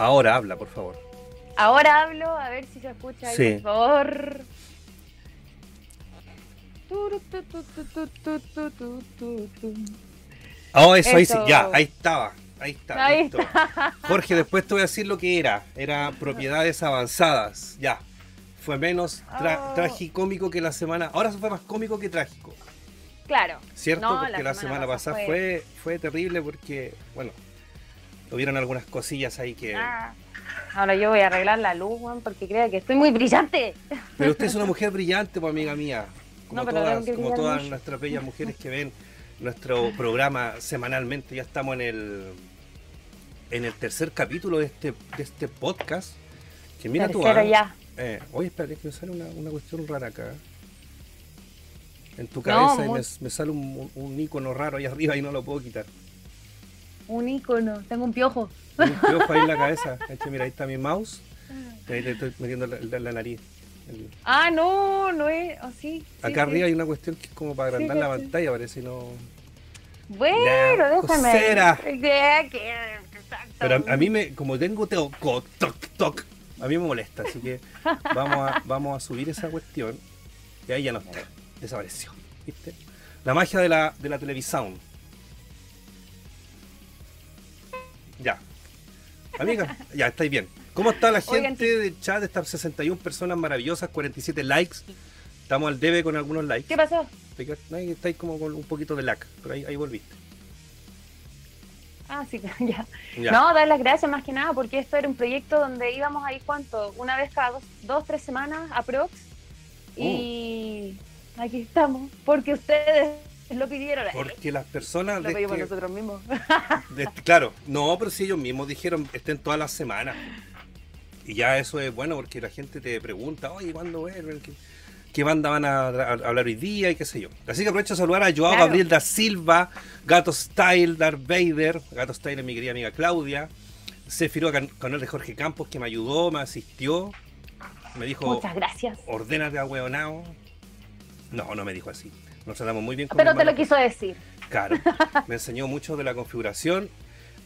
Ahora habla, por favor. Ahora hablo, a ver si se escucha ahí, sí. por favor. Oh, eso, ahí sí, ya, ahí estaba. Ahí está. Listo. Jorge, después te voy a decir lo que era. Era propiedades avanzadas. Ya. Fue menos oh. tragicómico que la semana. Ahora fue más cómico que trágico. Claro. ¿Cierto? Porque la, semana, pasada fue... Fue, terrible porque, bueno, hubieron algunas cosillas ahí que. Ah, ahora yo voy a arreglar la luz, Juan, porque creo que estoy muy brillante. Pero usted es una mujer brillante, pues amiga mía. Como No, todas, como todas mucho. nuestras bellas mujeres que ven nuestro programa semanalmente. Ya estamos en el en el tercer capítulo de este, de este podcast. Que mira tú. Ah, ya. eh, oye, espera, que me sale una, una cuestión rara acá. En tu No, cabeza y muy- me, me sale un, un icono raro ahí arriba y no lo puedo quitar. Un icono, tengo un piojo. Un piojo ahí en la cabeza. Eche, Mira, ahí está mi mouse. Y ahí le estoy metiendo la, la- la nariz. El- Ah, no, no es así. sí, Acá sí. arriba hay una cuestión que es como para agrandar Sí, la pantalla, parece, no. Bueno, Ya, déjame. Pero a, a mí me, como tengo co- toc, toc, a mí me molesta, así que vamos a, vamos a subir esa cuestión. Y ahí ya no está, desapareció. ¿Viste? La magia de la, de la televisión. Ya. Amiga, ya estáis bien. ¿Cómo está la Oigan, gente del chat? Estas 61 personas maravillosas, 47 likes. Estamos al debe con algunos likes. ¿Qué pasó? Estáis como con un poquito de lag, pero ahí, ahí volviste. Ah, sí, ya. Ya. No, dar las gracias más que nada, porque esto era un proyecto donde íbamos ahí, ¿cuánto? Una vez cada dos, dos tres semanas, aprox. Y aquí estamos, porque ustedes lo pidieron. Porque las personas lo de pedimos este- nosotros mismos. De- claro, no, pero si ellos mismos dijeron estén todas las semanas. Y ya eso es bueno porque la gente te pregunta, oye, ¿cuándo vuelven? ¿Qué, qué banda van a, hablar hoy día? Y qué sé yo. Así que aprovecho a saludar a Joao Claro. Gabriel da Silva, Gato Style, Darth Vader, Gato Style es mi querida amiga Claudia, Sefiro Can- canal de Jorge Campos que me ayudó, me asistió, me dijo, Muchas gracias. ordénate a hueonao. No, no me dijo así. Nos tratamos muy bien con Pero te lo quiso decir. Claro, me enseñó mucho de la configuración.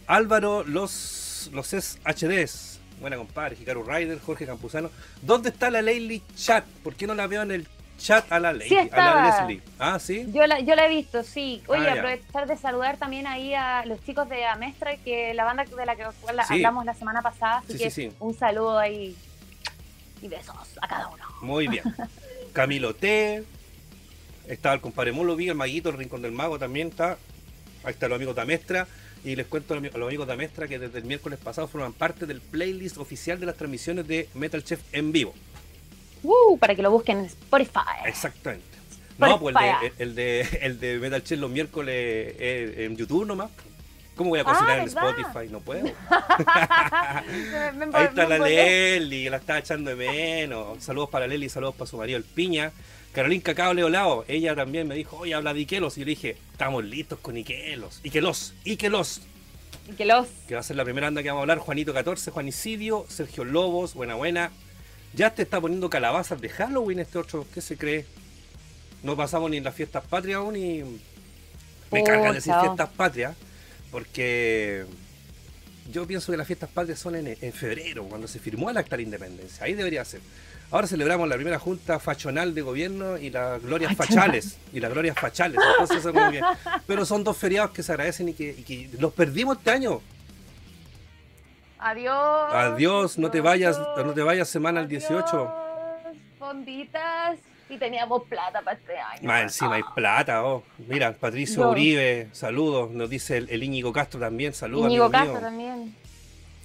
Álvaro, los, los es HDs. Buena compadre, Hikaru Ryder, Jorge Campuzano. ¿Dónde está la Leili Chat? ¿Por qué no la veo en el chat a la? Sí a la. Leslie. Ah, sí. Yo la, yo la he visto, sí. Oye, Ah, aprovechar de saludar también ahí a los chicos de Amestra, que la banda de la que Sí. hablamos la semana pasada. Así Sí, que sí, sí. un saludo ahí y besos a cada uno. Muy bien. Camilo T. Estaba el compadre Molovi, el maguito, el rincón del mago también está. Ahí están los amigos de Amestra. Y les cuento a los amigos de Amestra que desde el miércoles pasado forman parte del playlist oficial de las transmisiones de Metal Chef en vivo. Uh, para que lo busquen en Spotify. Exactamente. No, pues el de, el de, el de Metal Chef los miércoles eh, en YouTube nomás. ¿Cómo voy a cocinar Ah, en ¿verdad? Spotify? No puedo. Ahí está la. Leli, la está echando de menos. Saludos para Leli, saludos para su marido el Piña. Carolín Cacao Leolao, ella también me dijo, oye, habla de Ikelos. Y yo le dije, estamos listos con Ikelos. Ikelos, Ikelos. Y que va a ser la primera banda que vamos a hablar. Juanito 14, Juan Isidio, Sergio Lobos, buena buena. Ya te está poniendo calabazas de Halloween este otro. ¿Qué se cree? No pasamos ni en las fiestas patrias aún y me carga decir fiestas patrias porque yo pienso que las fiestas patrias son en, en febrero, cuando se firmó el acta de la independencia. Ahí debería ser. Ahora celebramos la primera junta fachonal de gobierno y las glorias fachales. Y las glorias fachales. Entonces, eso como que- pero son dos feriados que se agradecen y que, y que los perdimos este año. Adiós. Adiós, no te vayas, no te vayas semana al Adiós, 18. Fonditas. Y teníamos plata para este año. Más encima hay plata, oh. Mira, Patricio. Uribe, saludos. Nos dice el, el Íñigo Castro también, saludos. Íñigo Castro mío. también.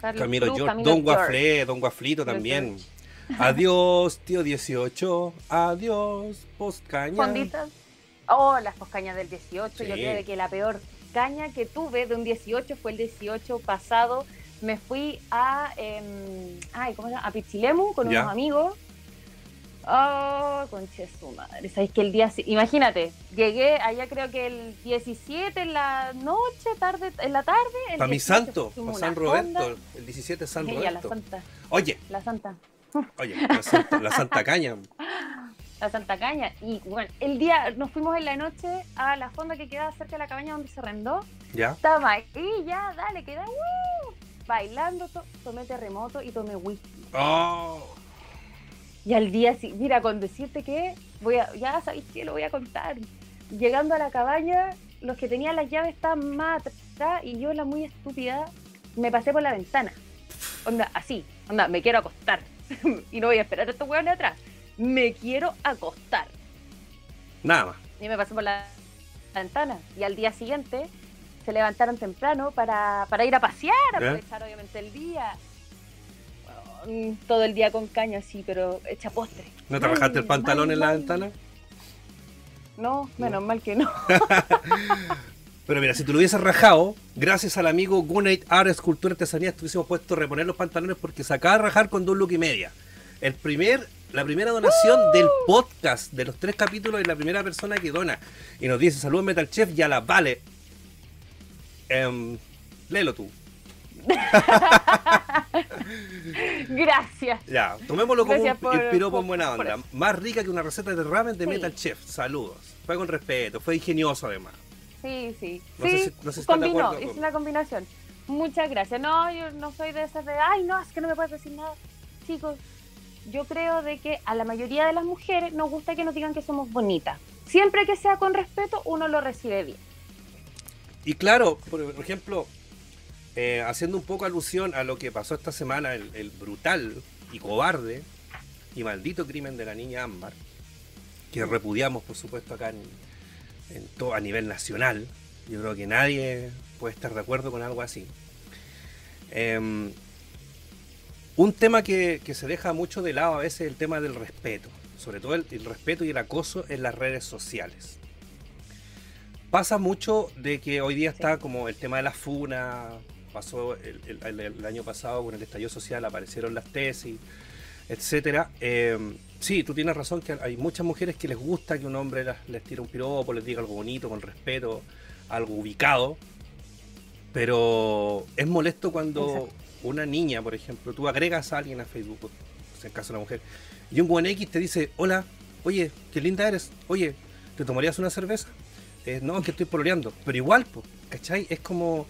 Carlos Camilo Cruz, George, Camilo Don George. Guaflé, Don Guaflito también. Adiós, tío 18. Adiós, postcaña. Fonditas. Oh, las poscañas del 18. Yo Sí. creo de que la peor caña que tuve de un 18 fue el 18 pasado. Me fui a, em, ay, ¿cómo llama? A Pichilemu con Ya. unos amigos. Oh, conche su madre. ¿Sabes que el día, imagínate, llegué allá creo que el 17 en la noche, tarde, en la tarde. el Para mi 18 santo, para San Roberto, fonda. el 17 es San Ella, la Roberto. santa, Oye, la santa. Oye, la Santa, la Santa Caña. la Santa Caña. Y bueno, el día nos fuimos en la noche a la fonda que queda cerca de la cabaña donde se arrendó. ¿Ya? Estaba ahí, ya, dale, queda. ¡uh! bailando, to- tomé terremoto y tomé whisky. Oh. Y al día siguiente, mira, con decirte que voy a, ya sabéis que lo voy a contar. Llegando a la cabaña, los que tenían las llaves estaban más atrás y yo, la muy estúpida, me pasé por la ventana. Onda, así, onda, me quiero acostar. y no voy a esperar a estos hueones atrás. Me quiero acostar. Nada más. Y me pasé por la, ventana. Y al día siguiente se levantaron temprano para, para ir a pasear, ¿Eh? aprovechar obviamente el día. Todo el día con caña, sí, pero hecha postre. ¿No te bajaste el pantalón mal, en la mal. ventana? No, menos mal que no. Pero mira, si tú lo hubieses rajado, gracias al amigo Gunate Art Escultura Artesanía, estuviésemos puesto a reponer los pantalones porque se acaba de rajar con dos look y media. El primer, la primera donación del podcast de los tres capítulos es la primera persona que dona. Y nos dice, saludos Metal Chef, ya la vale. Em, léelo tú. Gracias. Ya, tomémoslo como Gracias un, piropo en buena onda. Más rica que una receta de ramen de Sí. Metal Chef. Saludos. Fue con respeto, fue ingenioso además. Sí, sí. No sé sí, si- no sé si combinó, con- una combinación. Muchas gracias. No, yo no soy de esas de, ay, no, es que no me puedes decir nada. Chicos, yo creo de que a la mayoría de las mujeres nos gusta que nos digan que somos bonitas. Siempre que sea con respeto, uno lo recibe bien. Y claro, por por ejemplo, eh, haciendo un poco alusión a lo que pasó esta semana, el, el brutal y cobarde y maldito crimen de la niña Ámbar, que repudiamos, por supuesto, acá en, en todo, a nivel nacional. Yo creo que nadie puede estar de acuerdo con algo así. Em, un tema que, que se deja mucho de lado a veces es el tema del respeto, sobre todo el, el respeto y el acoso en las redes sociales pasa mucho de que hoy día está como el tema de la funa, pasó el- el año pasado con el estallido social, aparecieron las tesis, etcétera. Eh, sí, tú tienes razón que hay muchas mujeres que les gusta que un hombre las- les tire un piropo, les diga algo bonito, con respeto, algo ubicado, pero es molesto cuando Exacto. una niña, por ejemplo, tú agregas a alguien a Facebook, en caso de una mujer, y un buen X te dice, hola, oye, qué linda eres, oye, ¿te tomarías una cerveza? Eh, no, que estoy pololeando. Pero igual, po, ¿cachai? Es como.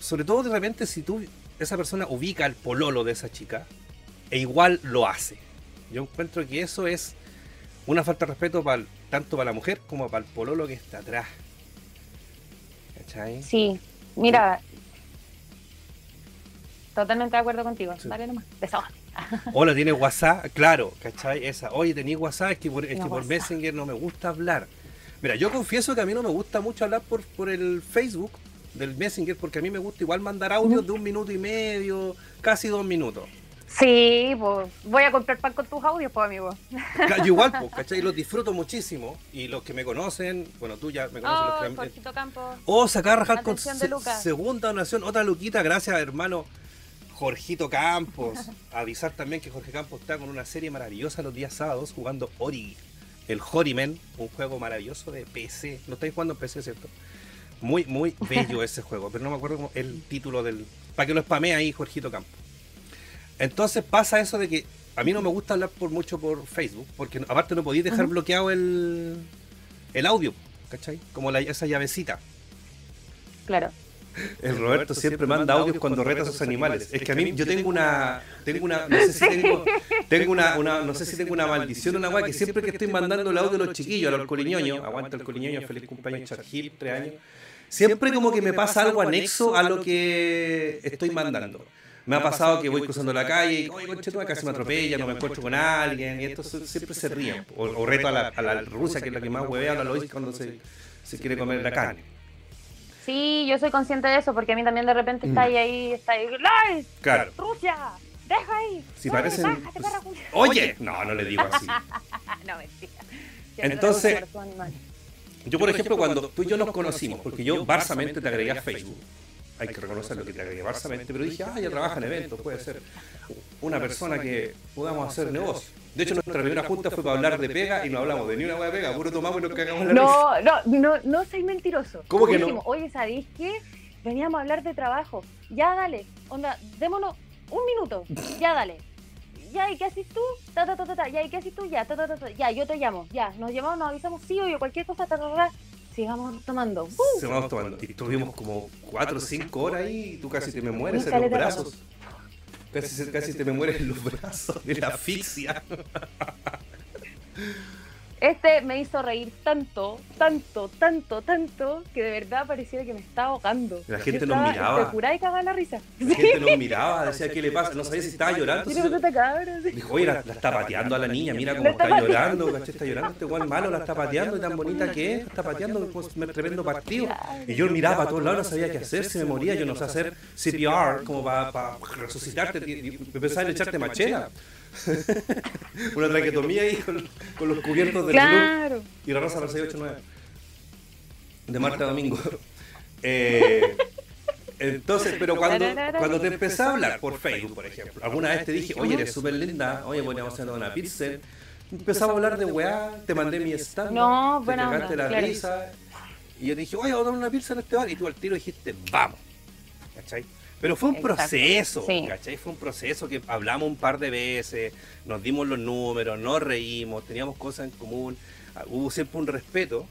Sobre todo de repente, si tú, esa persona ubica el pololo de esa chica, e igual lo hace. Yo encuentro que eso es una falta de respeto para tanto para la mujer como para el pololo que está atrás. ¿Cachai? Sí, mira. Totalmente de acuerdo contigo. Sí. Dale nomás. Besos. Hola, ¿tienes WhatsApp? Claro, ¿cachai? Esa. Oye, ¿tenías WhatsApp? Es que por, es No, que por. Messenger no me gusta hablar. Mira, yo confieso que a mí no me gusta mucho hablar por, por el Facebook del Messenger porque a mí me gusta igual mandar audios de un minuto y medio, casi dos minutos. Sí, pues voy a comprar pan con tus audios, pues, amigo. Yo igual, pues, ¿cachai? Los disfruto muchísimo y los que me conocen, bueno, tú ya me conoces. los Oh, que- Jorgito Campos. Oh, sacar a rajar con se- segunda donación, otra luquita, gracias hermano Jorgito Campos. Avisar también que Jorge Campos está con una serie maravillosa los días sábados jugando Ori, el Horimen, un juego maravilloso de PC. Lo estáis jugando en PC, ¿cierto? Muy, muy bello ese juego, pero no me acuerdo cómo- el título del... Para que lo spamee ahí Jorgito Campos. Entonces pasa eso de que a mí no me gusta hablar por mucho por Facebook, porque aparte no podéis dejar bloqueado el, el audio, ¿cachai? Como la- esa llavecita. Claro. El Roberto siempre manda audios cuando reta a sus animales. Es que a mí yo tengo una tengo una no sé si tengo tengo una, una no sé si tengo una maldición una weá que siempre que estoy mandando el audio a los chiquillos, a los coliñoños, aguanta el coliñoño, feliz cumpleaños Chargil, tres años. Siempre como que me pasa algo anexo a lo que estoy mandando. Me ha pasado que voy cruzando la calle y, oye, conche, casi me atropella, no me encuentro con alguien, y esto siempre se ríen. O, o reto a la, a la rusa, que es la que más huevea a la Lois cuando se, se quiere comer la carne. Sí, yo soy consciente de eso, porque a mí también de repente está ahí, ahí, está ahí, ¡Live! Claro. ¡Rusia! ¡Deja ahí! Si ¡Muévete, parecen. bájate, culia! Oye, no, no le digo así. no, mentira. Entonces-. Yo, por ejemplo, cuando tú y yo nos conocimos, porque yo barsamente te agregué a Facebook, hay que reconocer lo que te agregué barsamente, pero dije, ah, ya trabaja en eventos, puede ser una persona que podamos hacer negocio. De hecho, nuestra primera junta fue para hablar de pega y no hablamos de ni una hueá de pega, puro tomamos y nos cagamos la. No, no, no, no soy mentiroso. ¿Cómo que no? Dijimos, Oye, ¿sabéis qué? Veníamos a hablar de trabajo. Ya, dale. Onda, démonos un minuto. Ya, dale. Ya, ¿y qué haces tú? Ta, ta, ta, ta, ta. Ya, ¿y qué haces tú? Ya, ta, ta, ta, ta. Ya, yo te llamo. Ya, nos llamamos, nos avisamos, sí, oye, cualquier cosa, ta, ta, ta. Sigamos tomando. Sigamos tomando. Y estuvimos como 4 o 5 horas ahí y tú casi te me mueres en los brazos. Casi, casi te me mueres en los brazos de la asfixia. Este me hizo reír tanto, tanto, tanto, tanto, que de verdad pareciera que me estaba ahogando. La gente nos miraba. Te juraba y cagaba la risa. La gente nos miraba, decía, ¿qué le pasa? No sabía si estaba llorando. Dijo, oye, la, está pateando a la niña, mira cómo está, llorando, ¿cachai? Está llorando, este guan malo la está pateando y tan bonita que es, está pateando pues, tremendo partido. Y yo miraba para todos lados, no sabía qué hacer, se me moría, yo no sé hacer CPR como para resucitarte, y empezar a echarte machera. una traquetomía ahí con, los cubiertos de claro. y la rosa 689 de Marta Domingo. Eh, entonces, pero cuando, cuando te empecé a hablar por Facebook, por ejemplo, alguna vez te dije, oye, eres súper linda, oye, podríamos hacer una pizza. Empezamos a hablar de weá, te mandé mi stand, no, te pegaste la risa. Y yo dije, oye, vamos a dar una pizza en este bar. Y tú al tiro dijiste, vamos. ¿Cachai? Pero fue un proceso, ¿cachai? Fue un proceso que hablamos un par de veces, nos dimos los números, nos reímos, teníamos cosas en común, ah, hubo siempre un respeto.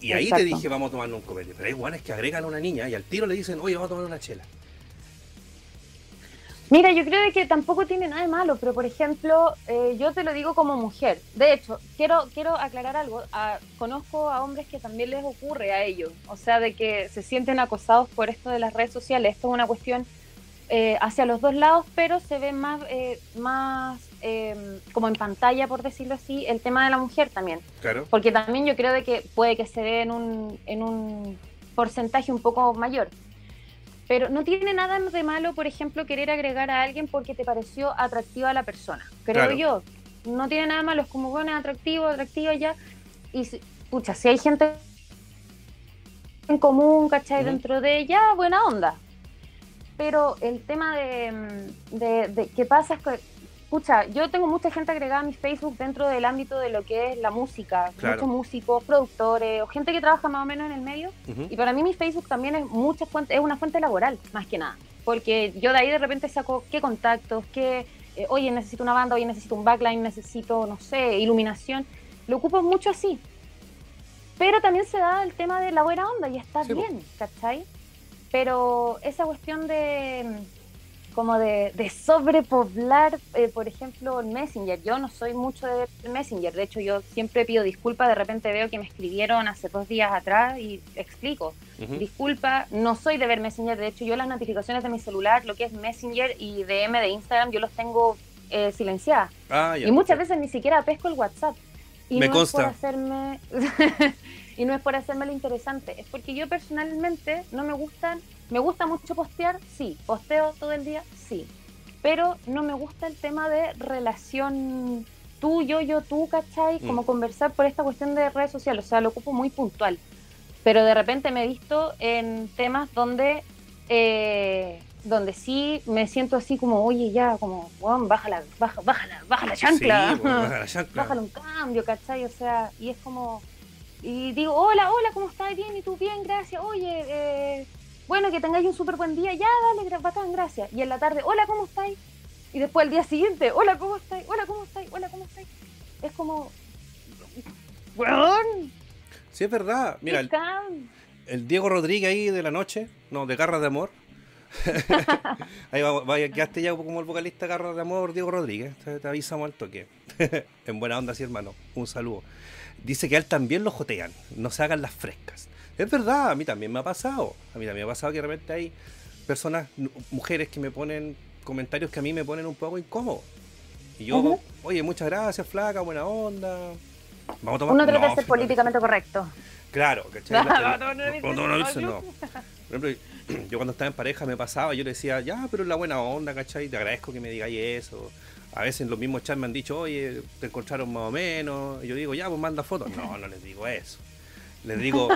Y ahí te dije, vamos a tomar un copete. Pero hay guanes que agregan a una niña y al tiro le dicen, oye, vamos a tomar una chela. Mira, yo creo que tampoco tiene nada de malo, pero por ejemplo, eh, yo te lo digo como mujer. De hecho, quiero, quiero aclarar algo. Ah, conozco a hombres que también les ocurre a ellos, o sea, de que se sienten acosados por esto de las redes sociales. Esto es una cuestión eh, hacia los dos lados, pero se ve más, eh, más em, como en pantalla, por decirlo así, el tema de la mujer también. Claro. Porque también yo creo de que puede que se dé en un, en un porcentaje un poco mayor. Pero no tiene nada de malo, por ejemplo, querer agregar a alguien porque te pareció atractiva la persona. Creo yo. No tiene nada de malo, es como, bueno, atractivo, atractiva ya. Y, pucha, si hay gente en común, ¿cachai? Dentro de ella, buena onda. Pero el tema de, de, de qué pasa es que Escucha, yo tengo mucha gente agregada a mi Facebook dentro del ámbito de lo que es la música, muchos músicos, productores o gente que trabaja más o menos en el medio. Y para mí mi Facebook también es mucha fuente, es una fuente laboral, más que nada. Porque yo de ahí de repente saco qué contactos, qué, eh, oye, necesito una banda, oye, necesito un backline, necesito, no sé, iluminación. Lo ocupo mucho así. Pero también se da el tema de la buena onda y está bien, ¿cachai? Pero esa cuestión de como de, sobrepoblar, eh, por ejemplo, Messenger. Yo no soy mucho de Messenger, de hecho yo siempre pido disculpas, de repente veo que me escribieron hace dos días atrás y explico. Disculpa, no soy de ver Messenger, de hecho yo las notificaciones de mi celular, lo que es Messenger y DM de Instagram, yo los tengo eh, silenciadas. Ah, y muchas veces ni siquiera pesco el WhatsApp. Y me no consta. Es por hacerme y no es por hacerme lo interesante, es porque yo personalmente no me gustan ¿Me gusta mucho postear? Sí. ¿Posteo todo el día? Sí. Pero no me gusta el tema de relación tú, yo, yo, tú, ¿cachai? Mm. Como conversar por esta cuestión de redes sociales. O sea, lo ocupo muy puntual. Pero de repente me he visto en temas donde, eh, donde sí me siento así como, oye, ya, como, bueno, bájala, baja, bájala, baja la chancla. Sí, baja la chancla. Bájala un cambio, ¿cachai? O sea, y es como, y digo, hola, hola, ¿cómo estás? Bien, ¿y tú? Bien, gracias. Oye, eh, bueno, que tengáis un súper buen día, ya, dale, bacán, gracias. Y en la tarde, hola, ¿cómo estáis? Y después el día siguiente, hola, ¿cómo estáis? Hola, ¿cómo estáis? Hola, ¿cómo estáis? Es como... ¡Weón! Sí, es verdad. Mira, el, Diego Rodríguez ahí de la noche, no, de Garras de Amor. ahí va, vaya, quedaste ya como el vocalista Garras de Amor, Diego Rodríguez. Te, avisamos al toque. en buena onda, sí, hermano. Un saludo. Dice que a él también lo jotean. No se hagan las frescas. Es verdad, a mí también me ha pasado. A mí también me ha pasado que de repente hay personas, mujeres que me ponen comentarios que a mí me ponen un poco incómodos. Y yo, oye, muchas gracias, flaca, buena onda. Vamos a tomar Uno trata de ser políticamente correcto. Claro, ¿cachai? no, no, Por ejemplo, yo cuando estaba en pareja me pasaba, yo le decía, ya, pero es la buena onda, ¿cachai? Te agradezco que me digáis eso. A veces en los mismos chats me han dicho, oye, te encontraron más o menos. Y yo digo, ya, pues manda fotos. No, no les digo eso. Les digo.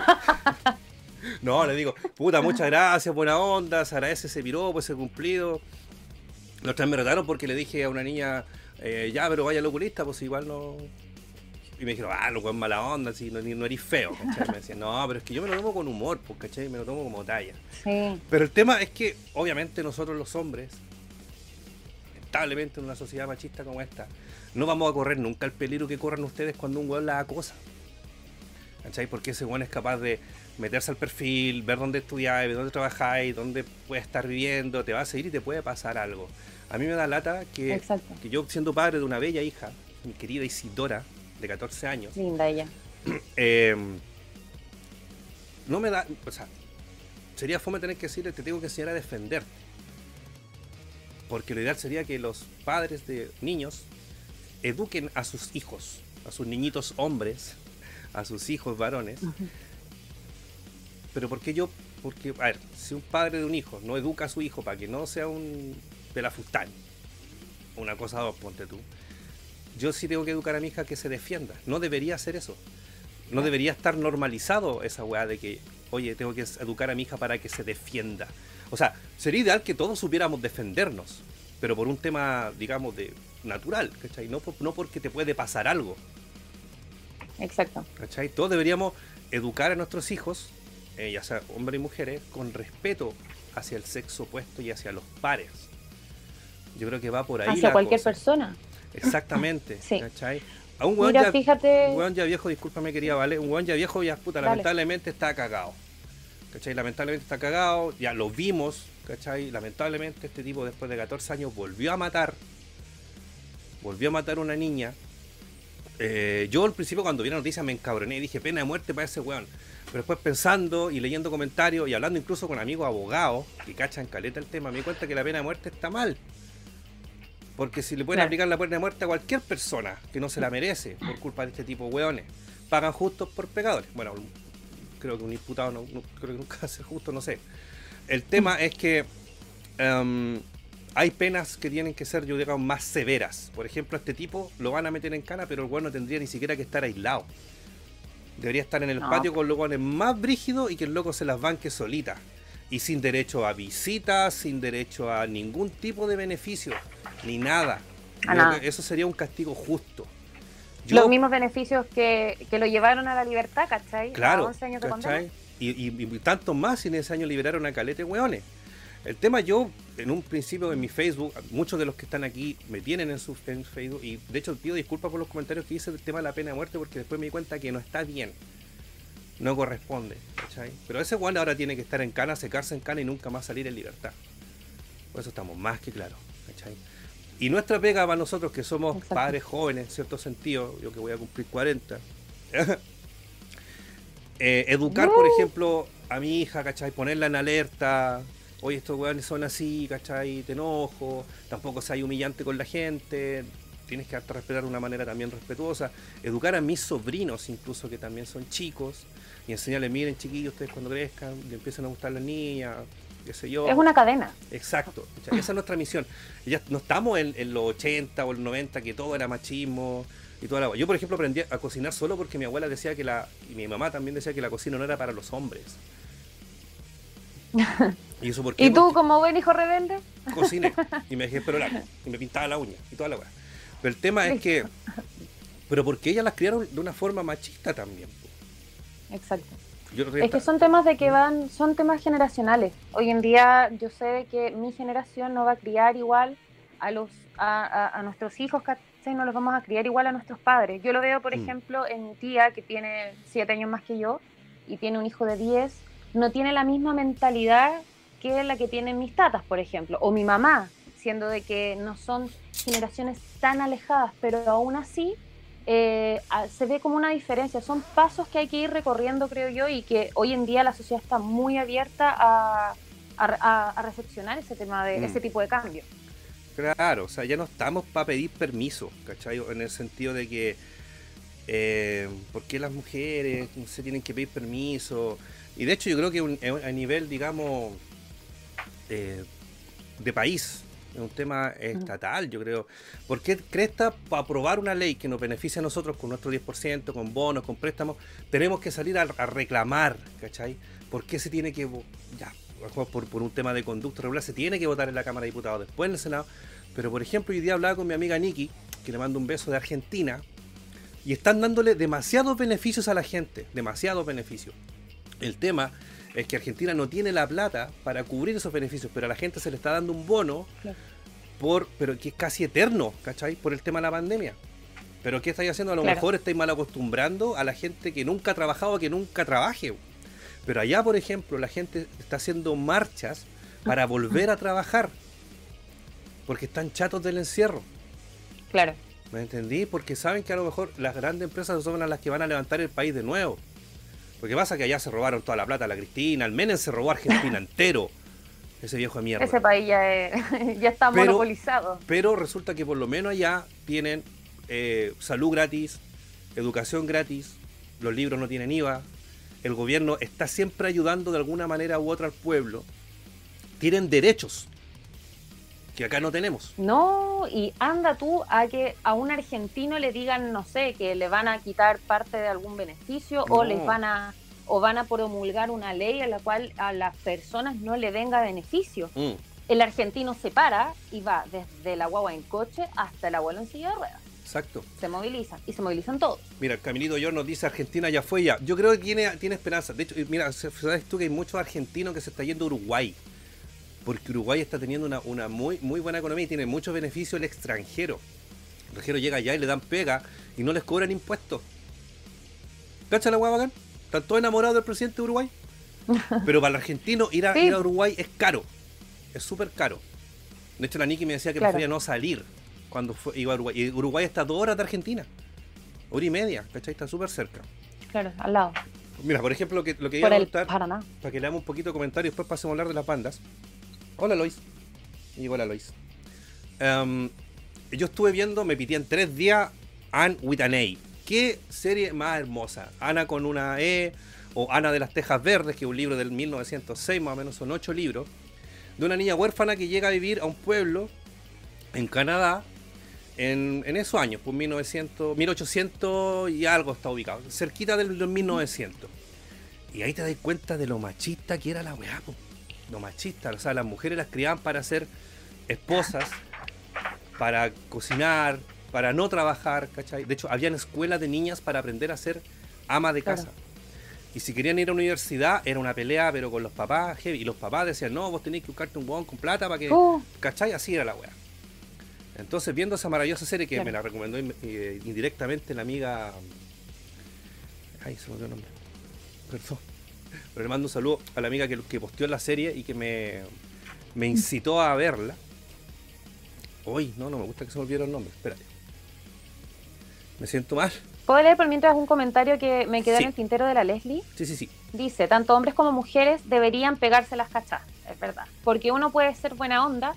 no, les digo, puta, muchas gracias, buena onda, se agradece ese piropo, ese cumplido. Los tres me retaron porque le dije a una niña, eh, ya, pero vaya al oculista, pues igual no. Y me dijeron, ah, loco, es mala onda, si no, no eres feo, Me decían, no, pero es que yo me lo tomo con humor, pues, ¿cachai? Me lo tomo como talla. Sí. Pero el tema es que, obviamente, nosotros los hombres, lamentablemente en una sociedad machista como esta, no vamos a correr nunca el peligro que corran ustedes cuando un weón la acosa. ¿Cachai? Porque ese weón es capaz de meterse al perfil, ver dónde estudiáis, dónde trabajáis, dónde puede estar viviendo, te va a seguir y te puede pasar algo. A mí me da lata que, que yo, siendo padre de una bella hija, mi querida Isidora, de 14 años. Linda ella. Eh, no me da. O sea, sería fome tener que decirle, te tengo que enseñar a defender. Porque lo ideal sería que los padres de niños eduquen a sus hijos, a sus niñitos hombres, a sus hijos varones. Pero porque yo, porque, a ver, si un padre de un hijo no educa a su hijo para que no sea un pelafustán, una cosa dos, ponte tú, yo sí tengo que educar a mi hija que se defienda. No debería hacer eso. No debería estar normalizado esa weá de que, oye, tengo que educar a mi hija para que se defienda. O sea, sería ideal que todos supiéramos defendernos, pero por un tema, digamos, de natural, ¿cachai? No, no porque te puede pasar algo. Exacto. ¿Cachai? Todos deberíamos educar a nuestros hijos, eh, ya sea hombres y mujeres, con respeto hacia el sexo opuesto y hacia los pares. Yo creo que va por ahí. Hacia cualquier persona. Exactamente. sí. ¿Cachai? A un Mira, ya, fíjate... un weón ya viejo, discúlpame quería, ¿vale? Un weón ya viejo ya puta, lamentablemente está cagado. ¿Cachai? Lamentablemente está cagado, ya lo vimos, ¿cachai? Lamentablemente este tipo después de 14 años volvió a matar. Volvió a matar a una niña. Eh, yo al principio cuando vi la noticia me encabroné y dije pena de muerte para ese weón. Pero después pensando y leyendo comentarios y hablando incluso con amigos abogados que cachan caleta el tema, me di cuenta que la pena de muerte está mal. Porque si le pueden aplicar la pena de muerte a cualquier persona que no se la merece por culpa de este tipo de hueones, pagan justos por pecadores. Bueno, creo que un imputado no, creo que nunca va a ser justo, no sé. El tema es que em, hay penas que tienen que ser, yo digo, más severas. Por ejemplo, a este tipo lo van a meter en cana, pero el hueón no tendría ni siquiera que estar aislado. Debería estar en el patio con los hueones más brígidos y que el loco se las banque solita. Y sin derecho a visitas, sin derecho a ningún tipo de beneficio ni nada. Eso sería un castigo justo. Los mismos beneficios que, lo llevaron a la libertad, ¿cachai? Claro. Y, y, tantos más, y en ese año liberaron a Calete Hueones. El tema yo, en un principio en mi Facebook, muchos de los que están aquí me tienen en su Facebook, y de hecho pido disculpas por los comentarios que hice del tema de la pena de muerte, porque después me di cuenta que no está bien. No corresponde, ¿cachai? Pero ese Juan ahora tiene que estar en cana, secarse en cana y nunca más salir en libertad. Por eso estamos más que claros, ¿cachai? Y nuestra pega para nosotros que somos padres jóvenes, en cierto sentido, yo que voy a cumplir 40, eh, educar, por ejemplo, a mi hija, ¿cachai? Ponerla en alerta, oye, estos weones son así, ¿cachai? Te enojo, tampoco seas humillante con la gente, tienes que respetar de una manera también respetuosa. Educar a mis sobrinos, incluso que también son chicos, y enseñarles, miren chiquillos, ustedes cuando crezcan, le empiezan a gustar las niñas, es una cadena. Exacto, esa es nuestra misión. Ya no estamos en, los 80 o los 90 que todo era machismo y toda la... Yo, por ejemplo, aprendí a cocinar solo porque mi abuela decía que la... y mi mamá también decía que la cocina no era para los hombres. ¿Y, eso por ¿Y tú, como buen hijo rebelde? Cociné y me dejé esperar y me pintaba la uña y toda la weá. Pero el tema es que... Pero porque ellas las criaron de una forma machista también. Exacto es que son temas de que van, son temas generacionales. Hoy en día yo sé que mi generación no va a criar igual a los a, nuestros hijos, ¿cachai? No los vamos a criar igual a nuestros padres. Yo lo veo, por mm. ejemplo, en mi tía que tiene siete años más que yo y tiene un hijo de 10, no tiene la misma mentalidad que la que tienen mis tatas, por ejemplo, o mi mamá, siendo de que no son generaciones tan alejadas, pero aún así eh, se ve como una diferencia. Son pasos que hay que ir recorriendo, creo yo, y que hoy en día la sociedad está muy abierta a, a, recepcionar ese tema de ese mm. tipo de cambio. Claro, o sea, ya no estamos para pedir permiso, ¿cachai? En el sentido de que, eh, ¿por qué las mujeres no se tienen que pedir permiso? Y de hecho yo creo que a nivel, digamos, eh, de país, es un tema estatal, yo creo. ¿Por qué Cresta, para aprobar una ley que nos beneficia a nosotros con nuestro 10%, con bonos, con préstamos, tenemos que salir a, reclamar, ¿cachai? ¿Por qué se tiene que, ya, por, por un tema de conducta regular, se tiene que votar en la Cámara de Diputados, después en el Senado? Pero, por ejemplo, hoy día hablaba con mi amiga Nikki, que le mando un beso de Argentina, y están dándole demasiados beneficios a la gente, demasiados beneficios. El tema es que Argentina no tiene la plata para cubrir esos beneficios, pero a la gente se le está dando un bono, por, pero que es casi eterno, ¿cachai? Por el tema de la pandemia. Pero ¿qué estáis haciendo? A lo Claro. mejor estáis mal acostumbrando a la gente que nunca ha trabajado a que nunca trabaje. Pero allá, por ejemplo, la gente está haciendo marchas para volver a trabajar. Porque están chatos del encierro. Claro. ¿Me entendí? Porque saben que a lo mejor las grandes empresas son las que van a levantar el país de nuevo. Porque pasa que allá se robaron toda la plata a la Cristina, al Menem se robó a Argentina entero. Ese viejo de mierda. Ese país ya, es- ya está Pero- monopolizado. Pero resulta que por lo menos allá tienen eh, salud gratis, educación gratis, los libros no tienen IVA, el gobierno está siempre ayudando de alguna manera u otra al pueblo. Tienen derechos que acá no tenemos. No, y anda tú a que a un argentino le digan, no sé, que le van a quitar parte de algún beneficio o les van a o van a promulgar una ley en la cual a las personas no le venga beneficio. Mm. El argentino se para y va desde la guagua en coche hasta el abuelo en silla de ruedas. Exacto. Se movilizan y se movilizan todos. Mira, Camilito York nos dice Argentina ya fue ya. Yo creo que tiene, tiene esperanza. De hecho, mira, sabes tú que hay muchos argentinos que se está yendo a Uruguay. Porque Uruguay está teniendo una, una muy, muy buena economía y tiene muchos beneficios el extranjero. El extranjero llega allá y le dan pega y no les cobran impuestos. ¿Cacha la hueá bacán? Están todos enamorados del presidente de Uruguay. Pero para el argentino ir a, Sí. ir a Uruguay es caro. Es súper caro. De hecho, la Niki me decía que Claro. prefería no salir cuando fue, iba a Uruguay. Y Uruguay está a dos horas de Argentina. Hora y media, ¿cachai? Está súper cerca. Claro, al lado. Mira, por ejemplo, lo que, lo que iba a contar, para que leamos un poquito de comentarios, después pasemos a hablar de las bandas. Hola, Lois. Y hola, Lois. Em, yo estuve viendo, me pité en tres días, Anne with an A. Qué serie más hermosa. Ana con una E, o Ana de las Tejas Verdes, que es un libro del 1906, más o menos son ocho libros, de una niña huérfana que llega a vivir a un pueblo en Canadá en, en esos años, pues 1900, 1800 y algo está ubicado, cerquita del, del 1900. Y ahí te das cuenta de lo machista que era la weá, po. Lo machista. O sea, las mujeres las criaban para ser esposas, para cocinar, para no trabajar, ¿cachai? De hecho, habían escuelas de niñas para aprender a ser ama de Claro. casa. Y si querían ir a la universidad, era una pelea, pero con los papás, heavy. Y los papás decían, no, vos tenés que buscarte un huevón con plata para que... Uh, ¿Cachai? Así era la weá. Entonces, viendo esa maravillosa serie que Claro. me la recomendó eh, indirectamente la amiga. Ay, se me olvidó el nombre. Perdón. Pero le mando un saludo a la amiga que, que posteó la serie y que me, me incitó a verla. Uy, no, no me gusta que se me olvidara el nombre. Espérate. Me siento mal. ¿Puedo leer por mientras un comentario que me quedó Sí. en el tintero de la Leslie? Sí, sí, sí. Dice, tanto hombres como mujeres deberían pegarse las cachas, es verdad. Porque uno puede ser buena onda,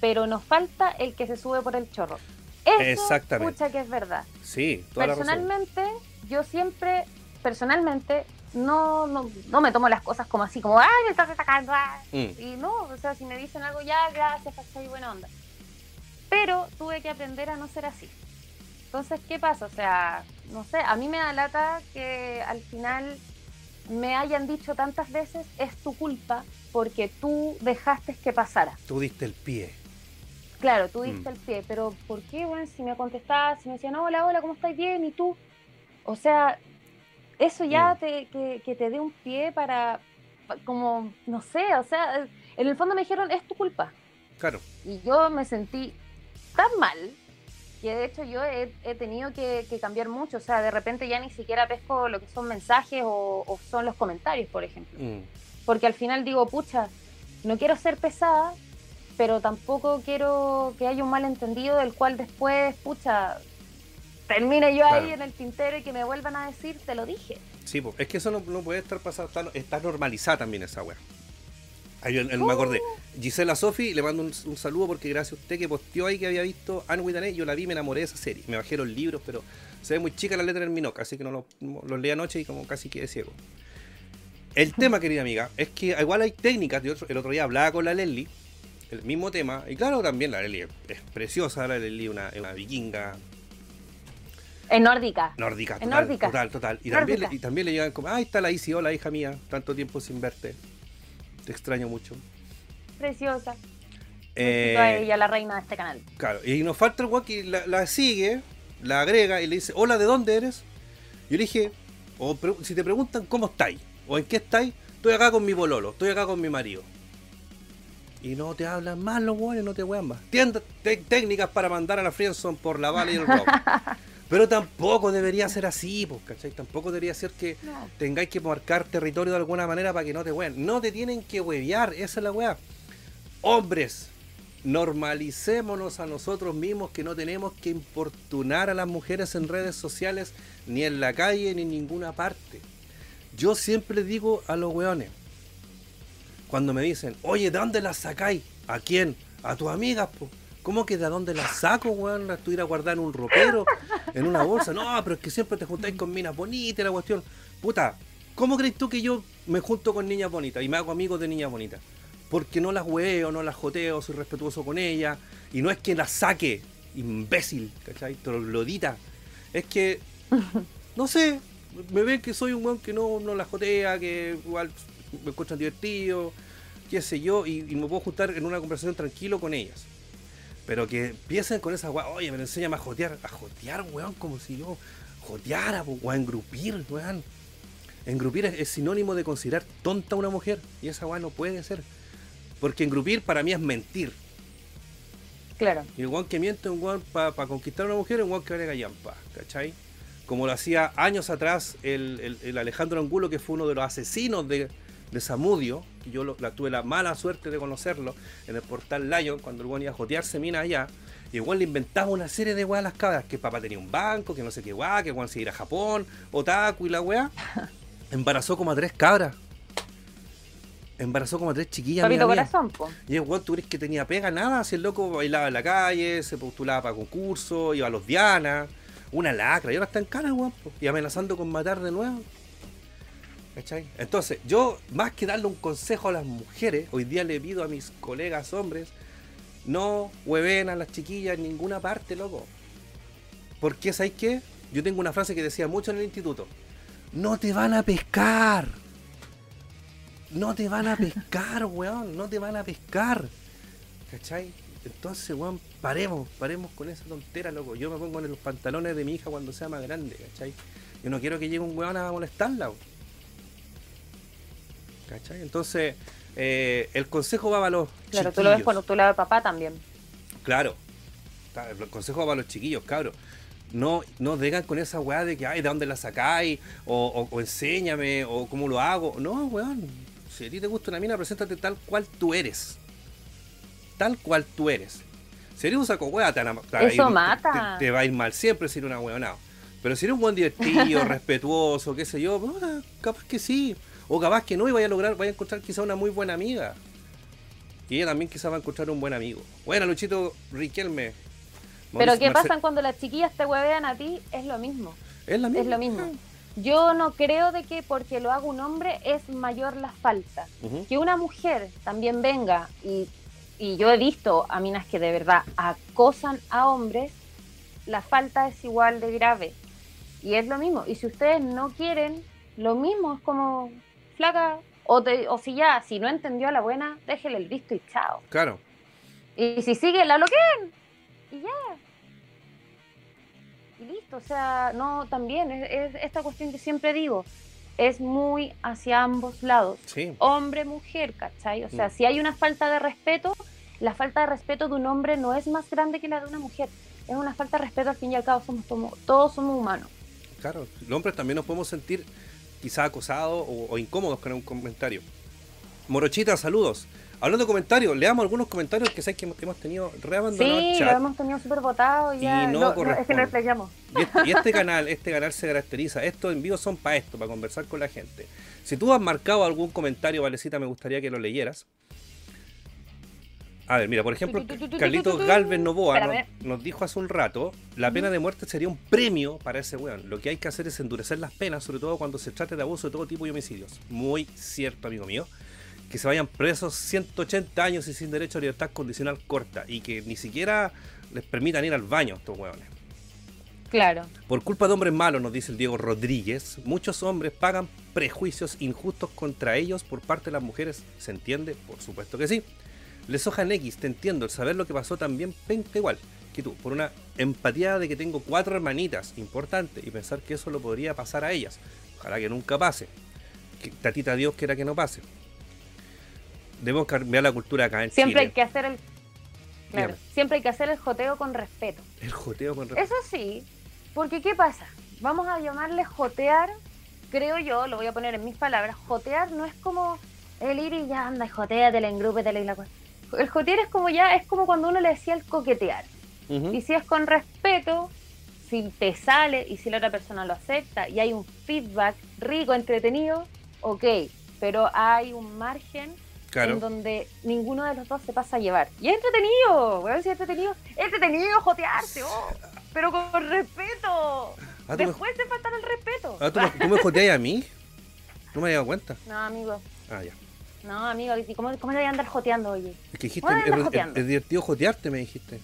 pero nos falta el que se sube por el chorro. Eso, Exactamente. pucha que es verdad. Sí, toda la razón. Personalmente, yo siempre, personalmente, no, no, no me tomo las cosas como así, como, ay, me estás sacando. ah". Mm, Y no, o sea, si me dicen algo, ya, gracias, soy buena onda. Pero tuve que aprender a no ser así. Entonces, ¿qué pasa? O sea, no sé, a mí me da lata que al final me hayan dicho tantas veces, es tu culpa porque tú dejaste que pasara. tú diste el pie. Claro, tú diste Mm. el pie, pero ¿por qué, bueno, si me contestabas, si me decían, hola, hola, ¿cómo estás? Bien, ¿y tú? O sea, eso ya Mm. te, que, que te dé un pie para, pa- como, no sé, o sea, en el fondo me dijeron, es tu culpa. Claro. Y yo me sentí tan mal que de hecho yo he, he tenido que, que cambiar mucho. O sea, de repente ya ni siquiera pesco lo que son mensajes o, o son los comentarios, por ejemplo. Mm, Porque al final digo, pucha, no quiero ser pesada, pero tampoco quiero que haya un malentendido del cual después, pucha, termine yo ahí en el tintero y que me vuelvan a decir, te lo dije. Sí, po. es que eso no, no puede estar pasando, está, está normalizada también esa weá. Ahí el- el- me acordé. Gisela Sofi, le mando un, un saludo porque gracias a usted que posteó ahí que había visto Anne with an A, yo la vi, me enamoré de esa serie. Me bajé los libros, pero se ve muy chica la letra en Minoc, así que no lo- los leí anoche y como casi quedé ciego. El tema, querida amiga, es que igual hay técnicas. yo el otro día hablaba con la Leslie, el mismo tema, y claro, también la Leslie es preciosa, la Leslie una, una vikinga En nórdica. Nórdica, En total, nórdica. total, total. Y también, Nórdica. y también le llegan como, ah, ahí está la Isi, hola hija mía, tanto tiempo sin verte. Te extraño mucho. Preciosa. Eh, a ella, la reina de este canal. claro, y nos falta el que la, la sigue, la agrega y le dice, hola, ¿de dónde eres? Yo le dije, o pre- si te preguntan cómo estáis, o en qué estáis, estoy acá con mi bololo, estoy acá con mi marido. Y no te hablan más los weones, no te wean más. Tiendas, técnicas para mandar a la Friendson por la bala y el rock. Pero tampoco debería ser así, pues, ¿cachai? Tampoco debería ser que No. tengáis que marcar territorio de alguna manera para que no te hueven. No te tienen que huevear, esa es la weá. Hombres, normalicémonos a nosotros mismos que no tenemos que importunar a las mujeres en redes sociales, ni en la calle, ni en ninguna parte. Yo siempre digo a los weones, cuando me dicen, oye, ¿de dónde las sacáis? ¿A quién? A tus amigas, po. ¿Cómo que de dónde las saco, weón? ¿Las tuviera guardada en un ropero? ¿En una bolsa? No, pero es que siempre te juntáis con minas bonitas, la cuestión. Puta, ¿cómo crees tú que yo me junto con niñas bonitas y me hago amigos de niñas bonitas? Porque no las hueo, no las joteo, soy respetuoso con ellas. Y no es que las saque, imbécil, ¿cachai? Troglodita. Es que, no sé, me ven que soy un weón que no, no las jotea, que igual me encuentran divertido, qué sé yo, y, y me puedo juntar en una conversación tranquilo con ellas. Pero que empiecen con esa weá, oye, me enséñame a jotear, a jotear, weón, como si yo joteara, o a engrupir, weón. Engrupir es, es sinónimo de considerar tonta a una mujer, y esa weá no puede ser. Porque engrupir para mí es mentir. Claro. Y el weón que miente un weón para conquistar a una mujer un weón que vale gallampa, ¿cachai? Como lo hacía años atrás el, el- el Alejandro Angulo, que fue uno de los asesinos de, de Samudio, que yo lo- la, tuve la mala suerte de conocerlo en el portal Lion, cuando el weón iba a jotearse mina allá, y el weón le inventaba una serie de weas a las cabras, que papá tenía un banco, que no sé qué weá, que weón se iba a ir a Japón, otaku y la weá. Embarazó como a tres cabras. Embarazó como a tres chiquillas. Papito mía. corazón, po. Y el weón, tú crees que tenía pega, nada, si el loco bailaba en la calle, se postulaba para concursos, iba a los Diana, una lacra, y ahora está en cara weón, y amenazando con matar de nuevo. ¿Cachai? Entonces, yo, más que darle un consejo a las mujeres, hoy día le pido a mis colegas hombres, no hueven a las chiquillas en ninguna parte, loco. Porque, ¿sabes qué? Yo tengo una frase que decía mucho en el instituto. No te van a pescar. No te van a pescar, weón. No te van a pescar. ¿Cachai? Entonces, weón, paremos, paremos con esa tontera, loco. Yo me pongo en los pantalones de mi hija cuando sea más grande, ¿cachai? Yo no quiero que llegue un weón a molestarla, weón. ¿Cachai? Entonces, eh, el consejo va para los Claro, tú lo ves por tu lado de papá también. Claro. El consejo va para los chiquillos, cabros. No, no digan con esa weá de que, ay, ¿de dónde la sacáis? O, o- o enséñame, o cómo lo hago. No, weón. Si a ti te gusta una mina, preséntate tal cual tú eres. Tal cual tú eres. Si eres un saco weá, te, Eso ir- mata. Te, te va a ir mal siempre si eres una weonada. Pero si eres un buen divertido, respetuoso, qué sé yo, capaz que sí. O capaz que no, y vaya a lograr, vaya a encontrar quizá una muy buena amiga. Y ella también quizá va a encontrar un buen amigo. Bueno, Luchito Riquelme. Pero Mauricio- ¿qué Marce- pasa cuando las chiquillas te huevean a ti? Es lo mismo. Es la misma. Es lo mismo. Yo no creo de que porque lo haga un hombre es mayor la falta. Que una mujer también venga y, y yo he visto a minas que de verdad acosan a hombres, la falta es igual de grave. Y es lo mismo. Y si ustedes no quieren, lo mismo es como flaca. O, te- o si ya, si no entendió a la buena, déjele el visto y chao. Claro. Y si sigue, la bloqueen. Y ya. Y listo. O sea, no, también es, es esta cuestión que siempre digo. Es muy hacia ambos lados. Sí. Hombre, mujer, ¿cachai? O sea, Mm. si hay una falta de respeto, la falta de respeto de un hombre no es más grande que la de una mujer. Es una falta de respeto, al fin y al cabo, somos todos somos humanos. Claro. Los hombres también nos podemos sentir quizá acosados o, o incómodos con un comentario. Morochita, saludos. Hablando de comentarios, leamos algunos comentarios que sé que hemos, tenido reabandonado el Sí, chat. lo hemos tenido súper votado y ya. Y no no- no, es que no explayamos. Y este, y este canal, este canal se caracteriza, estos envíos son para esto, para conversar con la gente. Si tú has marcado algún comentario, Valecita, me gustaría que lo leyeras. A ver, mira, por ejemplo, Carlitos. Galvez Novoa nos, dijo hace un rato, la pena de muerte sería un premio para ese weón. Lo que hay que hacer es endurecer las penas, sobre todo cuando se trate de abuso de todo tipo y homicidios. Muy cierto, amigo mío. Que se vayan presos 180 años y sin derecho a libertad condicional corta. Y que ni siquiera les permitan ir al baño a estos weones. Claro. Por culpa de hombres malos, nos dice el Diego Rodríguez, muchos hombres pagan prejuicios injustos contra ellos por parte de las mujeres. ¿Se entiende? Por supuesto que sí. Les hojan X, te entiendo, el saber lo que pasó también penca igual que tú, por una empatía de que tengo cuatro hermanitas, importante, y pensar que eso lo podría pasar a ellas. Ojalá que nunca pase. Que tatita Dios quiera que no pase. Debemos cambiar la cultura acá en Siempre hay que hacer el. Claro, siempre hay que hacer el joteo con respeto. El joteo con respeto. Eso sí, Porque, ¿qué pasa? Vamos a llamarle jotear, creo yo, lo voy a poner en mis palabras. Jotear no es como el ir y ya anda, y joteatele en grupo, y la cosa. El jotear es como ya, es como cuando uno le decía el coquetear. Y si es con respeto, si te sale y si la otra persona lo acepta y hay un feedback rico, entretenido, ok. Pero hay un margen Claro. en donde ninguno de los dos se pasa a llevar. Y es entretenido, weón, si es entretenido. Es entretenido jotearse, oh, pero con respeto. Ah, tú me- Después te falta el respeto. Ah, ¿tú, me, tú me joteas a mí? No me había dado cuenta. No, amigo. Ah, ya. No, amigo, ¿y ¿cómo, cómo le voy a andar joteando, oye? Es que dijiste, es, joteando. es divertido jotearte, me dijiste.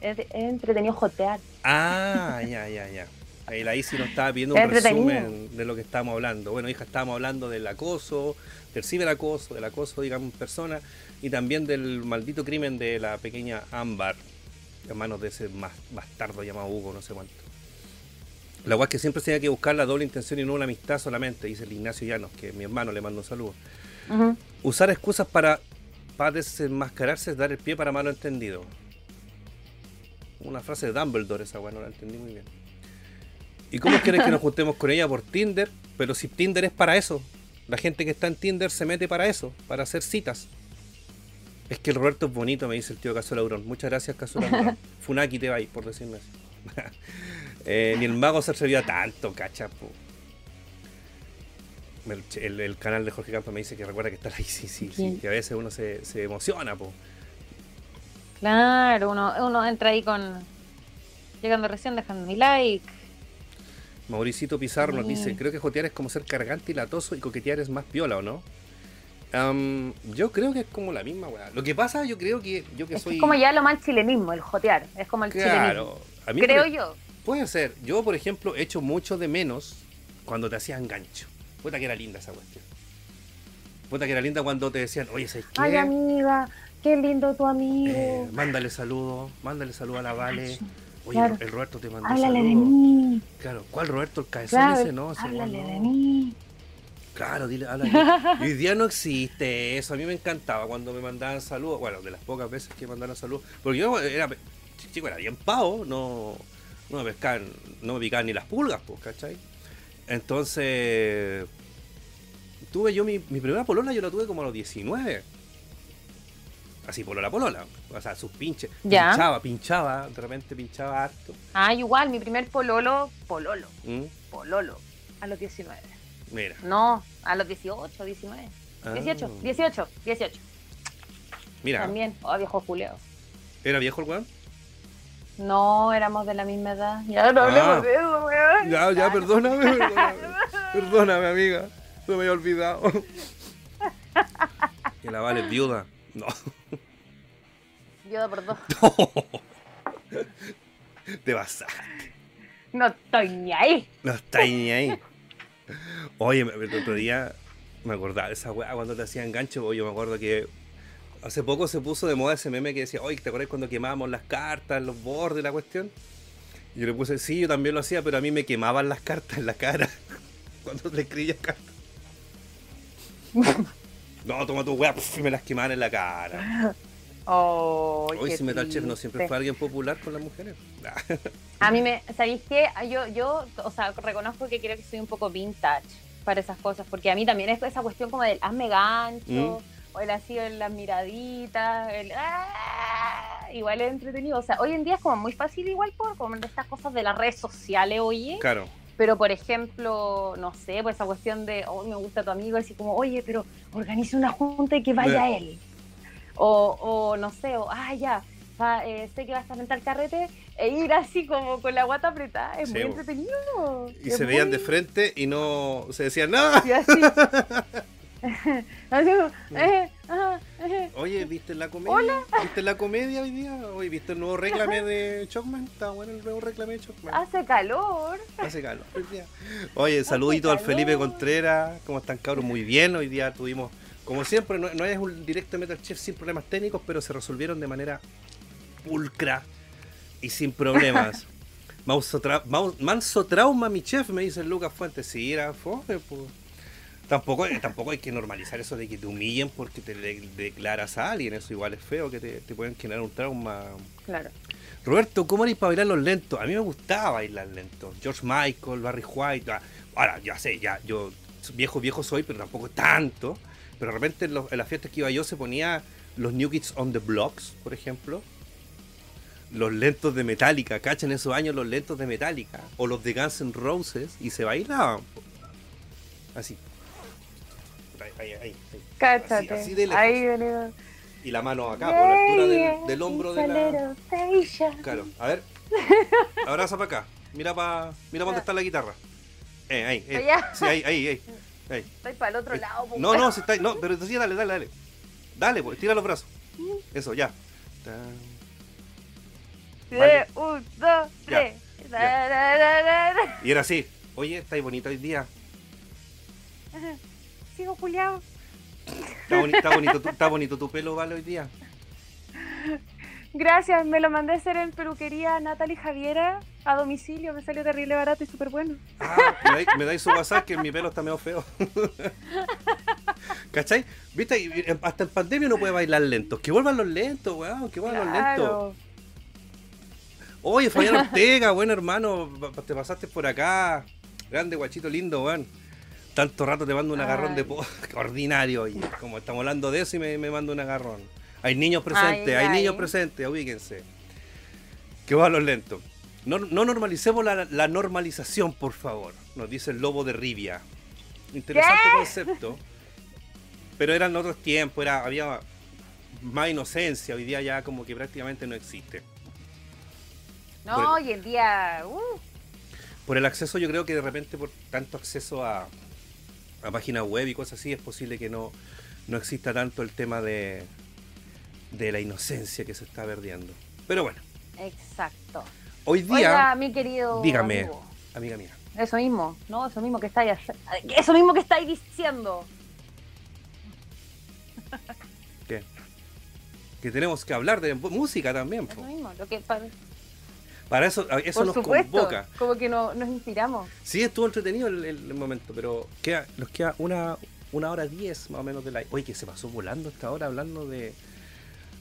Es, es entretenido jotear. Ah, ya, ya, ya. Ahí la Isi nos estaba pidiendo un resumen de lo que estábamos hablando. Bueno, hija, estábamos hablando del acoso, del ciberacoso, del acoso, digamos, en persona, y también del maldito crimen de la pequeña Ámbar, en manos de ese más bastardo llamado Hugo, no sé cuánto. La cual es que siempre se tenía que buscar la doble intención y no la amistad solamente, dice el Ignacio Llanos, que mi hermano le manda un saludo. Ujú. Usar excusas para, para desenmascararse es dar el pie para malo entendido. Una frase de Dumbledore esa weá, no la entendí muy bien. ¿Y cómo quieren que nos juntemos con ella por Tinder? Pero si Tinder es para eso. La gente que está en Tinder se mete para eso, para hacer citas. Es que el Roberto es bonito, me dice el tío Cazuela Aurón. Muchas gracias, Cazuela Aurón. Funaki te va ahí, por decirme así. Eh, ni el mago se atrevió a tanto, cachapo. El, el- el canal de Jorge Campa me dice que recuerda que está ahí, sí, sí, sí, que a veces uno se, se emociona, po. Claro, uno, uno entra ahí con. Llegando recién, dejando mi like. Mauricito Pizarro nos dice, creo que jotear es como ser cargante y latoso y coquetear es más piola, ¿o no? Yo creo que es como la misma weá. Lo que pasa, yo creo que yo que Es, soy... es como ya lo mal chilenismo, el jotear. Es como el chilenismo. Claro. A mí Creo yo. Puede ser. Yo, por ejemplo, he hecho mucho de menos cuando te hacían gancho. Puta que era linda esa cuestión. Puta que era linda cuando te decían, oye, ¿sabes qué? Ay, amiga, qué lindo tu Eh, amigo. mándale saludo, mándale saludo a la Vale. Oye, Claro. el Roberto te mandó Háblale de saludos. mí. Claro, ¿cuál Roberto? El cabezón Claro, ese, no, ese háblale de mí. Claro, dile, háblale. Hoy día no existe eso. A mí me encantaba cuando me mandaban saludos. Bueno, de las pocas veces que mandaron saludos. Porque yo era, chico, era bien pavo, no, no me pescaban, no me picaban ni las pulgas, pues, ¿cachai? Entonces, tuve yo mi, mi primera polola, yo la tuve como a los 19. Así, polola, polola. O sea, sus pinches. Ya. Pinchaba, pinchaba, de repente pinchaba harto. Ah, igual, mi primer pololo, pololo, ¿Mm? pololo, a los 19. Mira. No, a los 18, 19. Ah. 18, 18, 18. Mira, También, oh, viejo Julio. ¿era viejo el weón? No, éramos de la misma edad. Ya no Ah. hablemos de eso, weón. Ya, ya, perdóname, perdóname, perdóname, amiga. Se me había olvidado. Que la vale es viuda. No, Yo por dos. te vas a. No estoy ni ahí. No está ni ahí. Oye, me- el otro día me acordaba de esa weá cuando te hacían gancho. Oye, me acuerdo que hace poco se puso de moda ese meme que decía, oye, ¿te acuerdas cuando quemábamos las cartas, los bordes, la cuestión? Y yo le puse, sí, yo también lo hacía, pero a mí me quemaban las cartas en la cara cuando le escribía cartas. No, toma tu weá, y me las quemaban en la cara. Oh, Hoy si Metal Chef no siempre fue alguien popular con las mujeres. A mí me, ¿sabéis qué? Yo, yo, o sea, reconozco que creo que soy un poco vintage para esas cosas, porque a mí también es esa cuestión como del hazme gancho, Mm. O el así, el las miraditas, el ¡ah! igual es entretenido. O sea, hoy en día es como muy fácil igual por como de estas cosas de las redes sociales, oye. Claro. Pero, por ejemplo, no sé, pues esa cuestión de, oh, me gusta tu amigo, así como, oye, pero organiza una junta y que vaya él. O, o no sé, o, ah, ya, va, eh, sé que vas a rentar carrete e ir así como con la guata apretada, es Sí, muy entretenido. Y se veían de frente y no se decían nada. Y así. así como, eh, ah, eh. Oye, ¿viste la comedia? ¿Viste la comedia hoy día? Oye, ¿viste el nuevo reclame de Chocman? Está bueno el nuevo reclame de Chocman. Hace calor. Hace calor hoy día. Oye, saludito al. Felipe Contreras. ¿Cómo están, cabros? Muy bien. Hoy día tuvimos, como siempre, no, no es un directo de Metal Chef sin problemas técnicos, pero se resolvieron de manera pulcra y sin problemas. Mauso tra- manso trauma, mi chef, me dice Lucas Fuentes. Sí, era fome, po. Tampoco, eh, tampoco hay que normalizar eso de que te humillen porque te de- declaras a alguien. Eso igual es feo, que te, te pueden generar un trauma. Claro. Roberto, ¿cómo eres para bailar los lentos? A mí me gustaba bailar lentos. George Michael, Barry White. ah, Ahora, ya sé, ya yo viejo, viejo soy, pero tampoco tanto. Pero de repente en, los- en las fiestas que iba yo se ponía los New Kids on the Blocks, por ejemplo. Los lentos de Metallica, ¿cachan esos años los lentos de Metallica? O los de Guns N' Roses y se bailaban. Así. Ahí, ahí. Cáchate. Así- así de lejos. Ahí venido. Y la mano acá, por la altura del, del hombro de la. Claro, a ver. Abraza para acá. Mira para mira dónde está la guitarra. Eh, ahí, eh. Sí, ahí, ahí, ahí. ahí. Estoy para el otro Eh, lado. po, No, no, si está, no, pero sí, dale, dale, dale. Dale, pues, tira los brazos. Eso, ya. Tres, un, dos, tres. ya. Y era así. Oye, estáis bonita hoy día. Sigo culiado. Está, boni- está bonito, tu, está bonito tu pelo, vale, hoy día. Gracias, me lo mandé a hacer en peluquería Natalie Javiera a domicilio. Me salió terrible barato y súper bueno. Ah, me dais, dais su WhatsApp que mi pelo está medio feo. ¿Cachai? ¿Viste? Hasta en pandemia uno puede bailar lentos. Que vuelvan los lentos, weón. Que vuelvan los lentos. Claro. Oye, Fabián Ortega, bueno hermano, te pasaste por acá. Grande guachito lindo, weón. Tanto rato te mando un agarrón de po ordinario, oye. Como estamos hablando de eso y me, me mando un agarrón. Hay niños presentes, Ay, hay ay. niños presentes, ubíquense. Que va a los lentos. No, no normalicemos la, la normalización, por favor, nos dice el lobo de Rivia. Interesante concepto. Pero eran otros tiempos, era, había más inocencia, hoy día ya como que prácticamente no existe. No, Bueno. hoy en día. Uh, Por el acceso, yo creo que de repente por tanto acceso a, a páginas web y cosas así, es posible que no, no exista tanto el tema de, de la inocencia que se está perdiendo. Pero bueno, exacto. hoy día, Oiga, mi querido. dígame, amigo, amiga mía, Eso mismo, ¿no? Eso mismo que estáis Eso mismo que estáis diciendo. ¿qué? Que tenemos que hablar de música también. Eso po. mismo. Lo que, para, eso, eso por nos supuesto. convoca. Como que no, nos inspiramos. Sí, estuvo entretenido el, el momento, pero queda, nos queda una, una hora diez más o menos de la... Oye, que se pasó volando esta hora hablando de,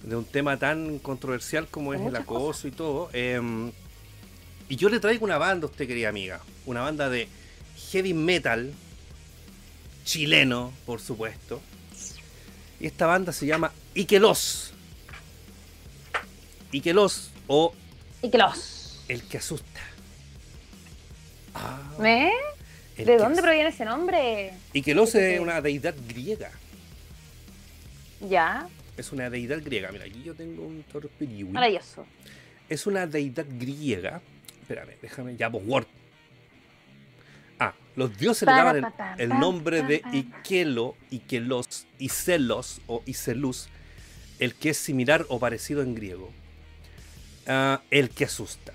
de un tema tan controversial como es el acoso y todo. Em, y yo le traigo una banda a usted, querida amiga. Una banda de heavy metal chileno, por supuesto. Y esta banda se llama Ikelos. Ikelos o Y que los. El que asusta. Ah, ¿Eh? ¿De dónde proviene ese nombre? Y que es una deidad griega. Ya, Es una deidad griega. Mira, aquí yo tengo un torpedo. maravilloso. Es una deidad griega. Espérame, déjame. Ya, pues, Word. Ah, los dioses le daban el, el nombre de Ikelo, Ikelos, Iselos o Iselus, el que es similar o parecido en griego. Ah, el que asusta.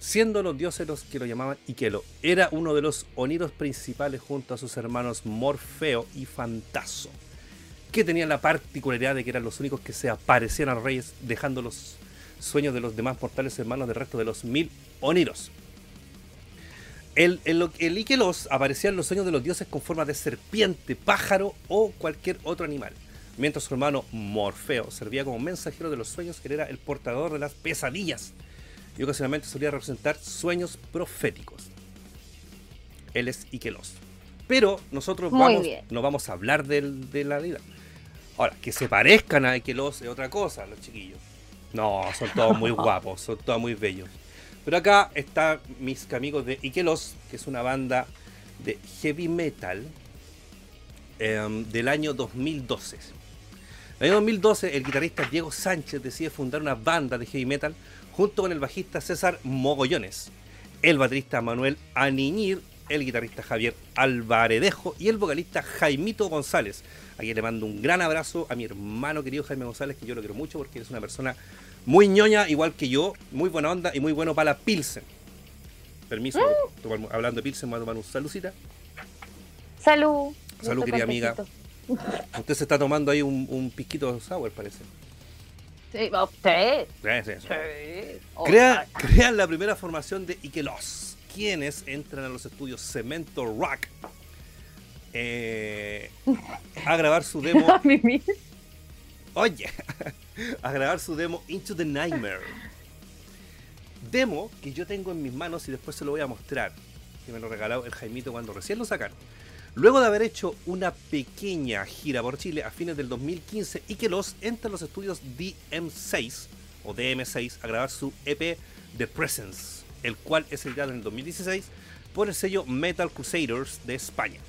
Siendo los dioses los que lo llamaban Ikelo, era uno de los oniros principales junto a sus hermanos Morfeo y Fantaso, que tenían la particularidad de que eran los únicos que se aparecían a los reyes, dejando los sueños de los demás mortales hermanos del resto de los mil oniros. El, el, el Ikelos aparecía en los sueños de los dioses con forma de serpiente, pájaro o cualquier otro animal. Mientras su hermano Morfeo servía como mensajero de los sueños, él era el portador de las pesadillas y ocasionalmente solía representar sueños proféticos. Él es Ikelos. Pero nosotros Muy vamos, bien. no vamos a hablar del- de la deidad. Ahora, que se parezcan a Ikelos es otra cosa, los chiquillos. No, son todos muy guapos, son todos muy bellos. Pero acá están mis amigos de Ikelos, que es una banda de heavy metal em, del año 2012. En el año 2012, el guitarrista Diego Sánchez decide fundar una banda de heavy metal junto con el bajista César Mogollones, el baterista Manuel Aniñir, el guitarrista Javier Alvaredejo y el vocalista Jaimito González. Aquí le mando un gran abrazo a mi hermano querido Jaime González, que yo lo quiero mucho porque es una persona muy ñoña, igual que yo, muy buena onda y muy bueno para la Pilsen. Permiso, tomar- hablando de Pilsen, me voy a tomar un saludcita. Salud. Salud, querida amiga. Usted se está tomando ahí un, un pisquito sour, parece. Sí, oh, sí, Sí, sí, sí. sí. Oh, Crea- ah, crean la primera formación de Ikelos, quienes entran a los estudios Cemento Rock eh, a grabar su demo. Oye, a grabar su demo Into the Nightmare. Demo que yo tengo en mis manos y después se lo voy a mostrar. Que me lo regaló el Jaimito cuando recién lo sacaron. Luego de haber hecho una pequeña gira por Chile a fines del 2015 y que los entra a los estudios DM6 o DM6 a grabar su EP The Presence, el cual es editado en el 2016 por el sello Metal Crusaders de España.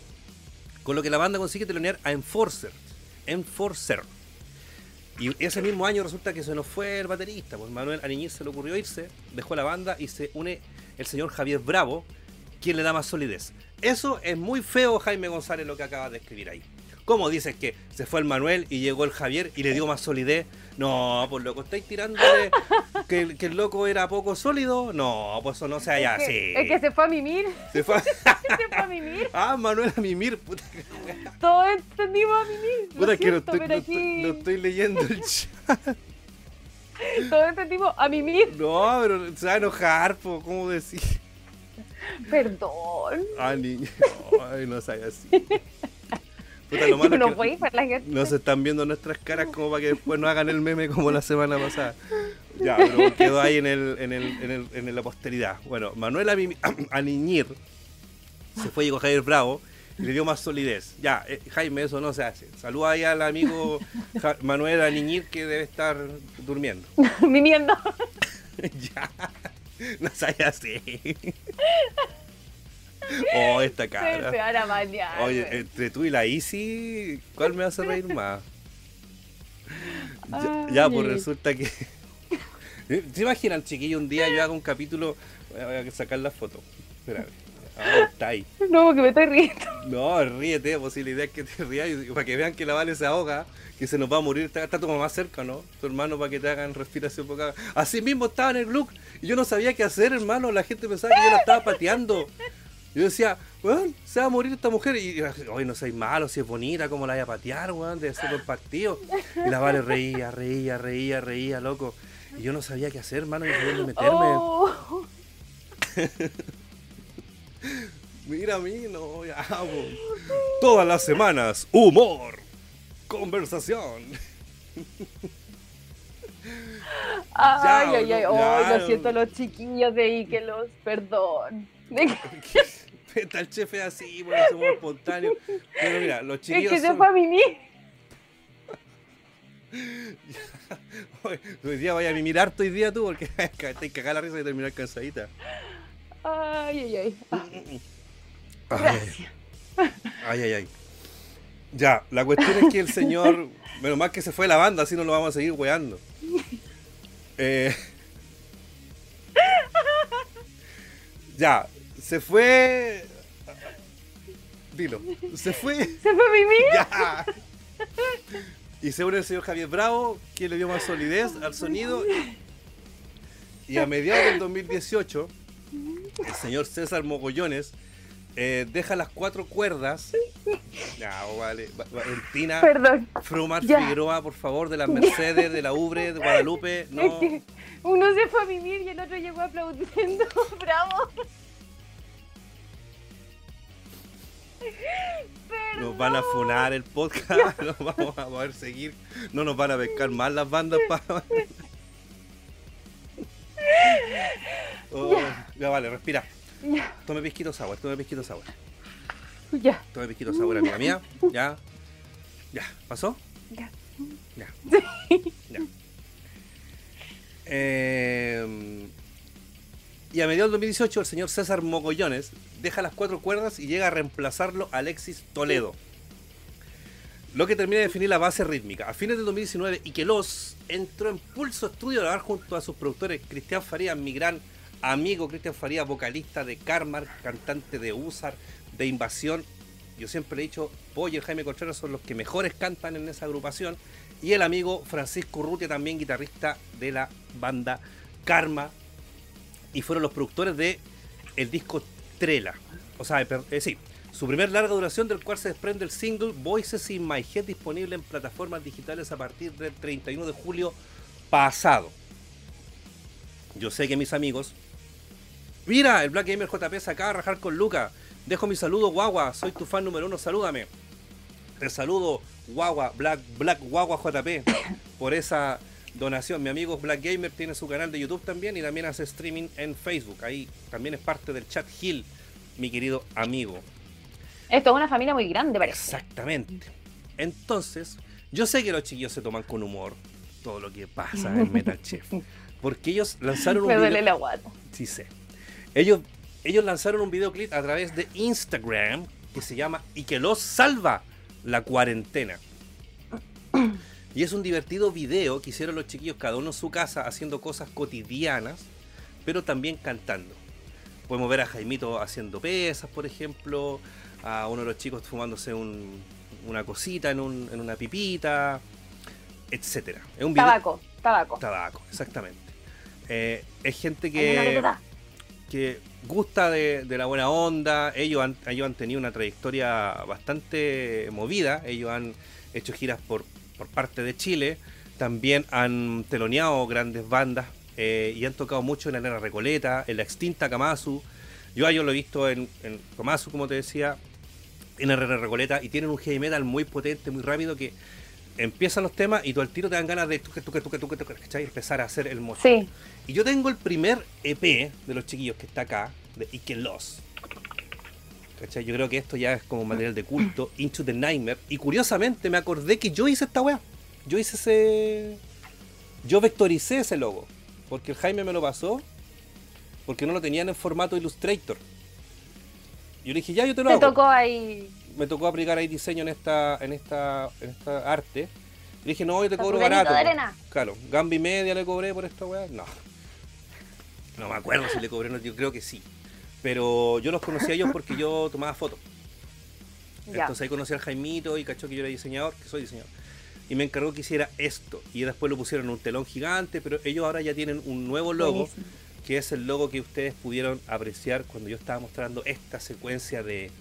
Con lo que la banda consigue telonear a Enforcer. Enforcer. Y ese mismo año resulta que se nos fue el baterista, pues Manuel Aniñez se le ocurrió irse, dejó la banda y se une el señor Javier Bravo, quien le da más solidez. Eso es muy feo, Jaime González, lo que acaba de escribir ahí. ¿Cómo dices que se fue el Manuel y llegó el Javier y le dio más solidez? No, pues loco, estáis tirándole que, que el loco era poco sólido. No, pues eso no sea ya así. es que se fue a mimir. Se fue. se fue a mimir. ah, Manuel a mimir, puta. Todos entendimos a mimir. Lo Puta, que estoy, pero no estoy leyendo el chat. todos entendimos a mimir. No, pero se va a enojar, po, ¿cómo decir? Perdón. Ah, niño. Ay, no sabía así. Puta, lo malo Yo es no que se están viendo nuestras caras como para que después no hagan el meme como la semana pasada. Ya, pero quedó ahí en, el, en, el, en, el, en la posteridad. Bueno, Manuel Aniñir se fue y llegó Javier Bravo y le dio más solidez. Ya, eh, Jaime, eso no se hace. Saluda ahí al amigo Ja- Manuel Aniñir que debe estar durmiendo. Mimiendo. ya. No sabía así. oh, esta Se cara. van a bañar. Oye, entre tú y la Easy, ¿cuál me hace reír más? Ya, pues resulta que. ¿Se imaginan, chiquillo? Un día yo hago un capítulo. Voy a voy a sacar la foto. Espérame. Ah, está ahí. No, que me estoy riendo. No, ríete, pues si la idea es que te rías para que vean que la Vale se ahoga, que se nos va a morir. Está, está tu mamá cerca, ¿no? Tu hermano para que te hagan respiración boca. Así mismo estaba en el look y yo no sabía qué hacer, hermano. La gente pensaba que yo la estaba pateando. Yo decía, weón, se va a morir esta mujer. Y hoy no soy malo, si es bonita, ¿cómo la voy a patear, weón? Debe ser por partido. Y la Vale reía, reía, reía, reía, loco. Y yo no sabía qué hacer, hermano, no sabía dónde meterme. Oh. Mira a mí, no, ya, po. Todas las semanas, humor, conversación. Ay, Ya, ay, ay. no, Ay, ya. lo siento, los chiquillos de Ikelos. Perdón. Está el chefe así, porque somos espontáneos. Pero mira, los Es chiquillos que se fue a mimir. Hoy, hoy día vaya a mimir harto hoy día tú, porque te cagada la risa de terminar cansadita. Ay, ay, ay. Ah, Ay, Gracias. ay, ay, ay. Ya, la cuestión es que el señor, menos mal que se fue la banda, así no lo vamos a seguir weando. Eh, ya, se fue. Dilo, se fue. Se fue a mimir. Ya. Y se une el señor Javier Bravo, que le dio más solidez al sonido. Y a mediados del 2018, el señor César Mogollones eh, deja las cuatro cuerdas. Ya, oh, vale. Va- Valentina, Perdón. Frumat Ya. Figueroa, por favor, de las Mercedes, de la Ubre, de Guadalupe. No. Es que uno se fue a mimir y el otro llegó aplaudiendo. Bravo. Nos van a funar el podcast, no vamos a poder seguir, no nos van a pescar más las bandas para. Oh, ya vale, respira. Ya, Tome pisquitos agua, tome pisquitos agua. ya, Tome pisquitos agua, amiga mía. Ya. Ya. ¿Pasó? ya. Ya. Ya. Eh, y a mediados del 2018 el señor César Mogollones deja las cuatro cuerdas y llega a reemplazarlo Alexis Toledo. Lo que termina de definir la base rítmica. A fines del 2019, Ikelos entró en Pulso Estudio a grabar junto a sus productores Cristian Farías, mi gran amigo Cristian Farías, vocalista de Karmar, cantante de Usar, de Invasión. Yo siempre he dicho, Pollo y Jaime Contreras son los que mejores cantan en esa agrupación. Y el amigo Francisco Urrutia, también guitarrista de la banda Karma. Y fueron los productores de el disco Trela. O sea, eh, sí, su primer larga duración del cual se desprende el single Voices in My Head disponible en plataformas digitales a partir del 31 de julio pasado. Yo sé que mis amigos... Mira, el Black Gamer JP se acaba de rajar con Luca. Dejo mi saludo, guagua. Soy tu fan número uno. Salúdame. Te saludo, guagua, Black, Black Guagua JP, por esa donación. Mi amigo Black Gamer tiene su canal de YouTube también y también hace streaming en Facebook. Ahí también es parte del chat Hill, mi querido amigo. Esto es una familia muy grande, parece. Exactamente. Entonces, yo sé que los chiquillos se toman con humor todo lo que pasa en Metal Chef. Porque ellos lanzaron un Me duele video. la guata. Sí sé. Ellos, ellos lanzaron un videoclip a través de Instagram que se llama Y que los salva la cuarentena. Y es un divertido video que hicieron los chiquillos cada uno en su casa haciendo cosas cotidianas, pero también cantando. Podemos ver a Jaimito haciendo pesas, por ejemplo, a uno de los chicos fumándose un- una cosita en, un- en una pipita, etcétera. Es un video Tabaco, tabaco. tabaco, exactamente. Eh, es gente que que, gusta de, de la buena onda. Ellos han, ellos han tenido una trayectoria bastante movida. Ellos han hecho giras por, por parte de Chile. También han teloneado grandes bandas eh, y han tocado mucho en la Nera Recoleta, en la extinta Kamasu. Yo a ellos lo he visto en, en como te decía, en Nera Recoleta y tienen un heavy metal muy potente, muy rápido que empiezan los temas y tú al tiro te dan ganas de tuque, tuque, tuque, tuque, tuque, ¿cachai? empezar a hacer el mocho. Sí. Y yo tengo el primer EP de los chiquillos que está acá, de Ike Los. ¿Cachai? Yo creo que esto ya es como material de culto, Into the Nightmare. Y curiosamente me acordé que yo hice esta weá. Yo hice ese. Yo vectoricé ese logo. Porque el Jaime me lo pasó. Porque no lo tenían en formato Illustrator. Yo le dije, ya yo te lo Te hago tocó ahí. me tocó aplicar ahí diseño en esta, en esta, en esta arte. Y dije, no, yo te cobro barato. de arena. Claro, Gambi media le cobré por esta weá. No. No me acuerdo si le cobré, no, yo creo que sí. Pero yo los conocí a ellos porque yo tomaba fotos. Entonces ahí conocí al Jaimito y cachó que yo era diseñador, que soy diseñador. Y me encargó que hiciera esto. Y después lo pusieron en un telón gigante, pero ellos ahora ya tienen un nuevo logo Buenísimo. Que es el logo que ustedes pudieron apreciar cuando yo estaba mostrando esta secuencia de,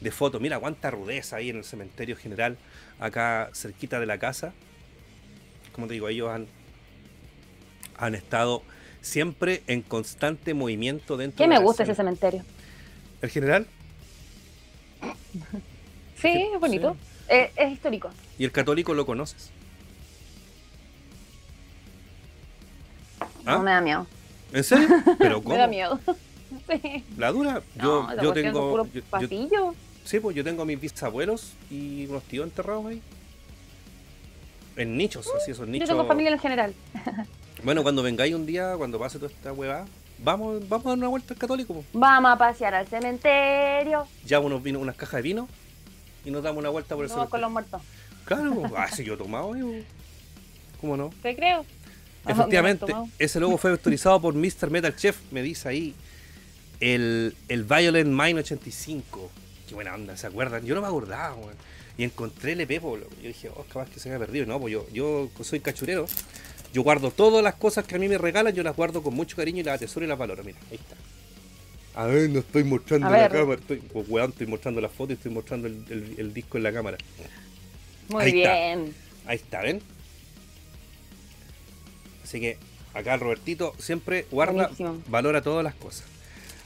de fotos. Mira cuánta rudeza ahí en el cementerio general, acá cerquita de la casa. Como te digo, ellos han, han estado siempre en constante movimiento dentro ¿Qué de me la gusta ese cementerio? ¿El general? Sí, es bonito. Eh, es histórico. ¿Y el católico lo conoces? ¿Ah? No me da miedo. ¿En serio? ¿Pero Me da cómo? miedo. sí. ¿La dura? Yo, No, yo tengo... puros yo-. Sí, pues yo tengo a mis bisabuelos y unos tíos enterrados ahí. En nichos, así esos nichos. Yo tengo familia en general. Bueno, cuando vengáis un día, cuando pase toda esta hueá, vamos, vamos a dar una vuelta al católico. po. Vamos a pasear al cementerio. Llevamos unos vino, unas cajas de vino y nos damos una vuelta por el con cementerio. los muertos. Claro, po. ah, si yo he tomado, yo. ¿Cómo no? ¿Te creo? Efectivamente, ese logo fue vectorizado por Mr. Metal Chef, me dice ahí. El, el Violent Mine 85. Qué buena onda, ¿se acuerdan? Yo no me acordaba, weón. Y encontré el EP, po. Yo dije, oh, capaz que se me ha perdido. No, pues yo, yo soy cachurero. Yo guardo todas las cosas que a mí me regalan, yo las guardo con mucho cariño y las atesoro y las valoro. Mira, ahí está. A ver, no estoy mostrando A la ver. cámara. Estoy, pues, weón, estoy mostrando la foto y estoy mostrando el, el- el disco en la cámara. Muy Ahí está. bien. Ahí está, ¿ven? Así que acá el Robertito siempre guarda, Buenísimo. valora todas las cosas.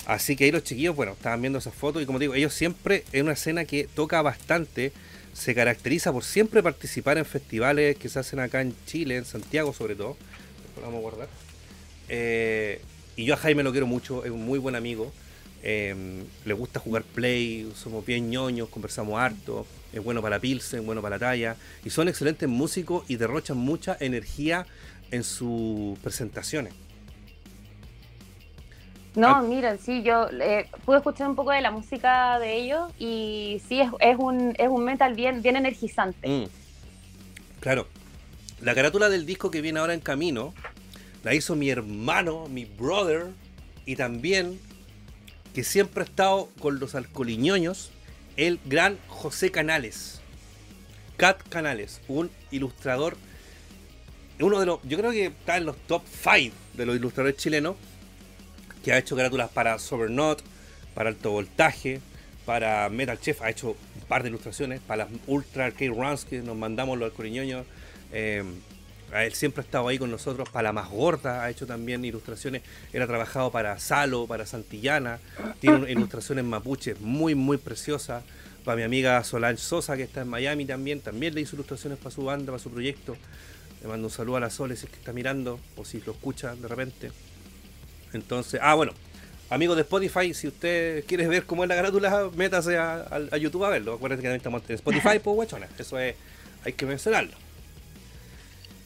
Así que ahí los chiquillos, bueno, estaban viendo esas fotos y como digo, ellos siempre en una escena que toca bastante, se caracteriza por siempre participar en festivales que se hacen acá en Chile, en Santiago sobre todo. Lo vamos a guardar. Eh, y yo a Jaime lo quiero mucho, es un muy buen amigo. Eh, le gusta jugar play, somos bien ñoños, conversamos harto, es bueno para la pilsen, bueno para la talla. Y son excelentes músicos y derrochan mucha energía en sus presentaciones. No, Ah. mira, sí, yo eh, pude escuchar un poco de la música de ellos y sí, es, es, un, es un metal bien, bien energizante. Mm. Claro. La carátula del disco que viene ahora en camino la hizo mi hermano, mi brother, y también que siempre ha estado con los alcoholiñoños, el gran José Canales. Cat Canales, un ilustrador, uno de los, yo creo que está en los top 5 de los ilustradores chilenos, que ha hecho carátulas para Sobernot, para Alto Voltaje, para Metal Chef, ha hecho un par de ilustraciones, para las Ultra Arcade Runs que nos mandamos los alcoholiñoños. Eh, Él siempre ha estado ahí con nosotros. Para la más gorda ha hecho también ilustraciones. Él ha trabajado para Salo, para Santillana. Tiene ilustraciones mapuches muy, muy preciosas. Para mi amiga Solange Sosa, que está en Miami también. También le hizo ilustraciones para su banda, para su proyecto. Le mando un saludo a la Sole si es que está mirando o si lo escucha de repente. Entonces, ah, bueno, amigos de Spotify, si usted quiere ver cómo es la carátula, métase a, YouTube a verlo. Acuérdense que también estamos en Spotify, pues guachona. Eso es, hay que mencionarlo.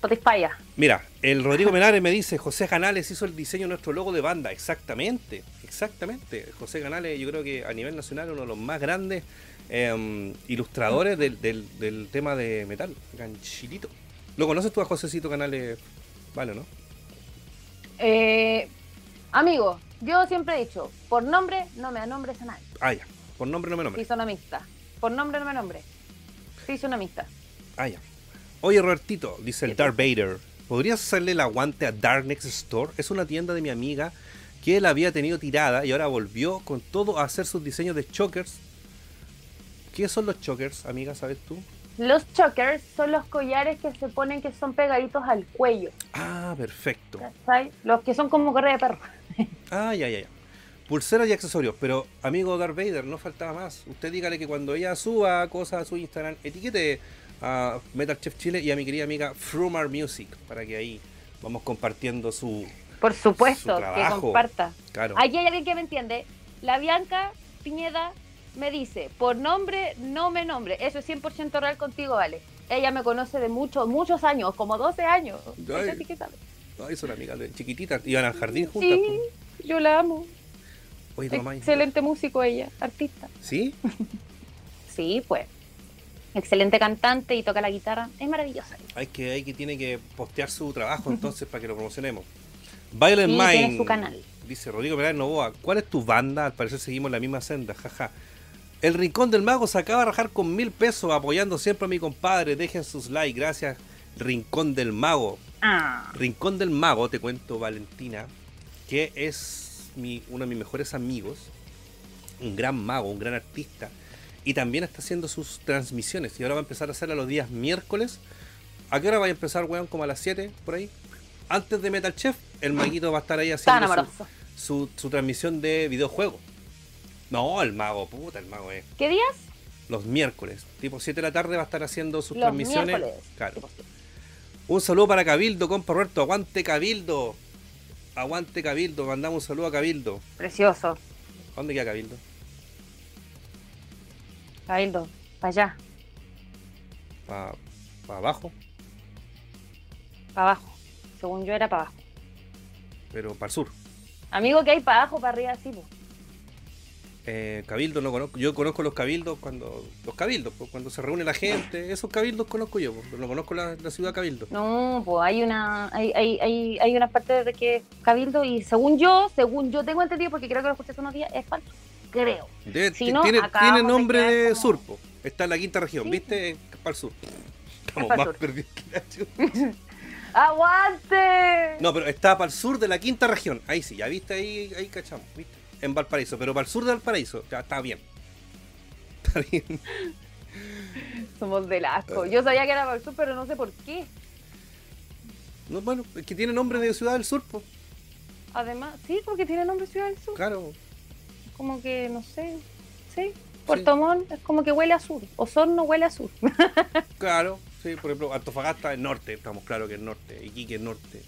Spotify. Mira, el Rodrigo Menares me dice, José Canales hizo el diseño de nuestro logo de banda. Exactamente, exactamente. José Canales, yo creo que a nivel nacional uno de los más grandes em, ilustradores del, del, tema de metal, ganchilito. ¿Lo conoces tú a Josécito Canales? Vale, ¿no? Eh, amigo, yo siempre he dicho, por nombre no me da nombres a nadie. Ah, ya. Por nombre no me nombre. Sí, son amistad. Por nombre no me nombre. Sí, son amistad. Ah, ya. Oye, Robertito, dice el Darth Vader, ¿podrías hacerle el aguante a Dark Next Store? Es una tienda de mi amiga que él había tenido tirada y ahora volvió con todo a hacer sus diseños de chokers. ¿Qué son los chokers, amiga? ¿Sabes tú? Los chokers son los collares que se ponen que son pegaditos al cuello. Ah, perfecto. Los que son como correa de perro. ah, ya, ya, ya. Pulseras y accesorios, pero amigo Darth Vader, no faltaba más. Usted dígale que cuando ella suba cosas a su Instagram, etiquete a Metal Chef Chile y a mi querida amiga Frumar Music para que ahí vamos compartiendo su. Por supuesto, que comparta. Claro. Aquí hay alguien que me entiende. La Bianca Piñeda me dice, por nombre no me nombre. Eso es 100% real contigo, vale. Ella me conoce de muchos, muchos años, como 12 años. Ay, Ay son amigas chiquititas. Iban al jardín juntas. Sí, yo la amo. Excelente músico ella, artista. ¿Sí? sí, pues excelente cantante y toca la guitarra. Es maravillosa. Hay que, hay que tiene que postear su trabajo entonces para que lo promocionemos. Violent Mind. su canal. Dice Rodrigo Perales Novoa, ¿cuál es tu banda? Al parecer seguimos la misma senda, jaja. El Rincón del Mago se acaba de rajar con mil pesos apoyando siempre a mi compadre. Dejen sus likes, gracias. Rincón del Mago. Ah. Rincón del Mago, te cuento, Valentina, que es mi, uno de mis mejores amigos. Un gran mago, un gran artista y también está haciendo sus transmisiones. Y ahora va a empezar a hacerla los días miércoles. ¿A qué hora va a empezar, weón? Como a las 7, por ahí. Antes de Metal Chef, el maguito va a estar ahí haciendo su, su, transmisión de videojuegos. No, el mago, puta, el mago es. ¿Qué días? Los miércoles. Tipo 7 de la tarde va a estar haciendo sus transmisiones. Claro. Un saludo para Cabildo, compa Roberto. Aguante Cabildo. Aguante Cabildo. Mandamos un saludo a Cabildo. Precioso. ¿Dónde queda Cabildo? Cabildo, para allá. ¿Para abajo? Para abajo. Según yo era para abajo. Pero para el sur. Amigo, que hay para abajo, para arriba, sí, eh, cabildo no conozco. Yo conozco los cabildos cuando. Los cabildos, pues, cuando se reúne la gente. Esos cabildos conozco yo, no conozco la, ciudad cabildo. No, pues hay una. Hay, hay, hay, hay una parte de que cabildo y según yo, según yo tengo entendido, porque creo que lo escuché hace unos días, es falso creo. tiene, nombre de surpo. Está en la quinta región, ¿viste? Para el sur. Estamos más perdidos que ¡Aguante! No, pero está para el sur de la quinta región. Ahí sí, ya viste, ahí, ahí cachamos, ¿viste? En Valparaíso, pero para el sur de Valparaíso, ya está bien. Está bien. Somos del asco. Yo sabía que era para el sur, pero no sé por qué. No, bueno, es que tiene nombre de ciudad del sur, Además, sí, porque tiene nombre de ciudad del sur. Claro, como que, no sé, sí. Puerto Montt es como que huele a sur. Osorno huele a sur. claro, sí, por ejemplo, Antofagasta es norte, estamos claros que es norte. Iquique es norte.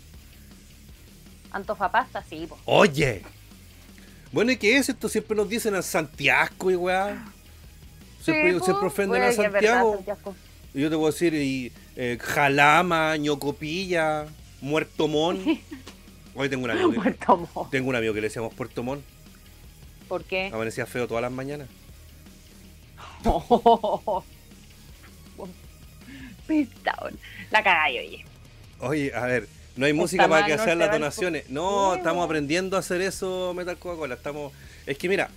Antofapasta, sí. Oye. Bueno, ¿y qué es esto? Siempre nos dicen a Santiago y weá. Siempre, sí, siempre ofenden a Santiago. Y yo te voy a decir, y, eh, Jalama, Ñocopilla, Muerto Montt. Hoy tengo un amigo. Que, tengo un amigo que le decíamos Puerto Montt. ¿Por qué? Amanecía feo todas las mañanas. La cagallo, oye. Oye, a ver, no hay música para que hacer las donaciones. No, estamos aprendiendo a hacer eso, Metal Coca-Cola. Estamos. Es que mira,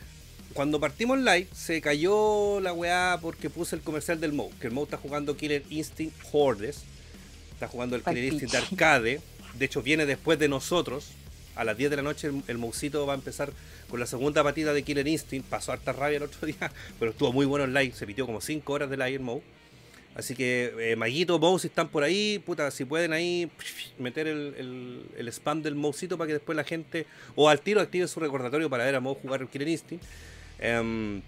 cuando partimos live, se cayó la weá porque puse el comercial del Mo. Que el Mo está jugando Killer Instinct Hordes. Está jugando el Killer Instinct Arcade. De hecho, viene después de nosotros a las 10 de la noche el, Mousito va a empezar con la segunda partida de Killer Instinct. Pasó harta rabia el otro día, pero estuvo muy bueno el live. Se pitió como 5 horas de live el Mou. Así que, eh, Maguito, Mouse, si están por ahí, puta, si pueden ahí meter el, el, el spam del Mousito para que después la gente, o al tiro active su recordatorio para ver a Mouse jugar Killer Instinct. Em,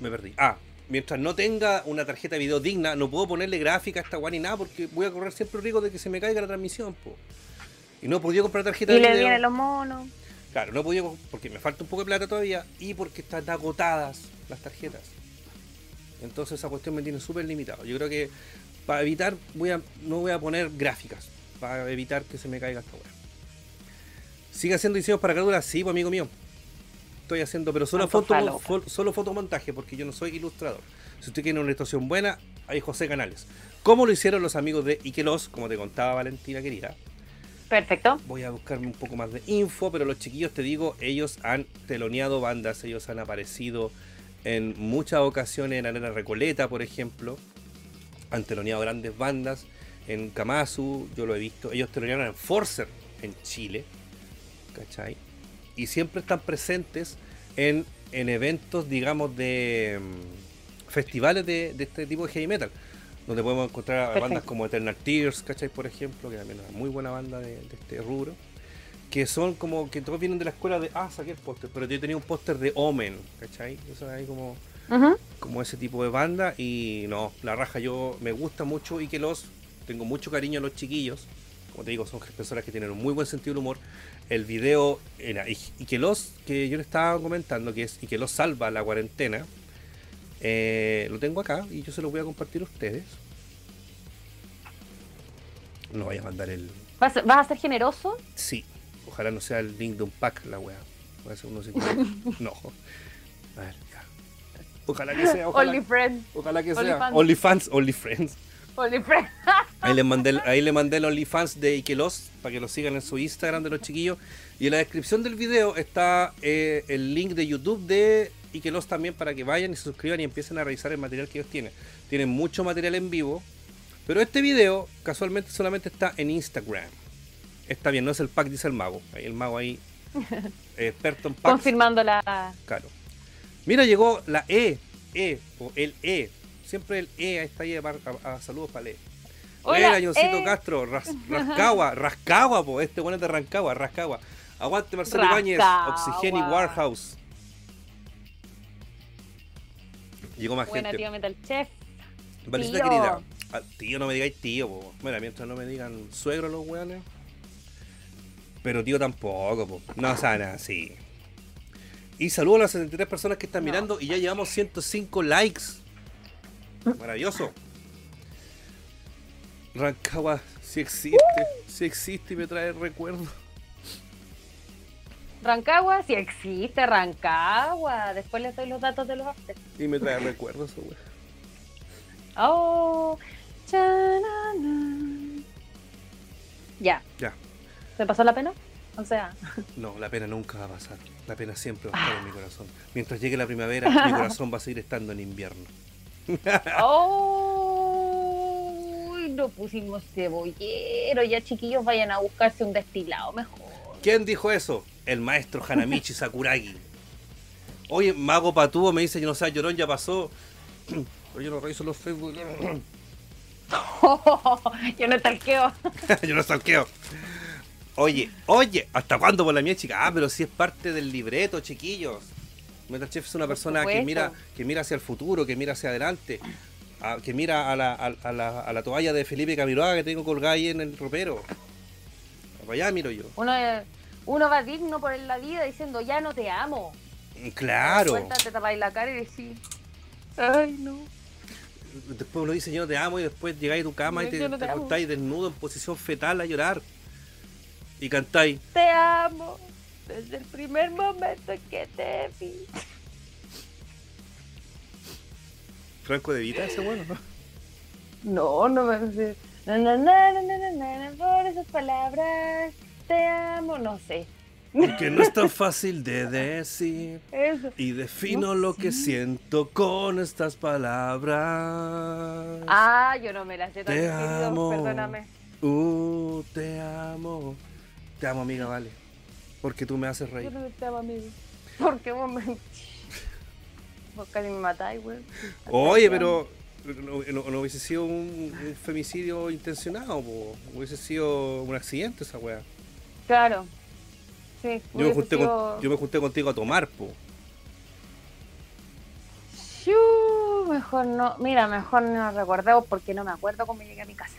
me perdí. Ah, mientras no tenga una tarjeta de video digna, no puedo ponerle gráfica a esta guay ni nada porque voy a correr siempre el riesgo de que se me caiga la transmisión. Po. Y no he podido comprar tarjeta Y de le video. vienen los monos. Claro, no he podido porque me falta un poco de plata todavía y porque están agotadas las tarjetas. Entonces esa cuestión me tiene súper limitado. Yo creo que para evitar, voy a, no voy a poner gráficas, para evitar que se me caiga esta weá. ¿Sigue haciendo diseños para carátulas? Sí, pues amigo mío. Estoy haciendo, pero solo, foto, solo fotomontaje, porque yo no soy ilustrador. Si usted quiere una ilustración buena, hay José Canales. ¿Cómo lo hicieron los amigos de Ikelos? Como te contaba Valentina querida. Perfecto. Voy a buscarme un poco más de info, pero los chiquillos, te digo, ellos han teloneado bandas, ellos han aparecido en muchas ocasiones en Arena Recoleta, por ejemplo. Han teloneado grandes bandas. En Kamazu, yo lo he visto. Ellos telonearon en Forcer, en Chile. ¿Cachai? Y siempre están presentes en, en eventos, digamos, de mm, festivales de, de este tipo de heavy metal. Donde podemos encontrar a bandas Perfecto. como Eternal Tears, ¿cachai? Por ejemplo, que también es una muy buena banda de, de este rubro. Que son como que todos vienen de la escuela de. Ah, saqué el póster, pero yo tenía un póster de Omen, ¿cachai? Eso es ahí como como ese tipo de banda y no, la raja yo me gusta mucho y que los tengo mucho cariño a los chiquillos, como te digo, son personas que tienen un muy buen sentido del humor. El video era y, y que los que yo le estaba comentando que es y que los salva la cuarentena. eh, lo tengo acá y yo se lo voy a compartir a ustedes. No vaya a mandar el. ¿Vas, vas a ser generoso? Sí, ojalá no sea el link de un pack la wea. Voy a hacer unos No. A ver, ya. Ojalá que sea, ojalá. Only friends. Ojalá que sea. OnlyFans. OnlyFans, OnlyFriends. Only friends. Ahí le mandé, el- ahí le mandé el OnlyFans de Ikelos para que lo sigan en su Instagram de los chiquillos. Y en la descripción del video está eh, el link de YouTube de Ikelos también para que vayan y se suscriban y empiecen a revisar el material que ellos tienen. Tienen mucho material en vivo. Pero este video casualmente solamente está en Instagram. Está bien, no es el pack, dice el mago. El mago ahí, eh, experto en packs. Confirmando la. Claro. Mira, llegó la E, E, o el E. Siempre el E, ahí está ahí, a, a- a- saludos para el E. Hola, Johncito E. Castro, Ras- Rascagua, Rascagua, po, este bueno es de Rancagua, Rascagua. Aguante Marcelo Ibáñez. Oxigeni Warehouse. Llegó más Buena, gente. tío Metal Chef. Valicita querida. Ah, tío, no me digáis tío, po. Mira, mientras no me digan suegro los weones. Pero tío tampoco, po. No saben así. Y saludo a las 73 personas que están No. mirando y ya llevamos 105 likes. Maravilloso. Rancagua, si existe, si existe y me trae recuerdos. Rancagua, sí existe Rancagua. Después les doy los datos de los after. Y me trae recuerdos, wea. Oh. Ya. Ya. ¿Me pasó la pena? O sea, No, la pena nunca va a pasar. La pena siempre va a estar en mi corazón. Mientras llegue la primavera, mi corazón va a seguir estando en invierno. oh, no pusimos cebollero. Ya chiquillos vayan a buscarse un destilado mejor. ¿Quién dijo eso? El maestro Hanamichi Sakuragi. Oye, Mago Patúo me dice, yo no sé, llorón ya pasó. Pero yo no reviso los Facebook. Yo no talqueo. yo no stalkeo. Oye, oye, ¿hasta cuándo por la mía chica? Ah, pero si es parte del libreto, chiquillos. Metal Chef es una persona que mira, que mira hacia el futuro, que mira hacia adelante, a- que mira a la, a, a la, a la toalla de Felipe Camiroaga que tengo colgada ahí en el ropero. Para allá miro yo. Uno, uno va digno por la vida diciendo, ya no te amo. Claro. Suelta, te tapáis la cara y decís, ay, no. Después uno dice yo no te amo y después llegáis a tu cama y te, no te te amo. acostáis desnudo en posición fetal a llorar. Y cantáis. Te amo desde el primer momento en que te vi. Franco de Vita, ese bueno, ¿no? No, no me sé. Na, na, na, na, na, na, na, por esas palabras, te amo, no sé. Porque no es tan fácil de decir. Eso. Y defino No lo que siento con estas palabras. Ah, yo no me la sé tan Te amo. perdóname. Uh, te amo. Te amo, amiga, vale. Porque tú me haces Yo reír. no te amo, amigo. Porque vos me... Vos casi me matáis, weón. Oye, pero no, no- no hubiese sido un, un femicidio intencionado, po. hubiese sido un accidente esa weá. Claro. Sí, Yo me, junté con- sido- yo me junté contigo a tomar, po. Shuu, mejor no. Mira, mejor no recordemos porque no me acuerdo cómo llegué a mi casa.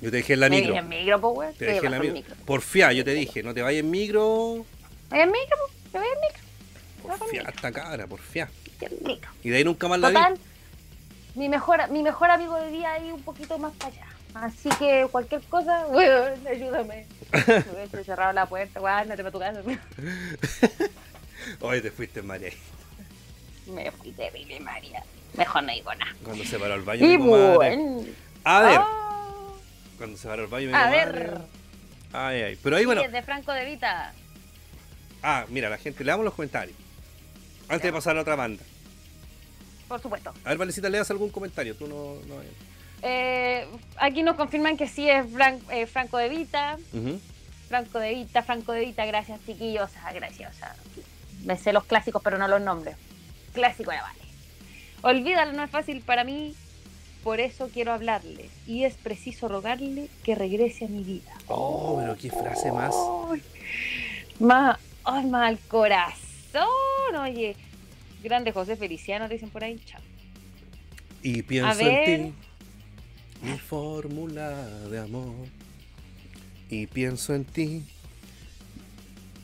Yo te dejé en la Me micro. vine en micro, pues, weón. Te dejé en la el micro. micro. Porfía, yo te dije, no te vayas en micro. ¿Me voy en micro? pues, ¿Me voy en micro? El Porfía, esta cara, porfía. Micro. Y de ahí nunca más la vi. Total, mi mejor, mi mejor amigo vivía ahí un poquito más para allá. Así que cualquier cosa, weón, ayúdame. Me hubiese cerrado la puerta, weón, no te tu casa. Oye, te fuiste María. Me fui terrible, María. Mejor no digo nada. Cuando se paró al baño, Y bueno. A ver, Oh, cuando se paró al baño, a ver. Ay, ay. Pero ahí, bueno. Sí, de Franco de Vita. Ah, mira, la gente, leamos los comentarios. Antes de pasar a otra banda. Por supuesto. A ver, Valecita, leas algún comentario. Tú no. no Eh, aquí nos confirman que sí es Fran- eh, Franco de Vita. Franco de Vita, Franco de Vita, gracias chiquillos. Ah, gracias. o sea, me sé los clásicos, pero no los nombres. Clásico ya vale. Olvídalo, no es fácil para mí. Por eso quiero hablarle. Y es preciso rogarle que regrese a mi vida. Oh, pero qué frase más. Ay, más, más al corazón. Oye, grande José Feliciano, dicen por ahí. Chao. Y pienso A ver. en ti, mi fórmula de amor. Y pienso en ti.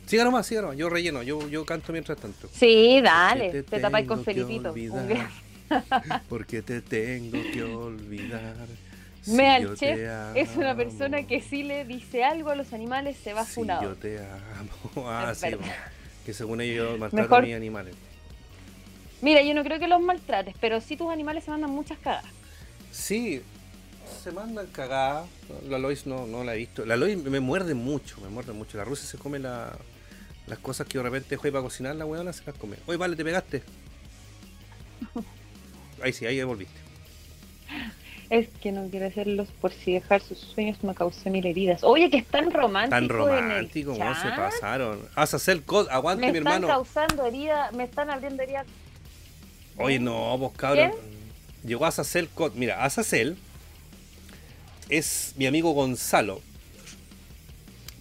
Siga nomás, siga nomás. Yo relleno, yo, yo canto mientras tanto. Sí, dale. Porque Te, tapáis con Felipito. Un gran- Porque te tengo que olvidar. si Mea yo el te chef es una persona que si le dice algo a los animales se va Si funado. yo te amo. Ah, sí, que según ellos maltrato Mejor- a mis animales. Mira, yo no creo que los maltrates, pero sí tus animales se mandan muchas cagadas. Sí, se mandan cagadas. La Lois no, no la he visto. La Lois me muerde mucho, me muerde mucho. La Rusia se come la- las cosas que de repente juega para cocinar, la weona se las come. Oye, vale, te pegaste. Ahí sí, ahí volviste. Es que no quiere hacerlos por si dejar sus sueños me causó mil heridas. Oye, que es tan romántico. Tan en el romántico, ¿cómo se pasaron? Haz hacer cos, aguante Me mi están hermano. causando heridas, me están abriendo heridas. Oye, no, vos cabrón. Llegó Azazel. Co- Mira, Azazel es mi amigo Gonzalo.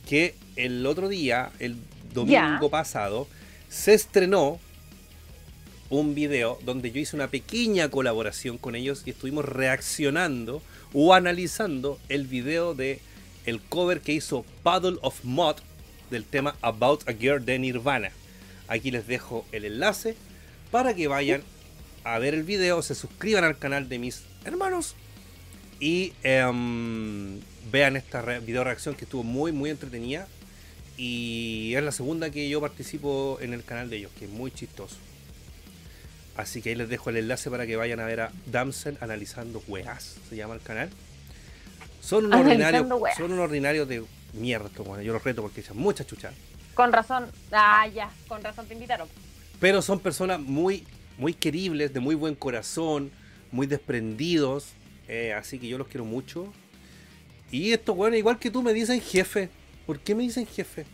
Que el otro día, el domingo pasado, se estrenó un video donde yo hice una pequeña colaboración con ellos y estuvimos reaccionando o analizando el video de el cover que hizo Puddle of Mud del tema About a Girl de Nirvana. Aquí les dejo el enlace para que vayan a ver el video, se suscriban al canal de mis hermanos y em, vean esta video reacción que estuvo muy muy entretenida y es la segunda que yo participo en el canal de ellos, que es muy chistoso. Así que ahí les dejo el enlace para que vayan a ver a Damsel analizando weas, se llama el canal. Son unos ordinarios, son unos ordinarios de mierda, bueno, yo los reto porque echan mucha chucha. Con razón. Ah, ya, con razón te invitaron. Pero son personas muy, muy queribles, de muy buen corazón, muy desprendidos. eh, así que yo los quiero mucho. Y estos bueno, igual que tú, me dicen jefe. ¿Por qué me dicen jefe?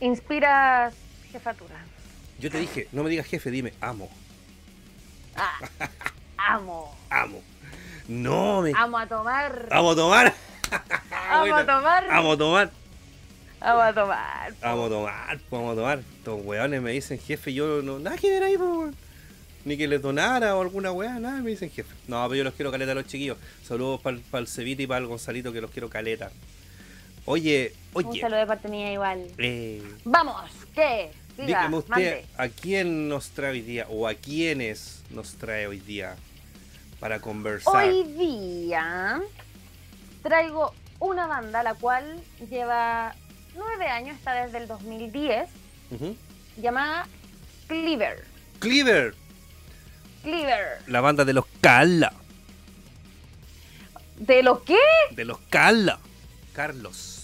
Inspiras jefatura. Yo te dije, no me digas jefe, dime amo. Ah, amo. Amo. No, me. Amo a tomar. Amo a tomar. Amo Bueno, a tomar. Amo a tomar. Amo a tomar. Amo a tomar. Vamos a tomar. Estos weones me dicen jefe. Yo no. Nada que ver ahí, po. Ni que les donara o alguna weá, nada, me dicen jefe. No, pero yo los quiero caleta a los chiquillos. Saludos para el Cevita y para el Gonzalito que los quiero caleta. Oye, Un oye. saludo de parte mía igual. Eh, Vamos, ¿qué? Diga, dígame usted, mande. ¿a quién nos trae hoy día? ¿O a quiénes nos trae hoy día para conversar? Hoy día traigo una banda la cual lleva nueve años, está desde el 2010, Ujú. llamada Cleaver. Cleaver, Cleaver. la banda de los Cala. ¿De lo qué? De los Cala. Carlos.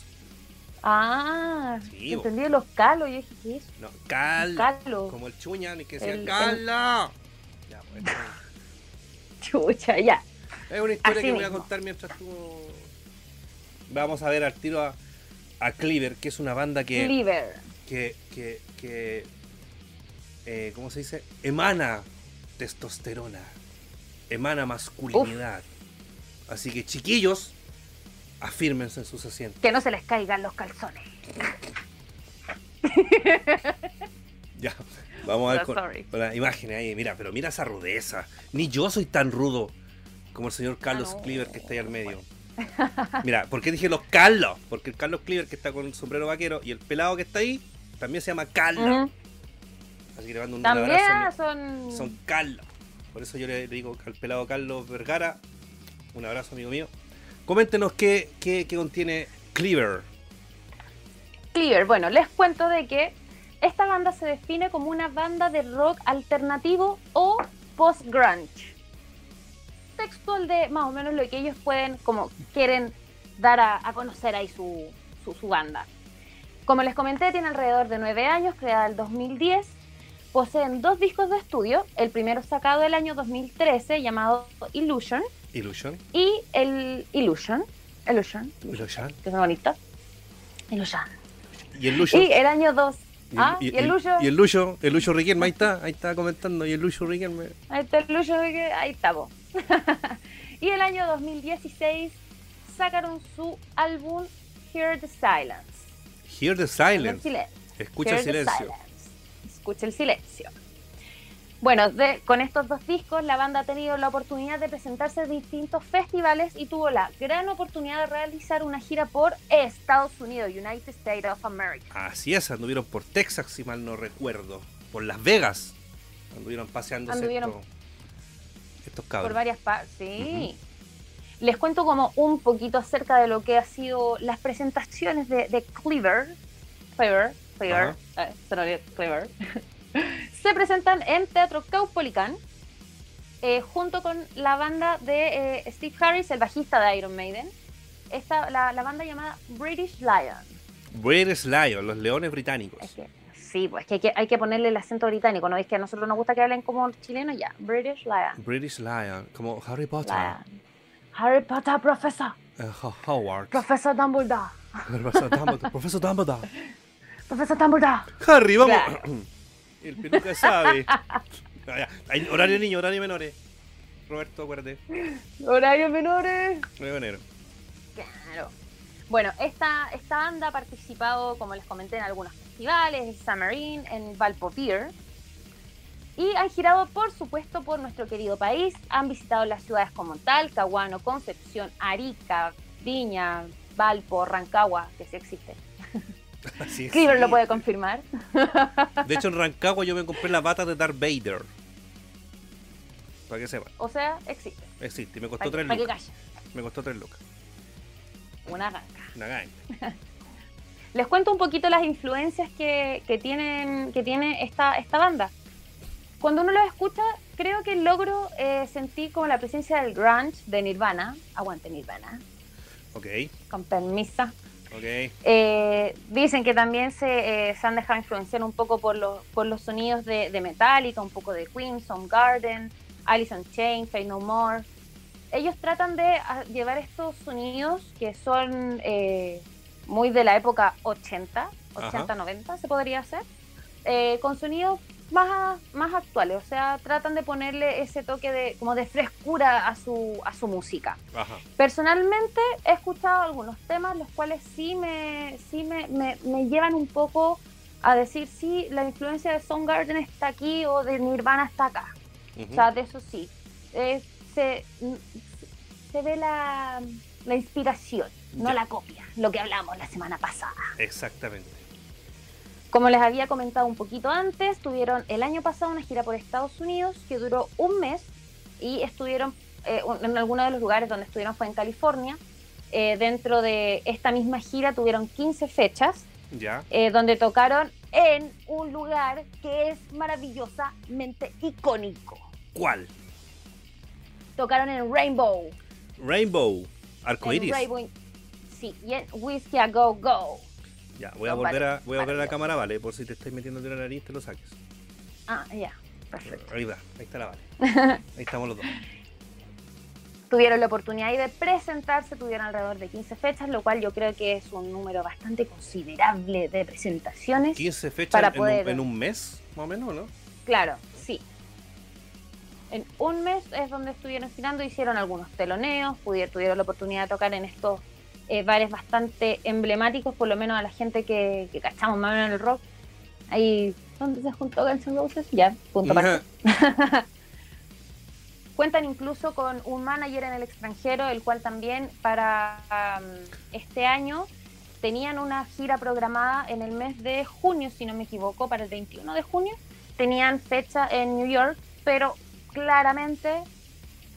Ah, Sí, entendí los calos. Yo dije, ¿qué es? No. Calo. Como el chuña, ni que sea El- el- Cala. Ya, pues, Chucha, ya. es una historia Así que voy a contar mientras tú. Vamos a ver al tiro a, a Cleaver, que es una banda que, Cleaver. que, que, que eh, ¿cómo se dice? Emana testosterona, emana masculinidad. Así que chiquillos, afírmense en sus asientos. Que no se les caigan los calzones. Ya, vamos a ver con, con la imagen ahí. Mira, pero mira esa rudeza. Ni yo soy tan rudo como el señor Carlos Ah, no. Cleaver que está ahí al medio. Mira, ¿por qué dije los Carlos? Porque el Carlos Cleaver que está con el sombrero vaquero y el pelado que está ahí también se llama Carlos. Así que le mando un También abrazo. son. Son Carlos. Por eso yo le digo al pelado Carlos Vergara. Un abrazo, amigo mío. Coméntenos qué, qué, qué contiene Cleaver. Clear. Bueno, les cuento de que esta banda se define como una banda de rock alternativo o post-grunge. Textual de más o menos lo que ellos pueden, como quieren dar a, conocer ahí su, su, su banda. Como les comenté, tiene alrededor de nueve años, creada el 2010. Poseen dos discos de estudio, el primero sacado el año 2013 llamado Illusion Illusion. y el Illusion, Illusion, Illusion. que es bonito. Illusion. Y el Illusion. Y el año 2. Y, Ah, y- y el Lucho. Y el Lucho, el Lucho Riquelme, ahí está, ahí está comentando. Y el Lucho Riquelme. Ahí está el Lucho, que- ahí estamos. y el año 2016 sacaron su álbum Hear the Silence. Hear the El silence. silencio. Escucha el silencio. Escucha el silencio. Bueno, de- con estos dos discos la banda ha tenido la oportunidad de presentarse en distintos festivales y tuvo la gran oportunidad de realizar una gira por Estados Unidos, United States of America. Así es, anduvieron por Texas, si mal no recuerdo. Por Las Vegas. Anduvieron paseándose Anduvieron estos, estos cabros. Por varias partes, sí. Les cuento como un poquito acerca de lo que ha sido las presentaciones de, de Cleaver. Cleaver, Cleaver, eh, Cleaver. Se presentan en Teatro Caupolicán eh, junto con la banda de eh, Steve Harris, el bajista de Iron Maiden. Esta, la, la banda llamada British Lion. British Lion, los leones británicos. Es que, sí, pues que hay, que hay que ponerle el acento británico, ¿no? Es que a nosotros nos gusta que hablen como chilenos, ya. British Lion. British Lion, como Harry Potter. Lion. Harry Potter, profesor. Ho- Howard. Profesor Dumbledore. Profesor Dumbledore. Profesor Dumbledore. Profesor Dumbledore. Harry, vamos. Claro. El peluca sabe. Ah. Hay horario niño, horario menores. Roberto, acuérdate. Horarios menores. 9 de enero. Claro. Bueno, esta, esta banda ha participado, como les comenté, en algunos festivales, en Summerine, en Valpopier. Y han girado, por supuesto, por nuestro querido país. Han visitado las ciudades como Talcahuano, Concepción, Arica, Viña, Valpo, Rancagua, que sí existe. Así es. Lo puede confirmar. De hecho, en Rancagua yo me compré la bata de Darth Vader. Para que sepan. O sea, existe. Existe. y Me costó Para 3 que lucas. Me costó 3 lucas. Una ganga. Una gana. Les cuento un poquito las influencias que, que tienen, que tiene esta, esta banda. Cuando uno los escucha, creo que logro eh, sentir como la presencia del grunge de Nirvana. Aguante Nirvana, Ok, con permisa. Eh, dicen que también se, eh, se han dejado influenciar un poco por los, por los sonidos de, de Metallica, un poco de Queen, Soundgarden, Alice in Chains, Fate No More. Ellos tratan de ah, llevar estos sonidos que son eh, muy de la época 80, 80, Ajá. 90 se podría hacer, eh, con sonidos más, más actuales. O sea, tratan de ponerle ese toque de, como de frescura a su, a su música. Ajá. Personalmente he escuchado algunos temas los cuales sí me, sí me, me- me llevan un poco a decir sí, la influencia de Soundgarden está aquí o de Nirvana está acá. O sea, de eso sí. Eh, se, se ve la, la inspiración, no la copia, lo que hablamos la semana pasada. Exactamente. Como les había comentado un poquito antes, tuvieron el año pasado una gira por Estados Unidos que duró un mes y estuvieron eh, en alguno de los lugares donde estuvieron fue en California. Eh, dentro de esta misma gira tuvieron 15 fechas Ya. eh, donde tocaron en un lugar que es maravillosamente icónico. ¿Cuál? Tocaron en Rainbow. Rainbow. Arcoiris. Rainbow sí, y en Whiskey a Go Go. Ya, voy a volver a, voy a volver a la cámara, vale, por si te estáis metiendo de la nariz, te lo saques. Ah, ya, perfecto. Ahí está, ahí está la vale. Ahí estamos los dos. tuvieron la oportunidad ahí de presentarse, tuvieron alrededor de 15 fechas, lo cual yo creo que es un número bastante considerable de presentaciones. 15 fechas Para en, poder- un, en un mes, más o menos, ¿no? Claro, sí. En un mes es donde estuvieron girando, hicieron algunos teloneos, pudieron, tuvieron la oportunidad de tocar en estos eh, bares bastante emblemáticos, por lo menos a la gente que, que cachamos más en el rock. Ahí, ¿dónde se juntó Guns N' Roses? Ya, punto aparte. Cuentan incluso con un manager en el extranjero, el cual también para um, este año tenían una gira programada en el mes de junio, si no me equivoco, para el 21 de junio. Tenían fecha en New York, pero claramente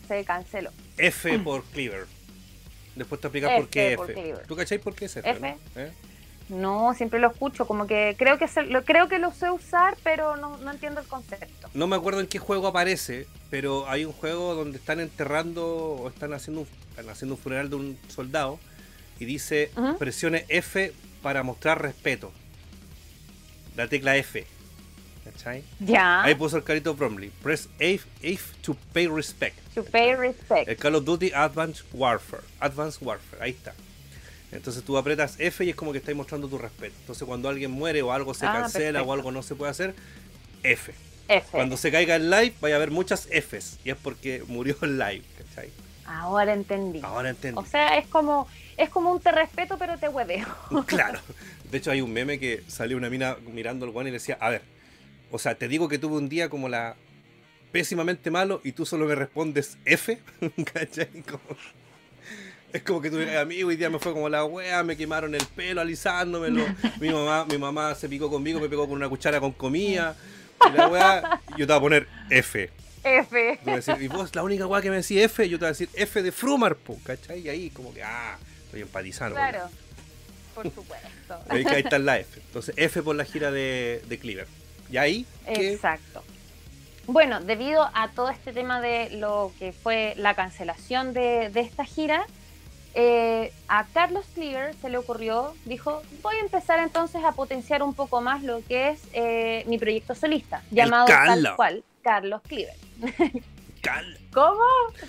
se canceló. F por Cleaver. Después te explicas por qué F. ¿Tú cacháis por qué es F? F. ¿no? ¿Eh? No, siempre lo escucho, como que creo que lo, creo que lo sé usar, pero no, no, entiendo el concepto. No me acuerdo en qué juego aparece, pero hay un juego donde están enterrando o están haciendo un, están haciendo un funeral de un soldado y dice uh -huh. presione F para mostrar respeto. La tecla F. ¿Cachai? Ya. Ahí puso el carito Bromley. Press F, F to pay respect. To pay respect. El Call of Duty Advanced Warfare. Advanced Warfare, ahí está. Entonces tú apretas F y es como que estás mostrando tu respeto. Entonces cuando alguien muere o algo se Ah, cancela perfecto. o algo no se puede hacer, F. F. Cuando se caiga el live vaya a haber muchas Fs y es porque murió el live, ¿cachai? Ahora entendí. Ahora entiendo. O sea, es como es como un te respeto, pero te hueveo. Claro. De hecho hay un meme que salió una mina mirando al guan y le decía, a ver, o sea, te digo que tuve un día como la pésimamente malo y tú solo me respondes F, ¿cachai? Como- es como que tuviera amigo y día me fue como la wea, me quemaron el pelo alisándomelo. Mi mamá, mi mamá se picó conmigo, me pegó con una cuchara con comida. Y la wea, yo te voy a poner F. F. Tú a decir, y vos la única weá que me decís F, yo te voy a decir F de Frumar, po, ¿cachai? Y ahí como que, ah, estoy empatizando. Claro. Por supuesto. Ahí, ahí está la F. Entonces, F por la gira de, de Cleaver. Y ahí, Exacto. Bueno, debido a todo este tema de lo que fue la cancelación de, de esta gira, eh, a Carlos Cleaver se le ocurrió, dijo, voy a empezar entonces a potenciar un poco más lo que es eh, mi proyecto solista, llamado tal Carlos. cual, Carlos Cleaver. ¿Cómo?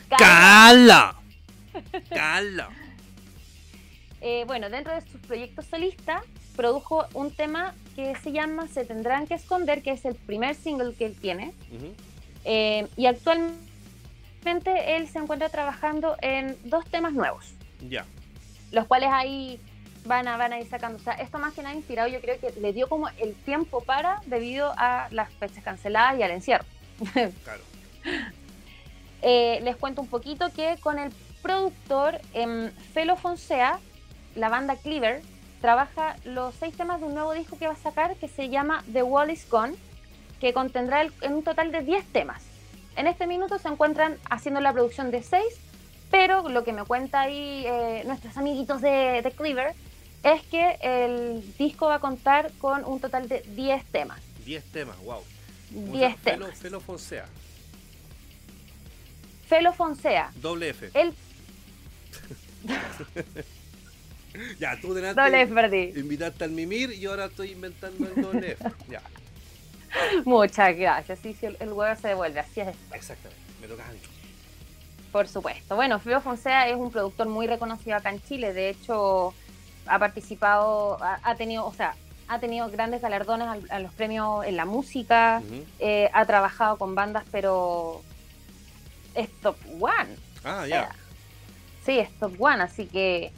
Carlos. Cala. Cala. Eh, bueno, dentro de sus proyectos solistas, produjo un tema que se llama Se tendrán que esconder, que es el primer single que él tiene. Eh, y actualmente él se encuentra trabajando en dos temas nuevos, Ya. los cuales ahí van a, van a ir sacando. O sea, esto más que nada inspirado, yo creo que le dio como el tiempo para debido a las fechas canceladas y al encierro. Claro. Eh, les cuento un poquito que con el productor em, Felo Fonsea, la banda Cleaver, trabaja los seis temas de un nuevo disco que va a sacar que se llama The Wall is Gone, que contendrá el- en un total de 10 temas. En este minuto se encuentran haciendo la producción de 6, pero lo que me cuenta ahí eh, nuestros amiguitos de, de Cleaver es que el disco va a contar con un total de 10 temas. 10 temas, wow. 10 Felo, temas. Felo Fonsea. Felo Fonsea, Doble F. él... Ya, tú delante Doble F, perdí. invitaste al Mimir y ahora estoy inventando el doble F. Ya, Muchas gracias. Sí, sí, el, el huevo se devuelve, así es. exactamente. Me toca a mí. Por supuesto. Bueno, Feo Fonsea es un productor muy reconocido acá en Chile. De hecho, ha participado, ha, ha tenido, o sea, ha tenido grandes galardones al- a, los premios en la música. Eh, ha trabajado con bandas, pero es top one. Ah, ya. sí, es top one, así que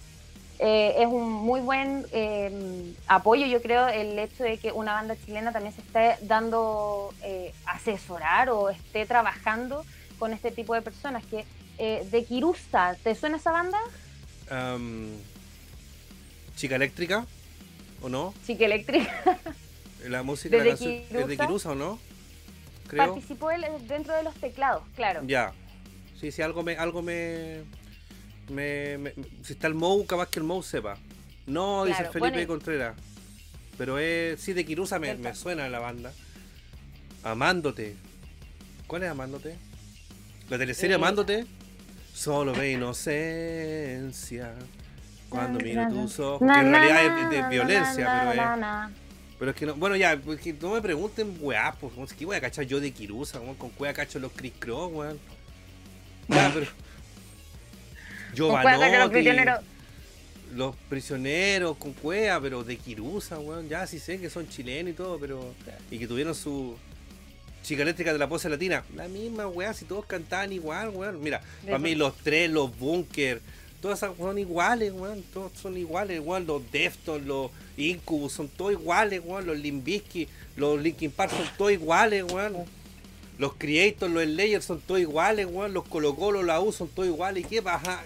eh, es un muy buen eh, apoyo, yo creo, el hecho de que una banda chilena también se esté dando eh, asesorar o esté trabajando con este tipo de personas. que eh, De Kirusta, ¿te suena esa banda? Chica eléctrica, ¿o no? Chica Eléctrica. La música ¿De la es de Kirusa? Kirusa, ¿o no? Creo. Participó él dentro de los teclados, claro. Ya. Sí, sí, algo me. Algo me, me, me- si está el Mou, capaz que el Mou sepa. No, dice Felipe bueno, Contreras. Pero es. Sí, de Kirusa me, me suena la banda. Amándote. ¿Cuál es Amándote? ¿La teleserie Eh, Amándote? Solo ve inocencia. Cuando miro tus ojos. Que en realidad es de violencia, pero es. Pero es que no, bueno, ya, pues que no me pregunten, weá, pues, que voy a cachar yo de Kirusa, weón, con cueva cacho los Chris Cross, weón. Ya, pero. Que los Giovanotti, prisioneros- los prisioneros con cueva, pero de Kirusa, weón. Ya sí sé que son chilenos y todo, pero. Y que tuvieron su. Chica eléctrica de la pose latina, la misma weá, si todos cantaban igual, weón. Mira, para mí los tres, los bunkers, todas esas son iguales, weón. Todos son iguales, weón. Los Deftones, los Incubus son todos iguales, weón. Los Limbisky, los Linkin Park son todos iguales, weón. Los Creators, los Slayers son todos iguales, weón. Los Colo Colo, la U son todos iguales. ¿Y qué pasa?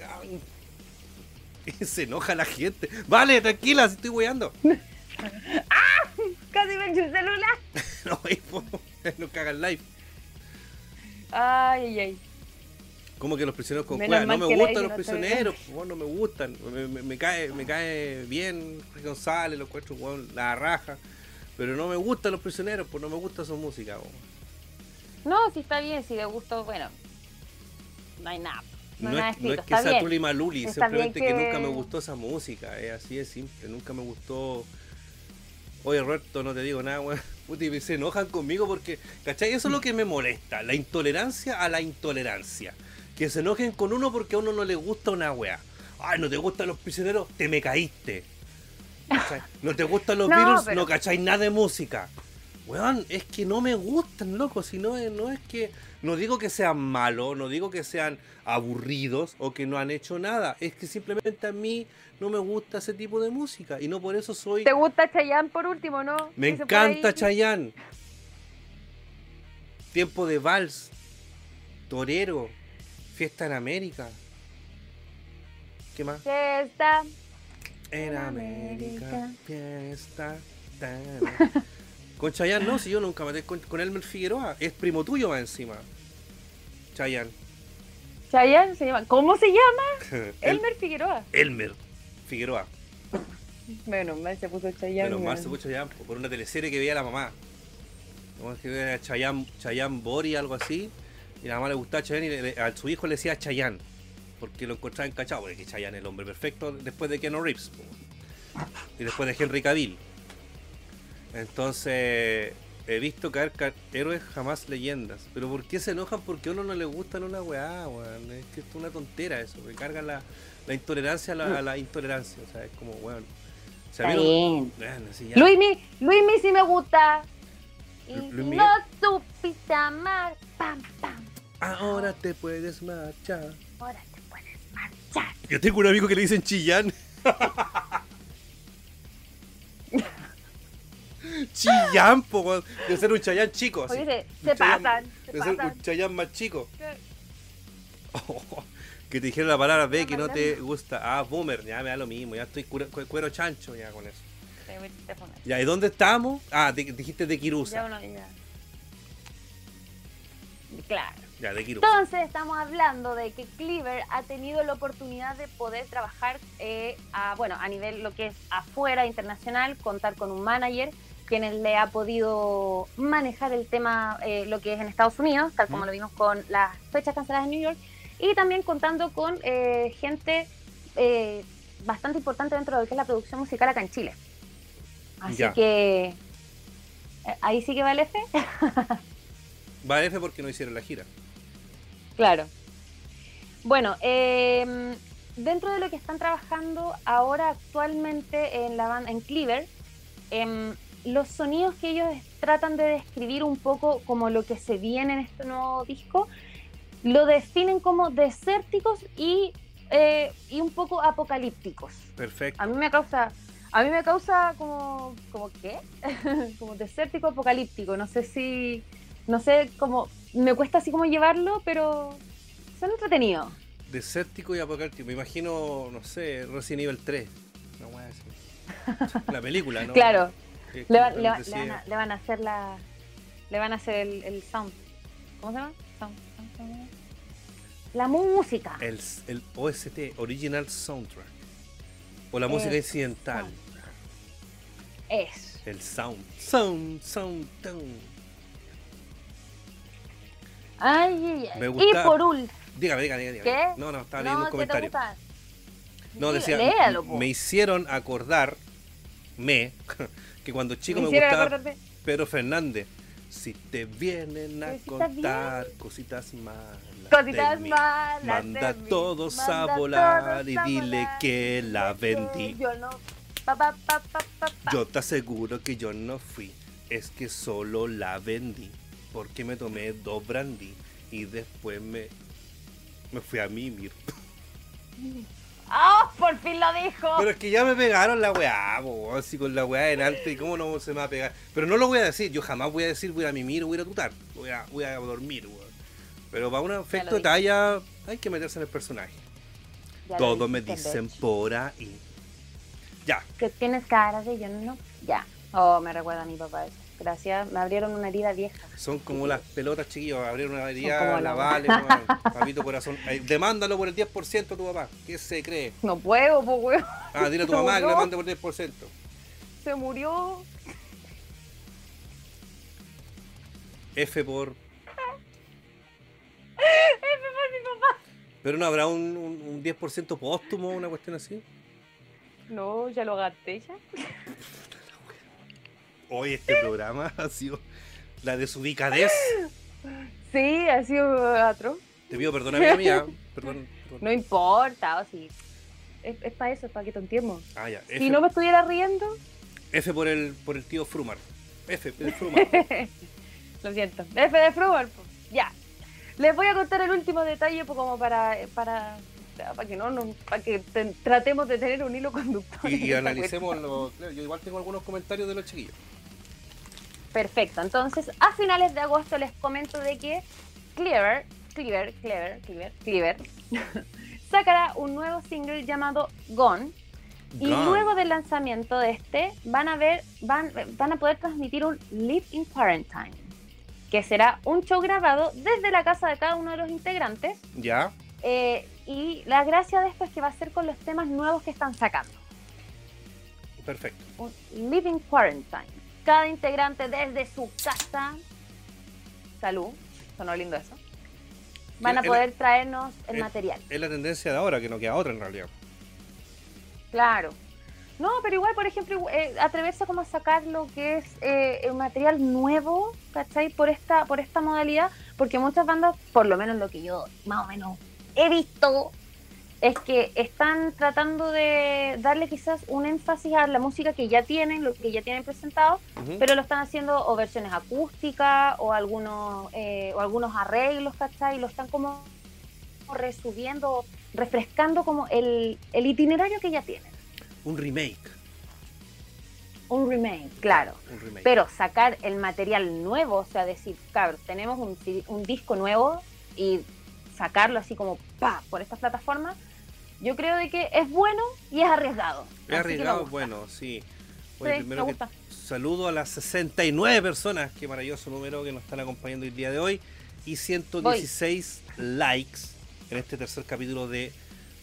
Se enoja la gente. Vale, tranquila, si estoy weando. Casi me eché el celular. No, po, no cagan live. Ay, ay, ay. Como que los prisioneros con cueva. No me gustan los no prisioneros, no me gustan. Me, me- me cae, me cae bien González, los cuatro, weón, la raja. Pero no me gustan los prisioneros, pues no me gusta su música, weón. No, si está bien, si de gusto, bueno. No hay nada. No, es, no escrito. es que sea. Tuli Maluli, Está simplemente que... que- nunca me gustó esa música, es así de simple, nunca me gustó. Oye, Roberto, no te digo nada, weón. Puta, y se enojan conmigo porque, ¿cachai? Eso es lo que me molesta, la intolerancia a la intolerancia. Que se enojen con uno porque a uno no le gusta una weá. Ay, no te gustan los prisioneros, te me caíste. ¿Cachai? No te gustan los No, virus, pero- no cacháis nada de música. Weón, es que no me gustan, loco. Si no, es- no es que. No digo que sean malos, no digo que sean aburridos o que no han hecho nada. Es que simplemente a mí no me gusta ese tipo de música. Y no por eso soy. ¿Te gusta Chayanne por último, no? Me encanta. Chayanne. Tiempo de vals. Torero. Fiesta en América. ¿Qué más? Fiesta. En América, fiesta. Con Chayanne no, si yo nunca maté con, con Elmer Figueroa. Es primo tuyo más encima. Chayanne. Chayanne se llama. ¿Cómo se llama? El- Elmer Figueroa. Elmer Figueroa. Menos mal se puso Chayanne. Pero más weón. se puso Chayanne po, por una teleserie que veía la mamá. Como que veía Chayanne, Chayanne Bori, algo así. Y la mamá le gustaba Chayanne y le- le- a su hijo le decía Chayanne. Porque lo encontraba encachado. Porque Chayanne es el hombre perfecto después de Keanu Reeves. Y después de Henry Cavill. Entonces, he visto caer ca- héroes jamás leyendas. Pero ¿por qué se enojan? Porque a uno no le gustan una weá, weón. Es que es una tontera eso. Me cargan la, la intolerancia a la, a la intolerancia. O sea, es como, weón. Está bien. Bueno, sí. Luismi, Luismi sí me gusta. Y Luis no supiste amar, pam, pam, Ahora te puedes marchar. ahora te puedes marchar. Yo tengo un amigo que le dicen Chillán. Chillán, po, weón. De ser un Chayán chico. así. Oye, se, Un se Chayán- pasan, se De ser un Chayán más chico. ¿Qué? que te dijeron la palabra B que no te gusta. Ah, boomer. Ya me da lo mismo. Ya estoy cura- cu- cuero chancho ya con eso. Ya, ¿y dónde estamos? Ah, dijiste de Ya Kirusa. uno ya. Claro. Ya, de Kirusa. Entonces estamos hablando de que Cleaver ha tenido la oportunidad de poder trabajar eh, a, bueno, a nivel lo que es afuera, internacional, contar con un manager quien le ha podido manejar el tema, eh, lo que es en Estados Unidos, tal como lo vimos con las fechas canceladas en New York, y también contando con eh, gente eh, bastante importante dentro de lo que es la producción musical acá en Chile. Así Ya. que eh, ahí sí que va el F. Va F porque no hicieron la gira. Claro. Bueno, eh, dentro de lo que están trabajando ahora actualmente en la banda, en Cleaver, em, los sonidos que ellos tratan de describir un poco como lo que se viene en este nuevo disco, lo definen como desérticos y, eh, y un poco apocalípticos. Perfecto. A mí me causa, a mí me causa como, como qué, como desértico apocalíptico. No sé si, no sé cómo, me cuesta así como llevarlo, pero son entretenidos. Desértico y apocalíptico. Me imagino, no sé, Resident Evil 3. Una weá así. La película, ¿no? Claro, Le, va- le va- le van a, le van a hacer la, le van a hacer el, el sound. ¿Cómo se llama? Sound, sound, sound. La música. el, el OST, Original Soundtrack. O la música Eh, incidental. Es. El sound. Sound, sound, sound. Ay, ay, ay. Me Y por último, Dígame, dígame, dígame. ¿Qué? No, no, estaba leyendo un ¿qué te comentario. No, decía, léalo, me hicieron acordar, me, que cuando chico me, hicieron gustaba acordarte- Pedro Fernández. Si te vienen a contar cositas malas. Cositas de mí, malas de Manda mí, todos a volar todos y a dile volar, que la vendí. Yo no. Pa, pa, pa. Yo te aseguro que yo no fui. Es que solo la vendí. porque me tomé dos brandy y después me, me fui a mimir. ¡Ah! ¡Por fin lo dijo! Pero es que ya me pegaron la weá, así con la weá delante, y cómo no se me va a pegar. Pero no lo voy a decir, yo jamás voy a decir voy a mimir o voy a tutar, voy a, voy a dormir, weón. Pero para un efecto de talla hay que meterse en el personaje. Ya lo Todos me dicen por ahí. Ya, Que tienes cara de yo no. Ya. Oh, me recuerda a mi papá eso. Gracias. Me abrieron una herida vieja. son como las pelotas chiquillos, abrieron una herida, la vale, papito corazón. Demándalo por el 10% a tu papá, ¿qué se cree? No puedo, pues, weón. Ah, dile a tu mamá que no. le mande por el 10%. Se murió. F por... F por mi papá. Pero no habrá un, un, un 10% póstumo, una cuestión así. No, ya lo gasté ya. Hoy este programa ha sido la desubicadez. Sí, ha sido atroz. Te pido perdón a mi amiga. Perdón, perdón. No importa, o sí. Es, es para eso, es para que te entiendas. Ah, ya. F, Si no me estuviera riendo, F por el por el tío Frumar. F, el Frumar. lo siento. F de pues. Ya. Les voy a contar el último detalle pues, como para, para, para que no, no para que te- tratemos de tener un hilo conductor. Y, analicemos los. Yo igual tengo algunos comentarios de los chiquillos. Perfecto. Entonces, a finales de agosto les comento de que Cleaver, Cleaver, Cleaver, Cleaver, Cleaver, sacará un nuevo single llamado Gone. Y Gone. luego del lanzamiento de este, van a ver, van, van a poder transmitir un Live in Quarantine, que será un show grabado desde la casa de cada uno de los integrantes. Ya. eh, y la gracia de esto es que va a ser con los temas nuevos que están sacando. Perfecto. Un Living Quarantine. Cada integrante desde su casa. Salud. Sonó lindo eso. Van a El- poder traernos el el- material. Es la tendencia de ahora, que no queda otra en realidad. Claro. No, pero igual, por ejemplo, eh, atreverse como a sacar lo que es eh, el material nuevo, ¿cachai? Por esta, por esta modalidad, porque muchas bandas, por lo menos lo que yo más o menos he visto, es que están tratando de darle quizás un énfasis a la música que ya tienen, lo que ya tienen presentado, pero lo están haciendo o versiones acústicas o algunos eh, o algunos arreglos, ¿cachai? Lo están como resubiendo, refrescando como el, el itinerario que ya tienen. Un remake. Un remake, claro. Un remake. Pero sacar el material nuevo, o sea, decir, cabros, tenemos un, un disco nuevo y sacarlo así como pa por estas plataformas, yo creo de que es bueno y es arriesgado. Es arriesgado, bueno, sí. Sí, Oye, me primero que saludo a las 69 personas, qué maravilloso número que nos están acompañando el día de hoy, y 116 likes en este tercer capítulo de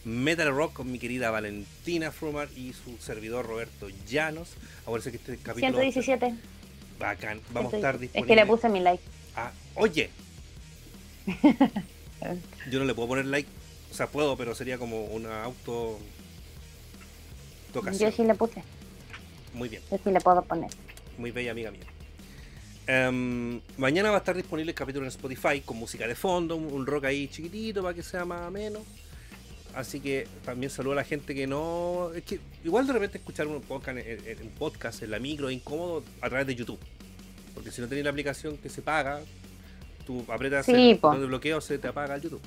Metal Rock con mi querida Valentina Frumar y su servidor Roberto Llanos. Ahora sé que este capítulo 117. bacán. Vamos a estar Es disponibles. que le puse mi like. Ah, oye. Yo no le puedo poner like. O sea, puedo, pero sería como una auto. Yo Tocación. sí le puse. Muy bien. Yo sí le puedo poner. Muy bella amiga mía. Em, mañana va a estar disponible el capítulo en Spotify con música de fondo, un, rock ahí chiquitito para que sea más ameno. Así que también saludo a la gente que no. Es que igual de repente escuchar un podcast en, en- en podcast en la micro es incómodo a través de YouTube. Porque si no tenés la aplicación que se paga, tú apretas Sí, el de bloqueo, se te apaga el YouTube.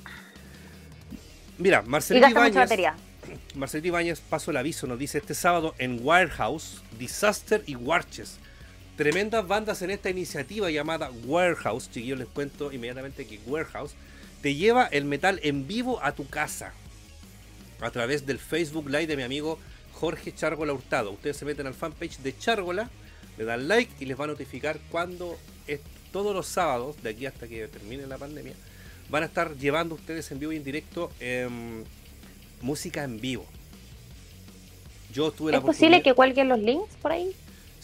Mira, mucha Ibáñez. batería. Marcelito Ibáñez paso el aviso, nos dice este sábado en Warehouse, Disaster y Warches. Tremendas bandas en esta iniciativa llamada Warehouse. Chiquillos, les cuento inmediatamente que Warehouse te lleva el metal en vivo a tu casa. A través del Facebook Live de mi amigo Jorge Chárgola Hurtado. Ustedes se meten al fanpage de Chárgola, le dan like y les va a notificar cuando es todos los sábados, de aquí hasta que termine la pandemia, van a estar llevando ustedes en vivo y en directo em, música en vivo. Yo tuve la ¿Es posible oportunidad- que cuelguen los links por ahí?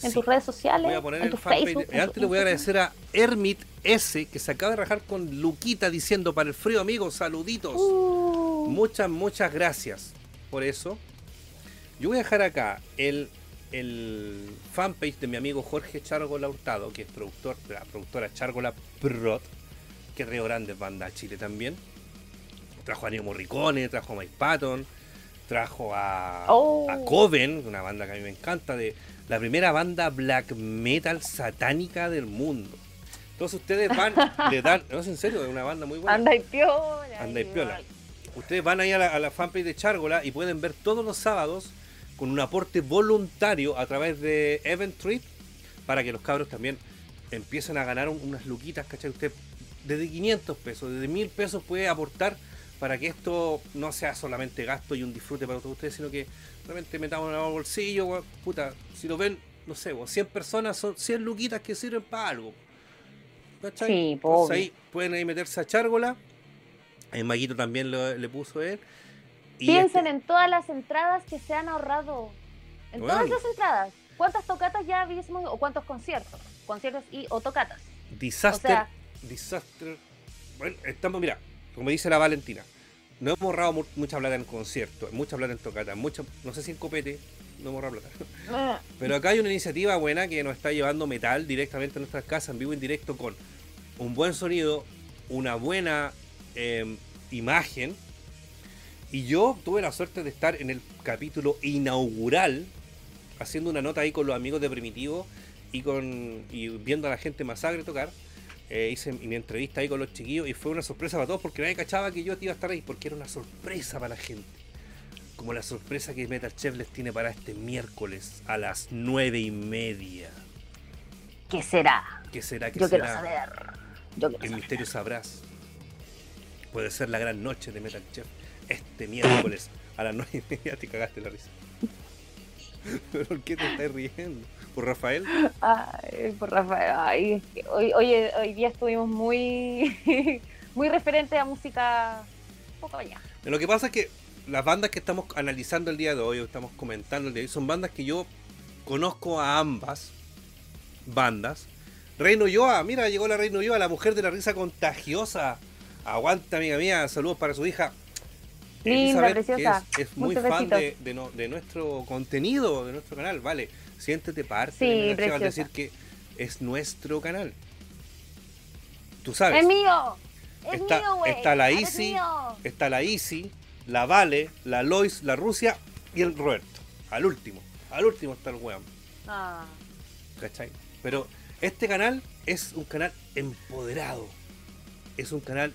En Sí. tus redes sociales, Voy a poner en tu. Facebook. Antes le voy a agradecer a Hermit S, que se acaba de rajar con Luquita diciendo para el frío amigo, saluditos. Uh, Muchas, muchas gracias por eso. Yo voy a dejar acá el, el fanpage de mi amigo Jorge Chargola Hurtado, que es productor la productora Chargola Prot, que es Río Grande, banda a Chile también. Trajo a Neo Morricone, trajo a Mike Patton, trajo a, Oh. a Coven, una banda que a mí me encanta, de la primera banda black metal satánica del mundo. Entonces ustedes van, le dan, no es en serio, es una banda muy buena. Anda y piola. Anda y piola. Ustedes van ahí a la, a la fanpage de Chargola y pueden ver todos los sábados con un aporte voluntario a través de Event Treat para que los cabros también empiecen a ganar un- unas luquitas, ¿cachai? Usted desde 500 pesos, desde 1000 pesos puede aportar para que esto no sea solamente gasto y un disfrute para todos ustedes, sino que realmente metamos en el bolsillo, puta, si lo ven, no sé, weón, 100 personas son 100 luquitas que sirven para algo. ¿Cachai? Sí, Entonces ahí pueden ahí meterse a Chárgola. El Maguito también lo- le puso él. Y Piensen este- en todas las entradas que se han ahorrado. En Bueno. todas las entradas. ¿Cuántas tocatas ya hubiésemos o cuántos conciertos? Conciertos y o tocatas. Disaster. O sea- disaster. Bueno, estamos, mira, como dice la Valentina, no hemos ahorrado mu- mucha plata en conciertos, mucha plata en tocata, mucha, no sé si en copete, no hemos ahorrado plata. Pero acá hay una iniciativa buena que nos está llevando metal directamente a nuestras casas, en vivo en directo, con un buen sonido, una buena eh, imagen. Y yo tuve la suerte de estar en el capítulo inaugural, haciendo una nota ahí con los amigos de Primitivo y con y viendo a la gente masacre tocar. Eh, hice mi entrevista ahí con los chiquillos y fue una sorpresa para todos porque nadie cachaba que yo iba a estar ahí porque era una sorpresa para la gente. Como la sorpresa que Metal Chef les tiene para este miércoles a las nueve y media. ¿Qué será? ¿Qué será? ¿Qué Yo quiero será? saber. Yo quiero El saber. misterio sabrás. Puede ser la gran noche de Metal Chef. Este miércoles a las 9 y media te cagaste la risa. ¿Pero por qué te estás riendo? ¿Por Rafael? Ay, por Rafael. Ay, es que hoy, hoy, hoy día estuvimos muy, muy referente a música un poco allá. Lo que pasa es que las bandas que estamos analizando el día de hoy, o estamos comentando el día de hoy, son bandas que yo conozco a ambas bandas. Reino Yoa, mira, llegó la Reino Yoa, la mujer de la risa contagiosa. Aguanta, amiga mía, saludos para su hija. Linda, Elizabeth, que preciosa. Es, es muy Muchos fan besitos. de, de no- de nuestro contenido, de nuestro canal, vale. Siéntete parte Sí, de al decir que es nuestro canal. Tú sabes. ¡Es mío! ¡Es Está- mío, güey! está la ¡Es Easy. Está la Easy, la Vale, la Lois, la Rusia y el Roberto. Al último. Al último está el weón. Ah, ¿Cachai? Pero este canal es un canal empoderado. Es un canal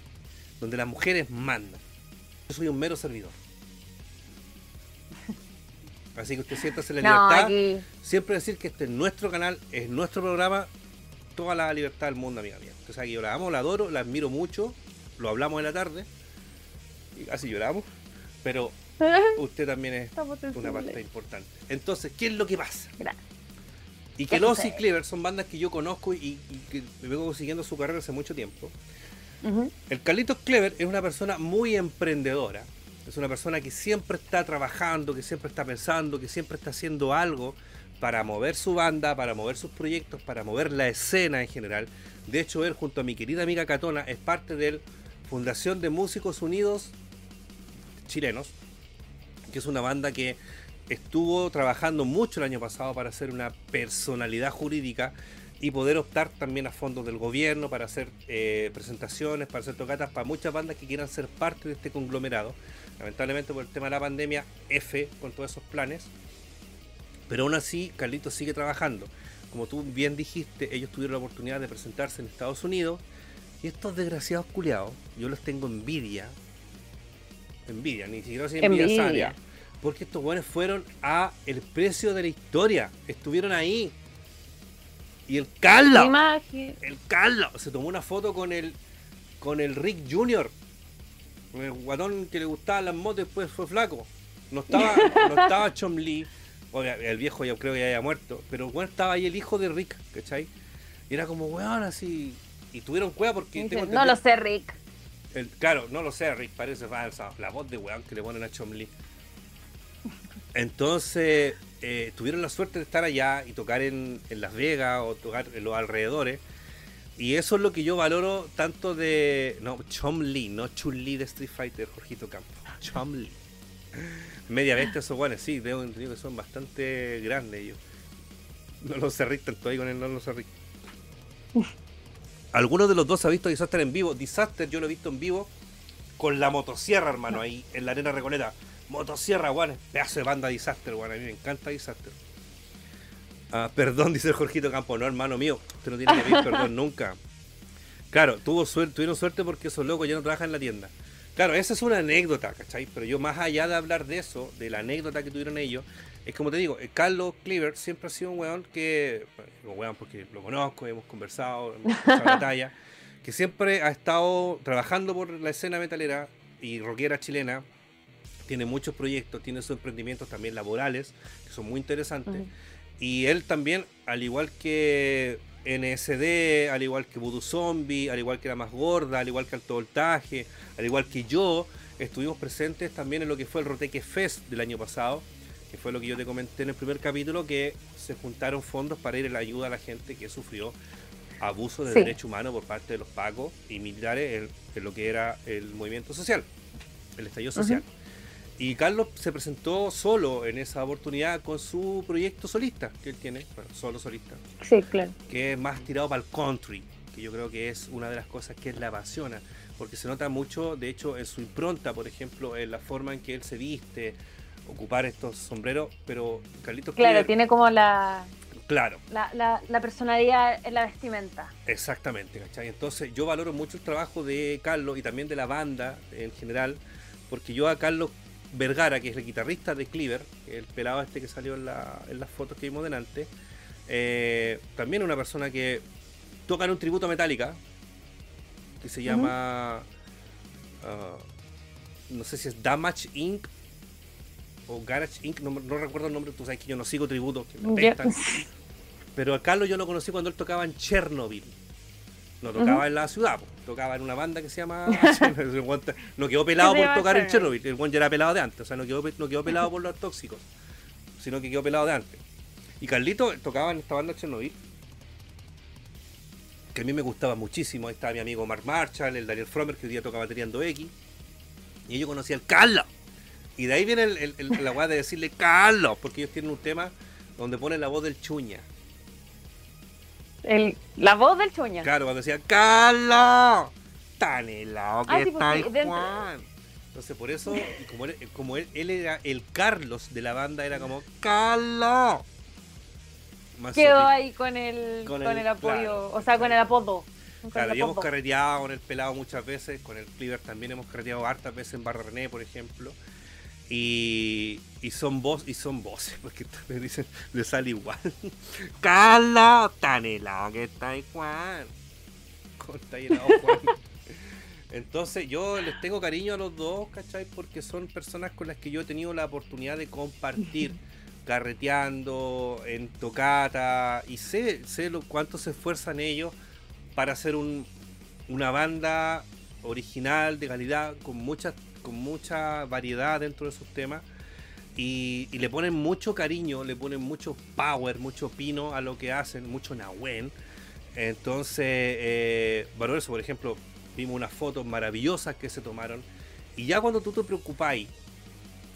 donde las mujeres mandan. Yo soy un mero servidor. Así que usted siéntase en la no, libertad. aquí. Siempre decir que este es nuestro canal, es nuestro programa. Toda la libertad del mundo, amiga mía. Usted sabe que yo la amo, la adoro, la admiro mucho. Lo hablamos en la tarde. Y casi lloramos. Pero usted también es una parte importante. Entonces, ¿qué es lo que pasa? Gracias. Y ¿Qué que Lost y? Clever son bandas que yo conozco y, y que vengo siguiendo su carrera hace mucho tiempo. El Carlitos Clever es una persona muy emprendedora. Es una persona que siempre está trabajando, que siempre está pensando, que siempre está haciendo algo para mover su banda, para mover sus proyectos, para mover la escena en general. De hecho, él junto a mi querida amiga Catona es parte de Fundación de Músicos Unidos Chilenos, que es una banda que estuvo trabajando mucho el año pasado para ser una personalidad jurídica y poder optar también a fondos del gobierno para hacer eh, presentaciones, para hacer tocatas para muchas bandas que quieran ser parte de este conglomerado. Lamentablemente por el tema de la pandemia, F con todos esos planes. Pero aún así, Carlitos sigue trabajando. Como tú bien dijiste, ellos tuvieron la oportunidad de presentarse en Estados Unidos. Y estos desgraciados culiados, yo los tengo envidia. Envidia, ni siquiera así envidia, Envidia. sana. Porque estos buenos fueron a el precio de la historia. Estuvieron ahí. Y el Carlos, Imagen. el Carlos, se tomó una foto con el con el Rick Jr. El guatón que le gustaban las motos después fue flaco. No estaba, no estaba Chom Lee. Oiga, el viejo yo creo que ya había muerto. Pero bueno, estaba ahí el hijo de Rick, ¿cachai? Y era como, weón, así. Y tuvieron cueva porque Dice, tengo no lo sé, Rick. el- claro, no lo sé, Rick, parece falsa. La voz de weón que le ponen a Chomli. Entonces, eh, tuvieron la suerte de estar allá y tocar en, en Las Vegas o tocar en los alrededores. Y eso es lo que yo valoro tanto de. No, Chomli, no Chun-Li de Street Fighter, Jorgito Campo. Chomli. Media bestia esos guanes, sí, tengo entendido que son bastante grandes ellos. No los sé Rick tanto ahí con el no los sé Rick. Alguno de los dos ha visto Disaster en vivo. Disaster yo lo he visto en vivo con la motosierra, hermano, ahí en la arena recoleta. Motosierra, Juan, pedazo de banda Disaster, Juan. A mí me encanta Disaster. Ah, perdón, dice el Jorgito Campo. No, hermano mío, usted no tiene que pedir perdón nunca. Claro, tuvo suerte, tuvieron suerte porque esos locos ya no trabajan en la tienda. Claro, esa es una anécdota, ¿cachai? Pero yo más allá de hablar de eso, de la anécdota que tuvieron ellos, es como te digo, eh, Carlos Cleaver siempre ha sido un weón que, bueno, un weón porque lo conozco, hemos conversado, hemos hecho la talla, que siempre ha estado trabajando por la escena metalera y rockera chilena, tiene muchos proyectos, tiene sus emprendimientos también laborales, que son muy interesantes. Ujú. Y él también, al igual que NSD, al igual que Voodoo Zombie, al igual que La Más Gorda, al igual que Alto Voltaje, al igual que yo, estuvimos presentes también en lo que fue el Roteque Fest del año pasado, que fue lo que yo te comenté en el primer capítulo, que se juntaron fondos para ir en la ayuda a la gente que sufrió abuso de Sí. derecho humano por parte de los pacos y militares en, en lo que era el movimiento social, el estallido social. Y Carlos se presentó solo en esa oportunidad con su proyecto solista que él tiene, bueno, solo solista, Sí, claro. que es más tirado para el country, que yo creo que es una de las cosas que él la apasiona, porque se nota mucho, de hecho, en su impronta, por ejemplo, en la forma en que él se viste, ocupar estos sombreros, pero Carlitos Claro, tiene como la, claro, la, la, la personalidad en la vestimenta. Exactamente, ¿cachai? Entonces yo valoro mucho el trabajo de Carlos y también de la banda en general, porque yo a Carlos Vergara, que es el guitarrista de Cleaver, el pelado este que salió en, la- en las fotos que vimos delante, eh, también una persona que toca en un tributo a Metallica, que se llama, ah, no sé si es Damage Inc. o Garage Inc., no, no recuerdo el nombre, tú sabes que yo no sigo tributos, que me apestan. Pero a Carlos yo lo conocí cuando él tocaba en Chernobyl. No tocaba en la ciudad, po, tocaba en una banda que se llama. No quedó pelado por tocar en Chernobyl. El buen ya era pelado de antes. O sea, no quedó, no quedó pelado por los tóxicos, sino que quedó pelado de antes. Y Carlito tocaba en esta banda Chernobyl. Que a mí me gustaba muchísimo. Ahí estaba mi amigo Mark Marshall, el Daniel Fromer, que hoy día toca batería en 2X. Y yo conocí al Carlos. Y de ahí viene el- el- el- la weá de decirle Carlos, porque ellos tienen un tema donde ponen la voz del chuña. El, la voz del chuña. Claro, cuando decía ¡Carlos! Tan helado que Ah, sí, está el dentro- Juan. Entonces por eso, como, él, como él, él era el Carlos de la banda, era como. Más Quedó ahí con el, Con con el- el, apoyo, claro. o sea, con el apodo. Claro, y hemos carreteado con el pelado muchas veces, con el Cleaver también hemos carreteado hartas veces en Barra René, por ejemplo. Y, y son voz y son voces, porque me dicen, le sale igual. Carlos, tan helado que está Juan. Está helado, Juan. Entonces yo les tengo cariño a los dos, ¿cachai? Porque son personas con las que yo he tenido la oportunidad de compartir, carreteando, en tocata, y sé, sé lo cuánto se esfuerzan ellos para hacer un, una banda original, de calidad, con mucha, con mucha variedad dentro de sus temas. Y, le ponen mucho cariño, le ponen mucho power, mucho pino a lo que hacen, mucho nahuen. Entonces, eh, eso, por ejemplo, vimos unas fotos maravillosas que se tomaron. Y ya cuando tú te preocupáis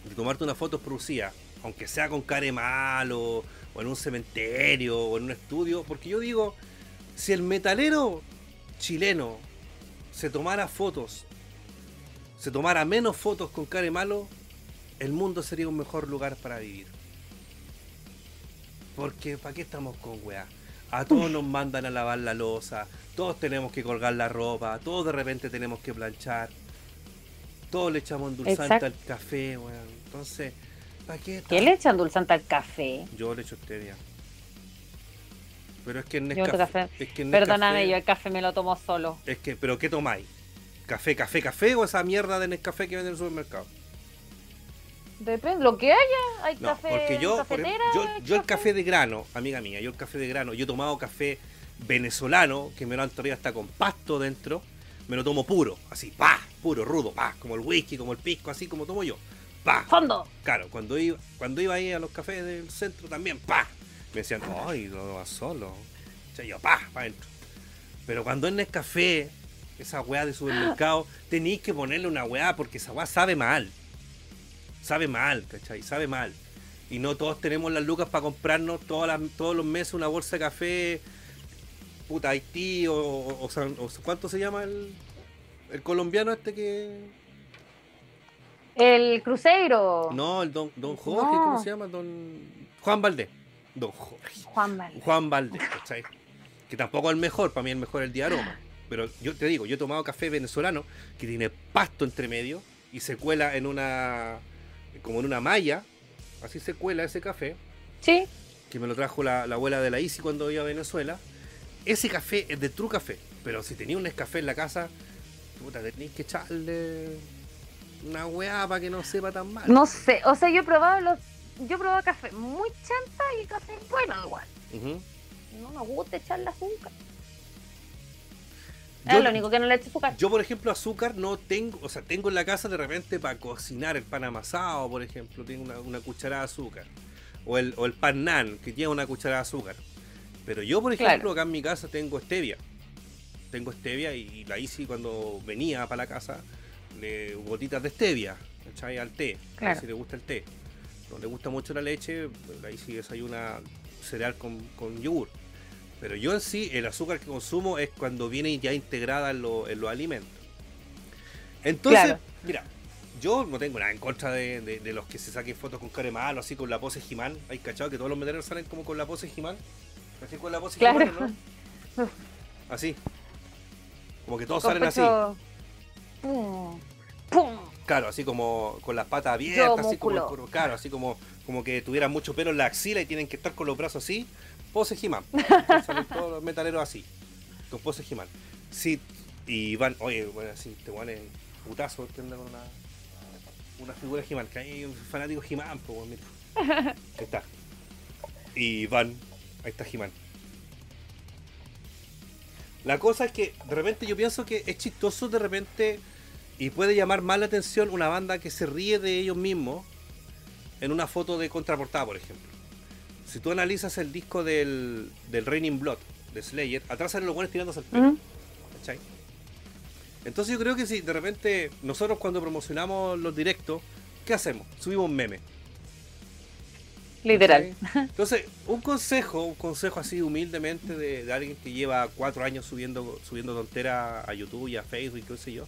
de tomarte una foto producida, aunque sea con care malo, o en un cementerio, o en un estudio, porque yo digo, si el metalero chileno se tomara fotos, se tomara menos fotos con care malo, el mundo sería un mejor lugar para vivir. Porque, ¿para qué estamos con weá? A todos nos mandan a lavar la losa, todos tenemos que colgar la ropa, todos de repente tenemos que planchar, todos le echamos endulzante Exacto. al café, weón. Entonces, ¿para qué? ¿Qué le echan dulzante al café? Yo le echo stevia. Pero es que en Nescafé, café. es que en Perdóname, Nescafé- yo el café me lo tomo solo. Es que, ¿pero qué tomáis? ¿Café, café, café o esa mierda de Nescafé que venden en el supermercado? Depende, lo que haya. Hay No, café porque yo, por ejemplo, yo, yo el café de grano, amiga mía, yo el café de grano, yo he tomado café venezolano, que me lo han traído hasta con pasto dentro, me lo tomo puro, así, pa, puro, rudo, pa, como el whisky, como el pisco, así como tomo yo, pa. Fondo. Claro, cuando iba, cuando iba ahí a los cafés del centro también, pa, me decían, ay, lo vas solo. O sea, yo, pa, pa adentro. Pero cuando en Nescafé, esa weá de supermercado, tenéis que ponerle una weá porque esa weá sabe mal. Sabe mal, ¿cachai? Sabe mal. Y no todos tenemos las lucas para comprarnos todas las- todos los meses una bolsa de café, puta Haití, o, o, o ¿cuánto se llama el, el colombiano este que... El cruceiro. No, el don, don Jorge, No. ¿cómo se llama? Don Juan Valdés. Don Jorge. Juan Valdés. Juan Valdés, ¿cachai? Que tampoco es el mejor, para mí el mejor es el día aroma. Pero yo te digo, yo he tomado café venezolano que tiene pasto entre medio y se cuela en una. como en una malla. Así se cuela ese café. Sí. Que me lo trajo la, la abuela de la Isi cuando iba a Venezuela. Ese café es de True Café. Pero si tenía un café en la casa, puta, tenéis que echarle una weá para que no sepa tan mal. No sé, o sea, yo he probado los. Yo he probado café muy chanta y café bueno igual. No me gusta echarle azúcar. Yo- es lo único que no le echo azúcar. Yo, por ejemplo, azúcar no tengo, o sea, tengo en la casa de repente para cocinar el pan amasado, por ejemplo, tengo una, una cucharada de azúcar. O el, o el pan nan, que tiene una cucharada de azúcar. Pero yo, por ejemplo, Claro. acá en mi casa tengo stevia. Tengo stevia y la Isi cuando venía para la casa, le gotitas de stevia, ¿cachai? Al té. Claro. Si le gusta el té. No le gusta mucho la leche, la Isi desayuna cereal con, con yogur. Pero yo en sí, el azúcar que consumo es cuando viene ya integrada en, lo- en los alimentos. Entonces, Claro. mira, yo no tengo nada en contra de, de- de los que se saquen fotos con cara de malo, así con la pose Jimán. ¿Hay cachado que todos los metaleros salen como con la pose Jimán? Así con la pose Claro. He-Man, ¿no? Así. Como que todos Con salen así. pecho- Pum, pum. Claro, así como con las patas abiertas, así como, claro, así como, como que tuvieran mucho pelo en la axila y tienen que estar con los brazos así. Pose He-Man. Salen todos los metaleros así, con pose He-Man. Sí, y van, oye, bueno, así, te van en putazo, que anda con una, una figura He-Man, que hay un fanático He-Man, pues, bueno, mira. Ahí está. Y van, ahí está He-Man. La cosa es que de repente yo pienso que es chistoso de repente y puede llamar más la atención una banda que se ríe de ellos mismos en una foto de contraportada, por ejemplo. Si tú analizas el disco del, del Raining Blood de Slayer, atrás salen los buenos tirándose el pelo. ¿cachai? Entonces yo creo que si de repente nosotros cuando promocionamos los directos, ¿qué hacemos? Subimos un meme. Literal. ¿cachai? Entonces, un consejo, un consejo así humildemente de, de alguien que lleva cuatro años subiendo, subiendo tonteras a YouTube y a Facebook y qué sé yo.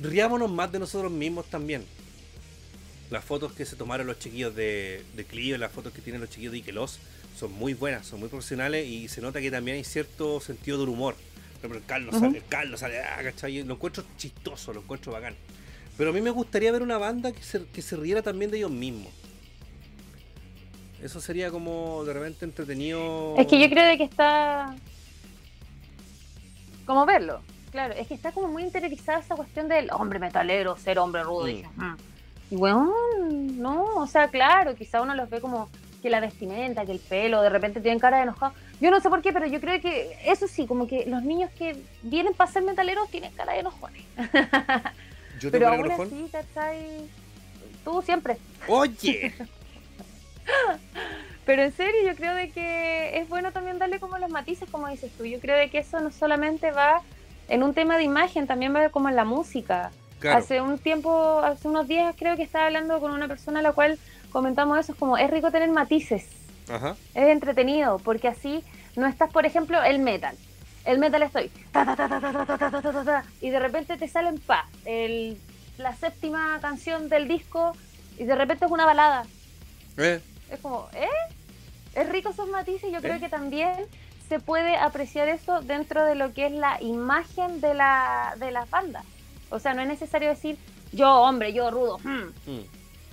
Riámonos más de nosotros mismos también. Las fotos que se tomaron los chiquillos de, de Clio, las fotos que tienen los chiquillos de Ikelos, son muy buenas, son muy profesionales y se nota que también hay cierto sentido del humor. Por ejemplo, el Carlos sale, el Carlos sale, ah, ¿cachai? Lo encuentro chistoso, lo encuentro bacán. Pero a mí me gustaría ver una banda que se, que se riera también de ellos mismos. Eso sería como de repente entretenido. Es que yo creo de que está. Como verlo. Claro, es que está como muy interiorizada esa cuestión del hombre metalero, ser hombre rudo. Mm. Y, mm. Y bueno, no, o sea, claro, quizá uno los ve como que la vestimenta, que el pelo, de repente tienen cara de enojado. Yo no sé por qué, pero yo creo que eso sí, como que los niños que vienen para ser metaleros tienen cara de enojones. Yo Pero aún enojón. así, ¿cachai? Tú siempre. Oye, Pero en serio, yo creo de que es bueno también darle como los matices, como dices tú. Yo creo de que eso no solamente va en un tema de imagen, también va como en la música. Hace un tiempo, hace unos días creo que estaba hablando con una persona a la cual comentamos eso, es como, es rico tener matices, Ajá. es entretenido, porque así no estás, por ejemplo, el metal. El metal estoy, y de repente te salen en paz, el, la séptima canción del disco, y de repente es una balada. Es como, ¿eh? Es rico esos matices, yo creo que también se puede apreciar eso dentro de lo que es la imagen de, la, de las bandas. O sea, no es necesario decir yo hombre, yo rudo. hmm. mm.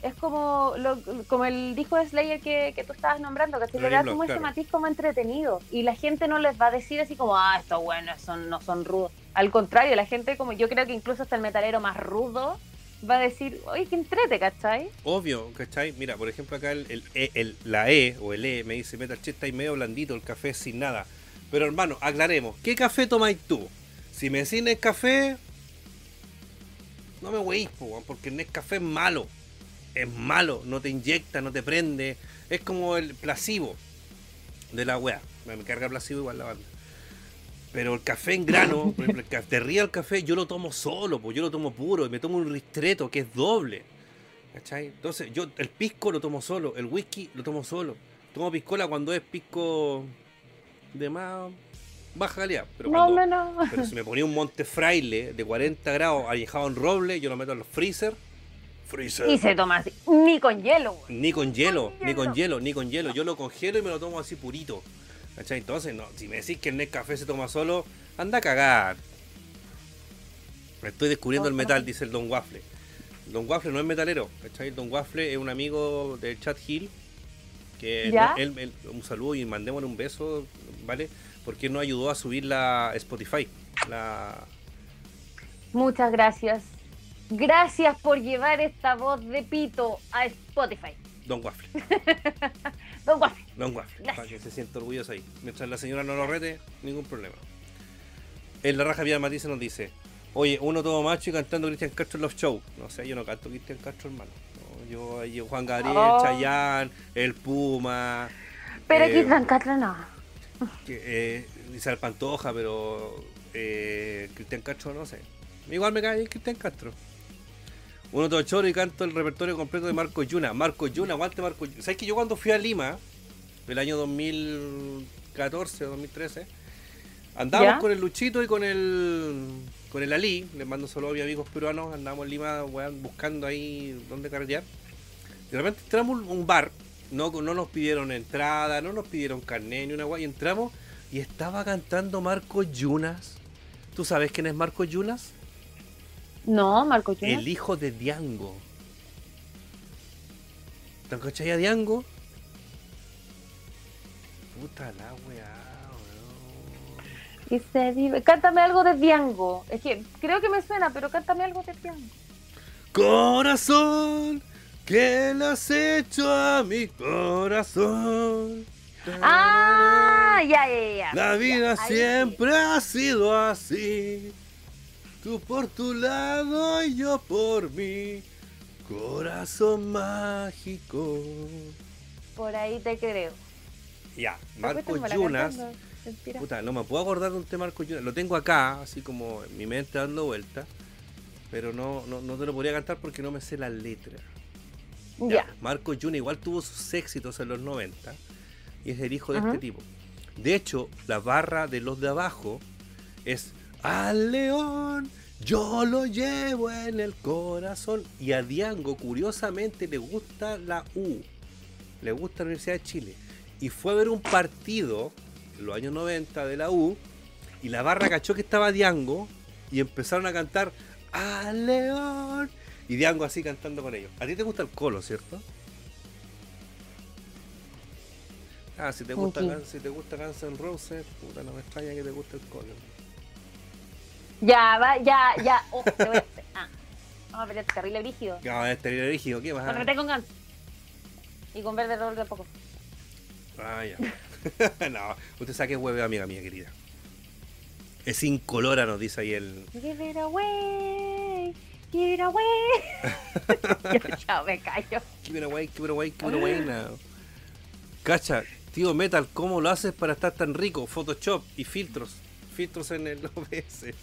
Es como lo, como el disco de Slayer que, que tú estabas nombrando, que se le da como ese matiz como entretenido. Y la gente no les va a decir así como, ah, estos buenos son, no son rudos. Al contrario, la gente como yo creo que incluso hasta el metalero más rudo va a decir, oye, que entrete, ¿cachai? Obvio, ¿cachai? Mira, por ejemplo, acá el, el, E- el- la E o el E me dice Metal Che está ahí medio blandito, el café sin nada. Pero hermano, aclaremos, ¿qué café tomáis tú? Si me decís Nescafé, no me weís, po, porque el Nescafé es malo. Es malo, no te inyecta, no te prende. Es como el placebo de la wea. Me carga el placebo igual la banda. Pero el café en grano, por ejemplo, el café, el café, yo lo tomo solo, pues yo lo tomo puro, y me tomo un ristreto que es doble. ¿Cachai? Entonces, yo el pisco lo tomo solo, el whisky lo tomo solo. Tomo piscola cuando es pisco de más baja calidad. Pero, no, cuando- no, no. pero si me ponía un monte fraile de 40 grados alejado en roble, yo lo meto en los freezer. Freezer. Y se toma así, ni con hielo, güey. Ni con hielo, Con ni con hielo. hielo, ni con hielo. Yo lo congelo y me lo tomo así purito. ¿Cachai? Entonces, no, si me decís que el Nescafé se toma solo, Anda a cagar. Estoy descubriendo el metal, dice el Don Waffle. Don Waffle no es metalero, ¿cachai? El Don Waffle es un amigo del chat Hill. Que ¿Ya? él- él- un saludo y mandémosle un beso, ¿vale? Porque nos ayudó a subir la Spotify. La, Muchas gracias. Gracias por llevar esta voz de pito a Spotify. Don Waffle. Don Waffle. Don Waffle, para que se sienta orgulloso ahí. Mientras la señora no lo rete, ningún problema. En la raja Vía Matisse nos dice, oye, uno todo macho y cantando Cristian Castro en los shows. No sé, yo no canto Cristian Castro, hermano. No, yo, ahí, Juan Gabriel, Oh. Chayanne, El Puma, Pero Eh, aquí San Catra no. Que, eh, Pantoja, pero eh, Cristian Castro no sé. Igual me cae bien Cristian Castro. Uno todo choro y canto el repertorio completo de Marco Yuna. Marco Yuna, aguante Marco Yuna. ¿Sabes que yo cuando fui a Lima, el año 2014 o 2013, andábamos ¿Ya? con el Luchito y con el con el Ali, les mando solo a mis amigos peruanos, andábamos en Lima weón, buscando ahí dónde carretear. De repente entramos a un bar, no, no nos pidieron entrada, no nos pidieron carnet ni una guay, y entramos y estaba cantando Marco Yunas. ¿Tú sabes quién es Marco Yunas? No, Marco Yunas. El hijo de Diango. ¿Te cachai a Diango? Puta la weá. Y se vive. Cántame algo de Diango. Es que creo que me suena, pero cántame algo de Diango. Corazón, ¿qué le has hecho a mi corazón? Ah, ya, ya, ya. La vida Ya, siempre ha sido así. Tú por tu lado y yo por mí. Corazón mágico. Por ahí te creo. Ya, Marco Yunas. Puta, no me puedo acordar de un tema Marco Yunas. Lo tengo acá, así como en mi mente dando vueltas. Pero no, no, no te lo podría cantar porque no me sé la letra. Ya. Marco Yunas igual tuvo sus éxitos en los 90 y es el hijo de este tipo. De hecho, la barra de los de abajo es Al león, yo lo llevo en el corazón. Y a Diango, curiosamente, le gusta la U. Le gusta la Universidad de Chile. Y fue a ver un partido en los años 90 de la U. Y la barra cachó que estaba Diango. Y empezaron a cantar Al león. Y Diango así cantando con ellos. A ti te gusta el colo, ¿cierto? Ah, si te gusta, Ok. Guns- si te gusta Guns N' Roses, puta, no me extraña que te guste el colo. Ya, va, ya, ya. Oh, te voy a ah. Vamos a pelear terrible brígido. No, es terrible rígido, ¿qué más? Con Gans. Y con verde rol de poco. Ah, ya. no, usted sabe que es hueve, amiga mía querida. Es incolora, nos dice ahí el. Give it away. Give it away. ya, chao, me callo. Keep it away, keep it away, keep it away now. Cacha, tío Metal, ¿cómo lo haces para estar tan rico? Photoshop y filtros. Filtros en el OBS.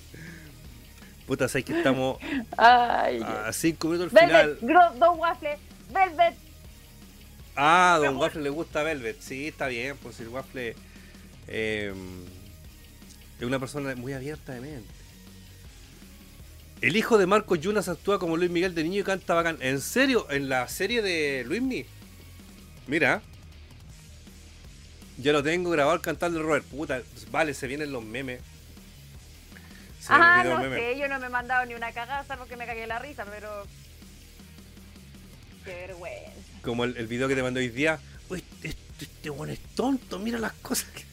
Puta, sabes que estamos Ay. a 5 minutos al final. Velvet, Don Waffle, Velvet. Ah, Don Waffle le gusta Velvet. Sí, está bien, pues el Waffle eh, es una persona muy abierta de mente. El hijo de Marco Yunas actúa como Luis Miguel de niño y canta bacán. ¿En serio? ¿En la serie de Luis Miguel? Mira. Ya lo tengo grabado cantando el Robert. Puta, pues vale, se vienen los memes. Se Ah, no memes. sé, yo no me he mandado ni una cagada, salvo que me cagué la risa, pero. Qué vergüenza. Como el, el video que te mandé hoy día. Uy, este, este bueno es tonto, mira las cosas que.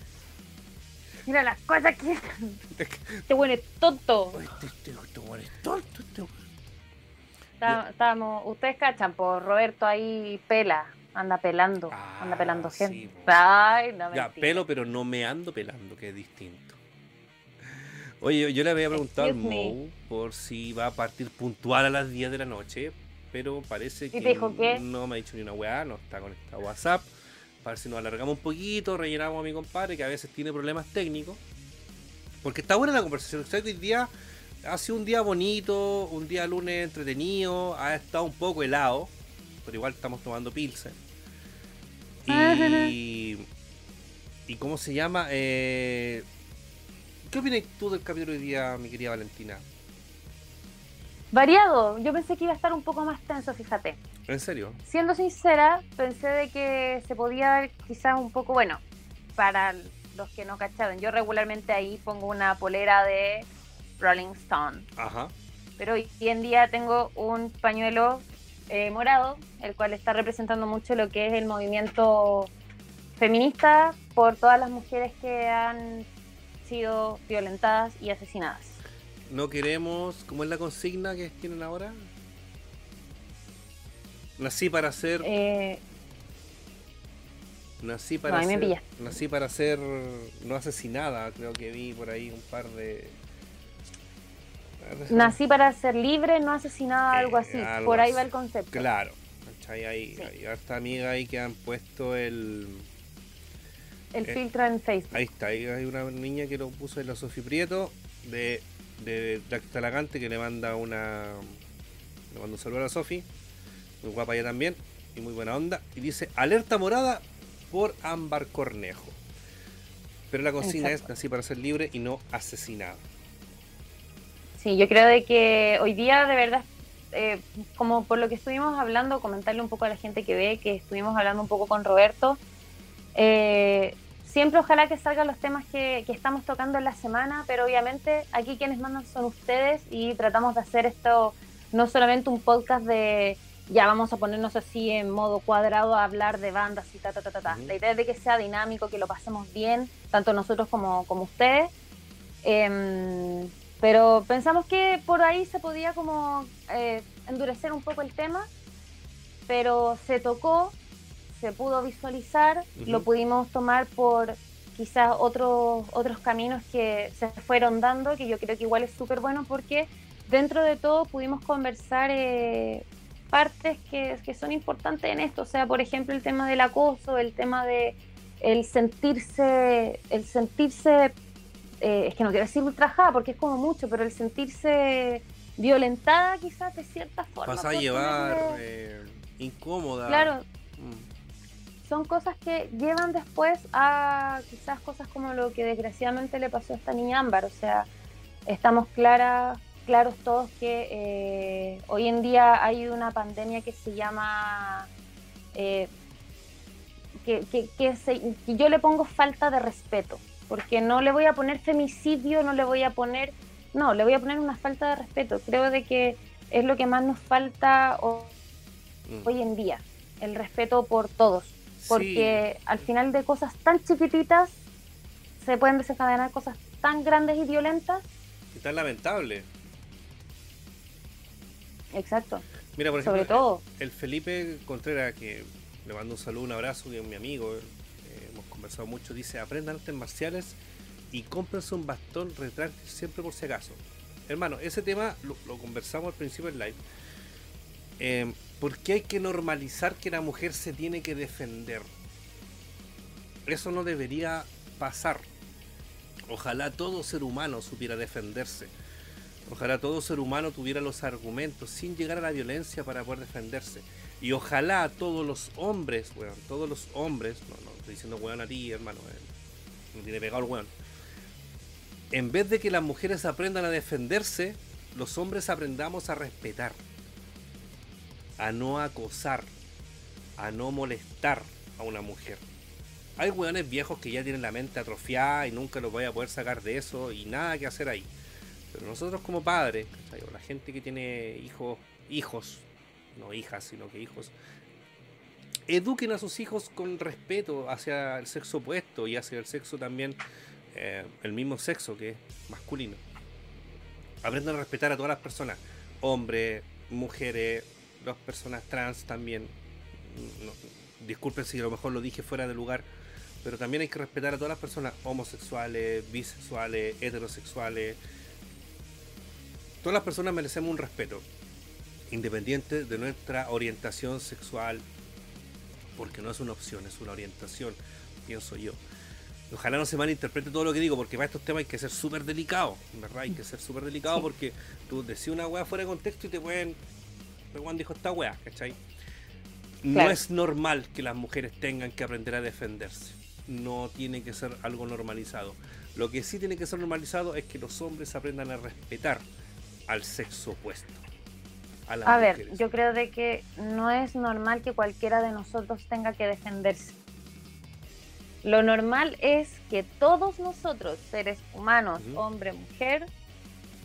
Mira las cosas que. Este bueno es tonto. Este, este, este es tonto, este weón. Estábamos, ustedes cachan, por Roberto ahí pela, anda pelando, Ah, anda pelando sí, gente. Ay, no me Ya, pelo, pero no me ando pelando, que es distinto. Oye, yo, yo le había preguntado al Excuse. Mou por si va a partir puntual a las 10 de la noche, pero parece que te dijo qué? no me ha dicho ni una weá, no está conectado a WhatsApp. Para ver si nos alargamos un poquito, rellenamos a mi compadre, que a veces tiene problemas técnicos. Porque está buena la conversación. Que hoy día ha sido un día bonito, un día lunes entretenido, ha estado un poco helado, pero igual estamos tomando pilsen. Y. ¿Y cómo se llama? Eh, ¿Qué opinas tú del capítulo de hoy día, mi querida Valentina? Variado, yo pensé que iba a estar un poco más tenso, fíjate. ¿En serio? Siendo sincera, pensé de que se podía ver quizás un poco, bueno, para los que no cacharon. Yo regularmente ahí pongo una polera de Rolling Stone. Ajá. Pero hoy en día tengo un pañuelo eh, morado, el cual está representando mucho lo que es el movimiento feminista por todas las mujeres que han sido violentadas y asesinadas. No queremos, ¿cómo es la consigna que tienen ahora? Nací para ser. Eh, nací para ser. Nací para ser no asesinada, creo que vi por ahí un par de. a ver, Nací para ser libre, no asesinada, Eh, algo así. algo por ahí así. va el concepto. Claro. Hay, Sí. hay harta amiga ahí que han puesto el. El Eh, filtro en Facebook. Ahí está, ahí hay una niña que lo puso en la Sofi Prieto de, de, de Talagante que le manda una. Le manda un saludo a la Sofi. Muy guapa ella también. Y muy buena onda. Y dice: Alerta morada por Ámbar Cornejo. Pero la consigna Exacto. es nací para ser libre y no asesinada. Sí, yo creo de que hoy día de verdad, eh, como por lo que estuvimos hablando, comentarle un poco a la gente que ve, que estuvimos hablando un poco con Roberto, eh, siempre ojalá que salgan los temas que, que estamos tocando en la semana, pero obviamente aquí quienes mandan son ustedes y tratamos de hacer esto no solamente un podcast de ya vamos a ponernos así en modo cuadrado a hablar de bandas y ta ta ta ta. ta. La idea es de que sea dinámico, que lo pasemos bien, tanto nosotros como, como ustedes. Em, pero pensamos que por ahí se podía como eh, endurecer un poco el tema, pero se tocó, se pudo visualizar, lo pudimos tomar por quizás otros otros caminos que se fueron dando, que yo creo que igual es súper bueno porque dentro de todo pudimos conversar eh, partes que, que son importantes en esto, o sea, por ejemplo, el tema del acoso, el tema de el sentirse, el sentirse, eh, es que no quiero decir ultrajada porque es como mucho, pero el sentirse violentada quizás de cierta forma. Pasa a llevar eh, incómoda. Claro, Mm. son cosas que llevan después a quizás cosas como lo que desgraciadamente le pasó a esta niña Ámbar. O sea, estamos claras, claros todos que eh, hoy en día hay una pandemia que se llama... eh, que, que- que se- que yo le pongo falta de respeto, porque no le voy a poner femicidio, no le voy a poner... No, le voy a poner una falta de respeto. Creo de que es lo que más nos falta Mm. hoy en día, el respeto por todos Sí. porque al final de cosas tan chiquititas se pueden desencadenar cosas tan grandes y violentas. Y tan lamentable. Exacto, Mira, por ejemplo, sobre todo. el Felipe Contreras, que le mando un saludo, un abrazo, que es mi amigo, eh, hemos conversado mucho, dice, aprendan artes marciales y cómprense un bastón retráctil siempre por si acaso. Hermano, ese tema lo, lo conversamos al principio del live. Eh, ¿Por qué hay que normalizar que la mujer se tiene que defender? Eso no debería pasar. Ojalá todo ser humano supiera defenderse. Ojalá todo ser humano tuviera los argumentos sin llegar a la violencia para poder defenderse. Y ojalá todos los hombres, weón, todos los hombres, no, no estoy diciendo weón a ti, hermano, no tiene pegado el weón. En vez de que las mujeres aprendan a defenderse, los hombres aprendamos a respetar, a no acosar, a no molestar a una mujer. Hay weones viejos que ya tienen la mente atrofiada y nunca los voy a poder sacar de eso y nada que hacer ahí. Pero nosotros como padres. O la gente que tiene hijos, hijos, no hijas, sino que hijos, eduquen a sus hijos con respeto hacia el sexo opuesto y hacia el sexo también, eh, el mismo sexo que es masculino. Aprendan a respetar a todas las personas, hombres, mujeres, las personas trans también. No, disculpen si a lo mejor lo dije fuera de lugar, pero también hay que respetar a todas las personas homosexuales, bisexuales, heterosexuales. Todas las personas merecemos un respeto, independiente de nuestra orientación sexual, porque no es una opción, es una orientación, pienso yo. Ojalá no se malinterprete todo lo que digo, porque para estos temas hay que ser súper delicado, ¿verdad? Hay que ser súper delicado Sí. porque tú decís una weá fuera de contexto y te pueden. Pero Juan dijo esta weá, ¿cachai? No Claro. es normal que las mujeres tengan que aprender a defenderse. No tiene que ser algo normalizado. Lo que sí tiene que ser normalizado es que los hombres aprendan a respetar al sexo opuesto. A, ver, yo creo de que no es normal que cualquiera de nosotros tenga que defenderse. Lo normal es que todos nosotros, seres humanos, hombre, mujer,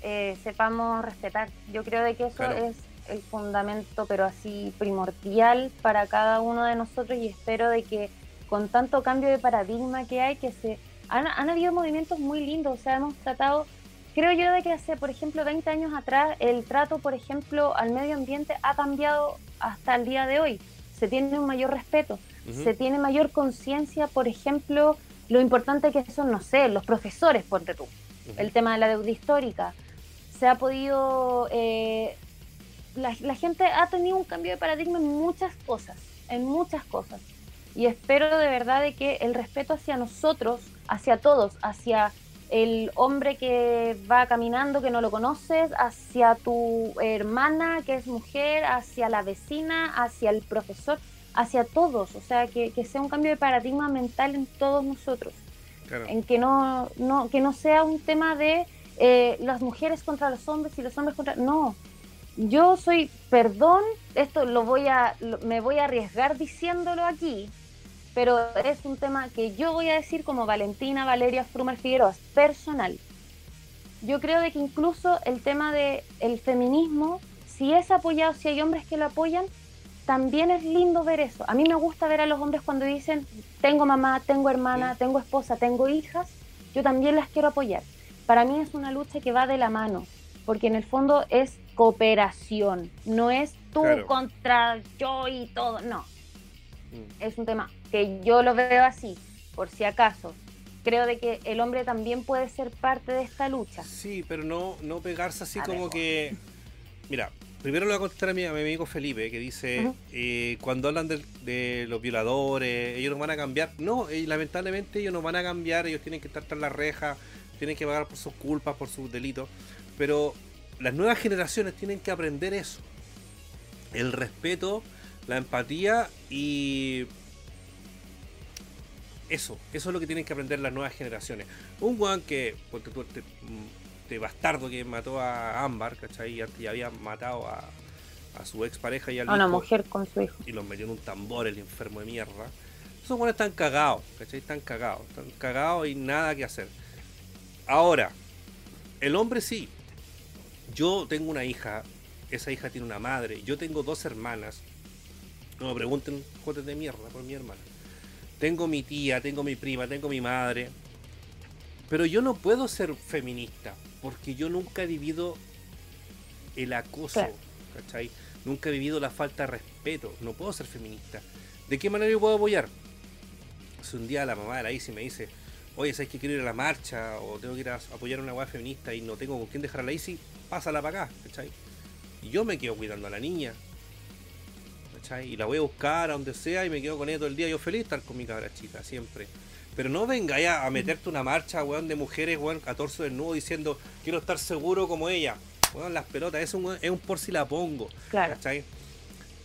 eh, sepamos respetar. Yo creo de que eso es el fundamento, pero así primordial para cada uno de nosotros y espero de que con tanto cambio de paradigma que hay, que se han, han habido movimientos muy lindos, o sea, hemos tratado, creo yo de que hace, por ejemplo, 20 años atrás, el trato, por ejemplo, al medio ambiente ha cambiado hasta el día de hoy. Se tiene un mayor respeto, se tiene mayor conciencia, por ejemplo, lo importante que son, no sé, los profesores, ponte tú, el tema de la deuda histórica. Se ha podido eh, la, gente ha tenido un cambio de paradigma en muchas cosas, en muchas cosas. Y espero de verdad de que el respeto hacia nosotros, hacia todos, hacia el hombre que va caminando que no lo conoces, hacia tu hermana que es mujer, hacia la vecina, hacia el profesor, hacia todos. O sea, que, sea un cambio de paradigma mental en todos nosotros. En que no, no, que no sea un tema de eh, las mujeres contra los hombres y los hombres contra... No, yo soy, perdón, esto lo voy a, me voy a arriesgar diciéndolo aquí, pero es un tema que yo voy a decir como Valentina Valeria Frumer Figueroa, personal. Yo creo de que incluso el tema del el feminismo, si es apoyado, si hay hombres que lo apoyan, también es lindo ver eso. A mí me gusta ver a los hombres cuando dicen, tengo mamá, tengo hermana, tengo esposa, tengo hijas, yo también las quiero apoyar. Para mí es una lucha que va de la mano, porque en el fondo es cooperación, no es tú contra yo y todo, no. Mm. Es un tema que yo lo veo así, por si acaso. Creo de que el hombre también puede ser parte de esta lucha. Sí, pero no, no pegarse así como que... Mira, primero le voy a contestar a mi, amigo Felipe, que dice, eh, cuando hablan de, los violadores, ellos no van a cambiar. No, y lamentablemente ellos no van a cambiar, ellos tienen que estar tras la reja, tienen que pagar por sus culpas, por sus delitos. Pero las nuevas generaciones tienen que aprender eso. El respeto, la empatía y eso, eso es lo que tienen que aprender las nuevas generaciones. Un guan que, porque tú, este, bastardo que mató a Ámbar, ¿cachai? Y había matado a, su ex pareja y a una mujer con su hijo. Y los metió en un tambor, el enfermo de mierda. Esos guanes están cagados, ¿cachai? Están cagados, están cagados y nada que hacer. Ahora, el hombre sí, yo tengo una hija, esa hija tiene una madre, yo tengo dos hermanas. No me pregunten joder de mierda por mi hermana. Tengo mi tía, tengo mi prima, tengo mi madre. Pero yo no puedo ser feminista, porque yo nunca he vivido el acoso, ¿cachai? Nunca he vivido la falta de respeto. No puedo ser feminista. ¿De qué manera yo puedo apoyar? Si un día la mamá de la Isi me dice, oye, ¿sabes que quiero ir a la marcha? O tengo que ir a apoyar a una weá feminista y no tengo con quién dejar a la Isi, pásala para acá, ¿cachai? Y yo me quedo cuidando a la niña, ¿cachai? Y la voy a buscar a donde sea y me quedo con ella todo el día. Yo feliz estar con mi cabra chica, siempre. Pero no venga ya a meterte una marcha, weón, de mujeres, weón, a torso desnudo diciendo quiero estar seguro como ella. Weón, las pelotas, es un, es un por si la pongo. Claro. ¿cachai?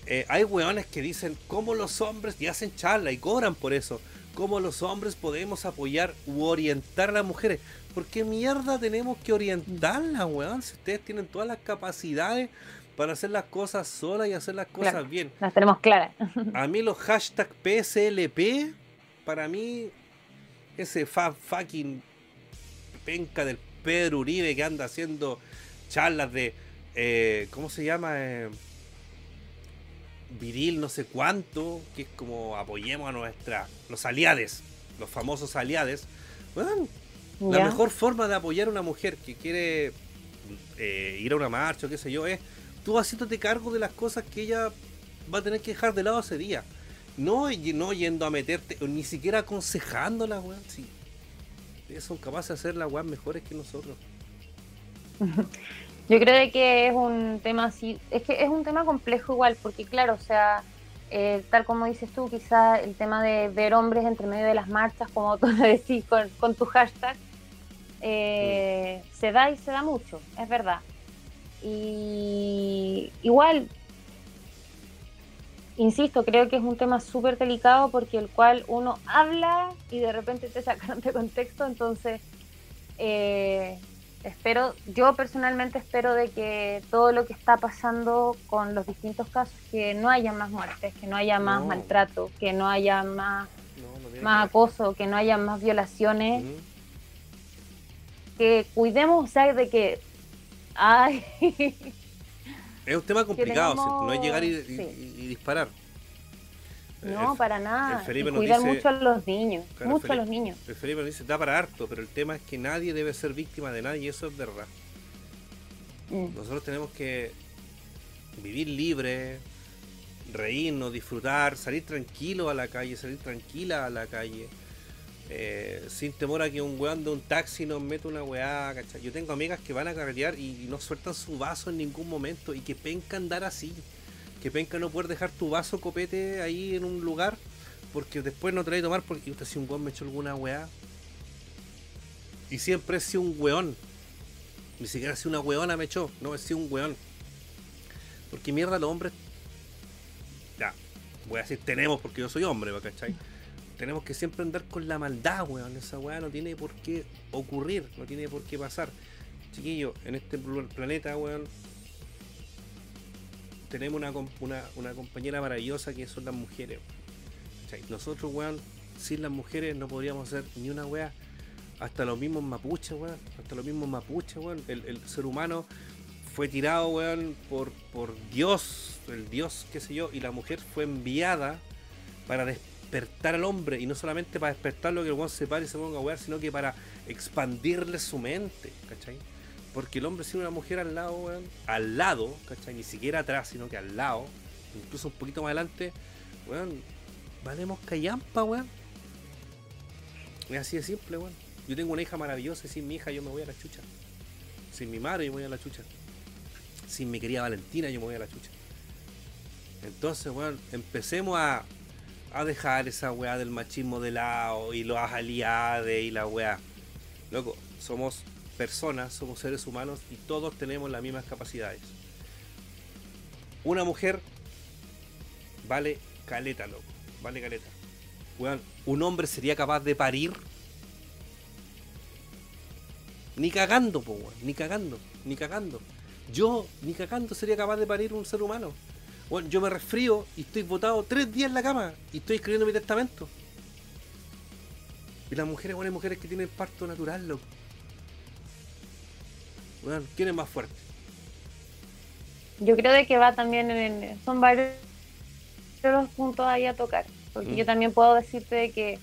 Eh, hay weones que dicen cómo los hombres y hacen charla y cobran por eso. Cómo los hombres podemos apoyar u orientar a las mujeres. ¿Por qué mierda tenemos que orientarla, weón? Si ustedes tienen todas las capacidades para hacer las cosas solas y hacer las cosas bien. Las tenemos claras. a mí los hashtag PSLP, para mí, ese fa fucking penca del Pedro Uribe que anda haciendo charlas de, eh, ¿cómo se llama? Eh, viril no sé cuánto, que es como apoyemos a nuestra, los aliades, los famosos aliades. Bueno, la mejor forma de apoyar a una mujer que quiere eh, ir a una marcha o qué sé yo es tú haciéndote cargo de las cosas que ella va a tener que dejar de lado ese día. No, no yendo a meterte, ni siquiera aconsejándola, weón. Sí. Son capaces de hacer las weas mejores que nosotros. Yo creo que es un tema así, es que es un tema complejo igual, porque claro, o sea, eh, tal como dices tú, quizá el tema de ver hombres entre medio de las marchas, como tú lo decís con, tu hashtag, eh, se da y se da mucho, es verdad. Y igual, insisto, creo que es un tema súper delicado porque el cual uno habla y de repente te sacan de contexto, entonces eh, espero, yo personalmente espero de que todo lo que está pasando con los distintos casos, que no haya más muertes, que no haya más maltrato, que no haya más más acoso, que no haya más violaciones, que cuidemos, o sea, de que... Ay. Es un tema complicado, no es llegar y, disparar. No, para nada. cuidar mucho a los niños, mucho a los niños. El Felipe nos dice, da para harto, pero el tema es que nadie debe ser víctima de nadie y eso es verdad. Mm. Nosotros tenemos que vivir libre, reírnos, disfrutar, salir tranquilo a la calle, salir tranquila a la calle. Eh, sin temor a que un weón de un taxi nos meta una weá, ¿cachai? Yo tengo amigas que van a carretear y, no sueltan su vaso en ningún momento y que penca andar así. Que penca no poder dejar tu vaso copete ahí en un lugar porque después no te lo a tomar porque usted si un weón me echó alguna weá. Y siempre he sido un weón. Ni siquiera si una weona me echó, no, he sido un weón. Porque mierda los hombres. Ya, voy a decir tenemos porque yo soy hombre, ¿cachai? Tenemos que siempre andar con la maldad, weón. Esa weá no tiene por qué ocurrir, no tiene por qué pasar. Chiquillo, en este planeta, weón, tenemos una, una, compañera maravillosa que son las mujeres. Nosotros, weón, sin las mujeres no podríamos hacer ni una weá. Hasta los mismos mapuches, weón. Hasta los mismos mapuches, weón. El, ser humano fue tirado, weón, por, por Dios, el Dios, qué sé yo, y la mujer fue enviada para despertar despertar al hombre y no solamente para despertarlo que el weón se pare y se ponga a wear, sino que para expandirle su mente, ¿cachai? Porque el hombre sin una mujer al lado, weón, al lado, ¿cachai? Ni siquiera atrás, sino que al lado, incluso un poquito más adelante, weón, valemos callampa, weón. Es así de simple, weón. Yo tengo una hija maravillosa y sin mi hija yo me voy a la chucha. Sin mi madre yo me voy a la chucha. Sin mi querida Valentina yo me voy a la chucha. Entonces, weón, empecemos a a dejar esa weá del machismo de lado y los aliados y la weá. Loco, somos personas, somos seres humanos y todos tenemos las mismas capacidades. Una mujer vale caleta, loco. Vale caleta. Weón, un hombre sería capaz de parir. Ni cagando, po, weón. Ni cagando. Ni cagando. Yo, ni cagando, sería capaz de parir un ser humano. Bueno, yo me resfrío y estoy botado tres días en la cama y estoy escribiendo mi testamento. Y las mujeres, bueno, hay mujeres que tienen parto natural, loco. Bueno, ¿quién es más fuerte? Yo creo de que va también en. Son varios los puntos ahí a tocar. Porque mm. yo también puedo decirte que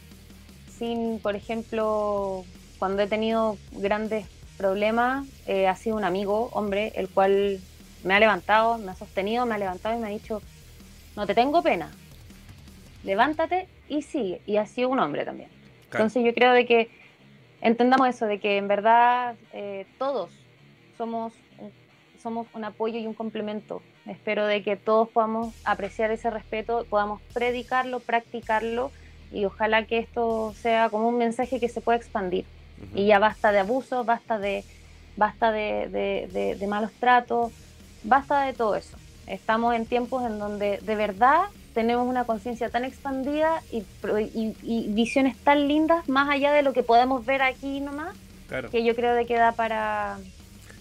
sin, por ejemplo, cuando he tenido grandes problemas, eh, ha sido un amigo, hombre, el cual me ha levantado, me ha sostenido, me ha levantado y me ha dicho, no te tengo pena, levántate y sigue. Y ha sido un hombre también. Entonces yo creo de que entendamos eso, de que en verdad eh, todos somos, somos un apoyo y un complemento. Espero de que todos podamos apreciar ese respeto, podamos predicarlo, practicarlo y ojalá que esto sea como un mensaje que se pueda expandir. Y ya basta de abuso, basta de, basta de, de malos tratos, basta de todo eso. Estamos en tiempos en donde de verdad tenemos una conciencia tan expandida y, visiones tan lindas, más allá de lo que podemos ver aquí nomás, que yo creo de que da para,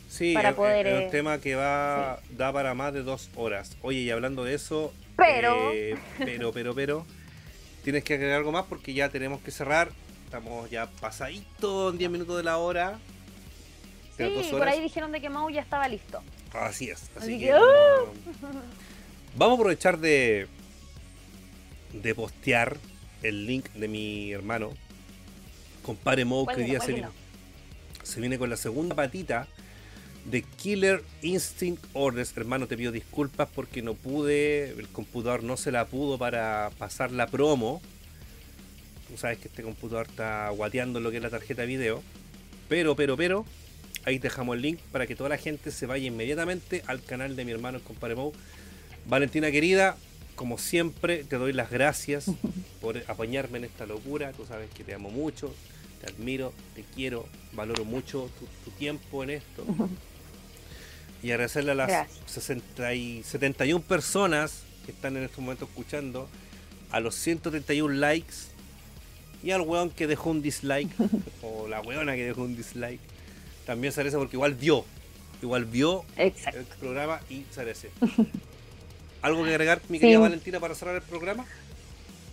sí, para poder... Es un eh, tema que va da para más de dos horas. Oye, y hablando de eso... Pero... Eh, pero, pero, pero... Tienes que agregar algo más porque ya tenemos que cerrar. Estamos ya pasaditos, 10 minutos de la hora. Sí, por ahí dijeron de que Mau ya estaba listo. Así es. Así, que, vamos a aprovechar de, de postear el link de mi hermano, compadre Mo, que hoy día se viene, se viene con la segunda patita de Killer Instinct Orders. Hermano, te pido disculpas porque no pude, el computador no se la pudo para pasar la promo. Tú sabes que este computador está guateando lo que es la tarjeta de video. Pero, pero, pero, Ahí dejamos el link para que toda la gente se vaya inmediatamente al canal de mi hermano el compadre Mou. Valentina querida, como siempre, te doy las gracias por apoyarme en esta locura. Tú sabes que te amo mucho, te admiro, te quiero, valoro mucho tu, tiempo en esto. Y agradecerle a las 60 y 71 personas que están en este momento escuchando, a los 131 likes y al weón que dejó un dislike, o la weona que dejó un dislike también se agradece porque igual vio, igual vio el programa y se agradece. ¿Algo que agregar, mi querida Valentina, para cerrar el programa?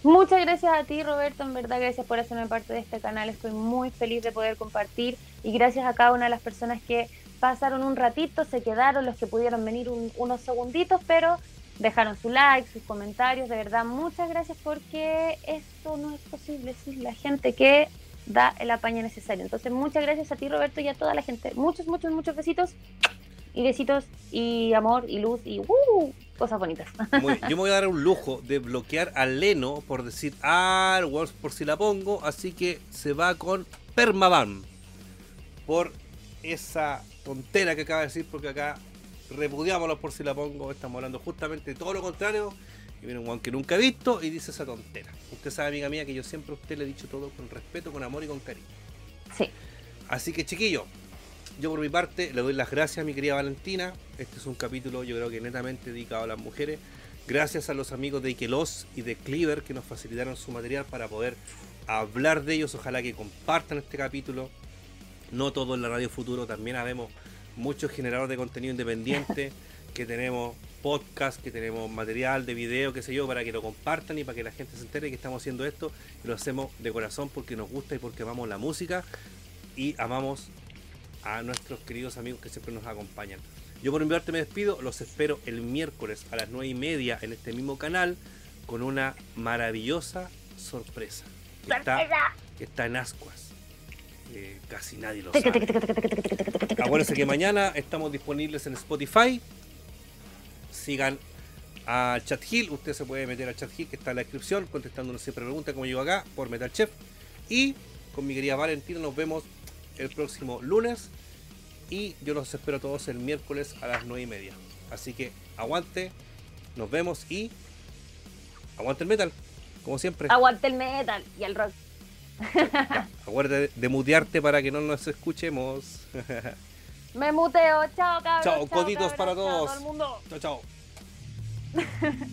Muchas gracias a ti, Roberto. En verdad, gracias por hacerme parte de este canal. Estoy muy feliz de poder compartir. Y gracias a cada una de las personas que pasaron un ratito, se quedaron, los que pudieron venir unos segunditos, pero dejaron su like, sus comentarios. De verdad, muchas gracias porque esto no es posible sin la gente que da el apaño necesario. Entonces, muchas gracias a ti, Roberto, y a toda la gente. Muchos, muchos, muchos besitos. Y besitos y amor y luz y uh, cosas bonitas. yo me voy a dar un lujo de bloquear a Leno por decir ah, por si la pongo, así que se va con Permaban por esa tontera que acaba de decir, porque acá repudiámoslo por si la pongo, estamos hablando justamente de todo lo contrario. Y viene un guan que nunca he visto y dice esa tontera. Usted sabe, amiga mía, que yo siempre a usted le he dicho todo con respeto, con amor y con cariño. Sí. Así que, chiquillo, yo por mi parte le doy las gracias a mi querida Valentina. Este es un capítulo yo creo que netamente dedicado a las mujeres. Gracias a los amigos de Ikelos y de Cleaver que nos facilitaron su material para poder hablar de ellos. Ojalá que compartan este capítulo. No todo en la Radio Futuro, también habemos muchos generadores de contenido independiente, que tenemos podcast, que tenemos material de video, qué sé yo, para que lo compartan y para que la gente se entere que estamos haciendo esto. Y lo hacemos de corazón porque nos gusta y porque amamos la música y amamos a nuestros queridos amigos que siempre nos acompañan. Yo por mi parte me despido, los espero el miércoles a las 9 y media en este mismo canal con una maravillosa sorpresa. Que está, en Ascuas. casi nadie lo sabe. Acuérdense que mañana estamos disponibles en Spotify. Sigan a Chat Hill. Usted se puede meter a Chat Hill que está en la descripción, contestándonos siempre preguntas como yo acá por Metal Chef. Y con mi querida Valentina nos vemos el próximo lunes y yo los espero todos el miércoles a las 9 y media. Así que aguante, nos vemos y aguante el metal, como siempre. Aguante el metal y el rock. acuérdate de, mutearte para que no nos escuchemos. Me muteo, chao cabros. Chao, coditos para todos. Chao, todo el mundo. Chao, chao. Ha ha ha.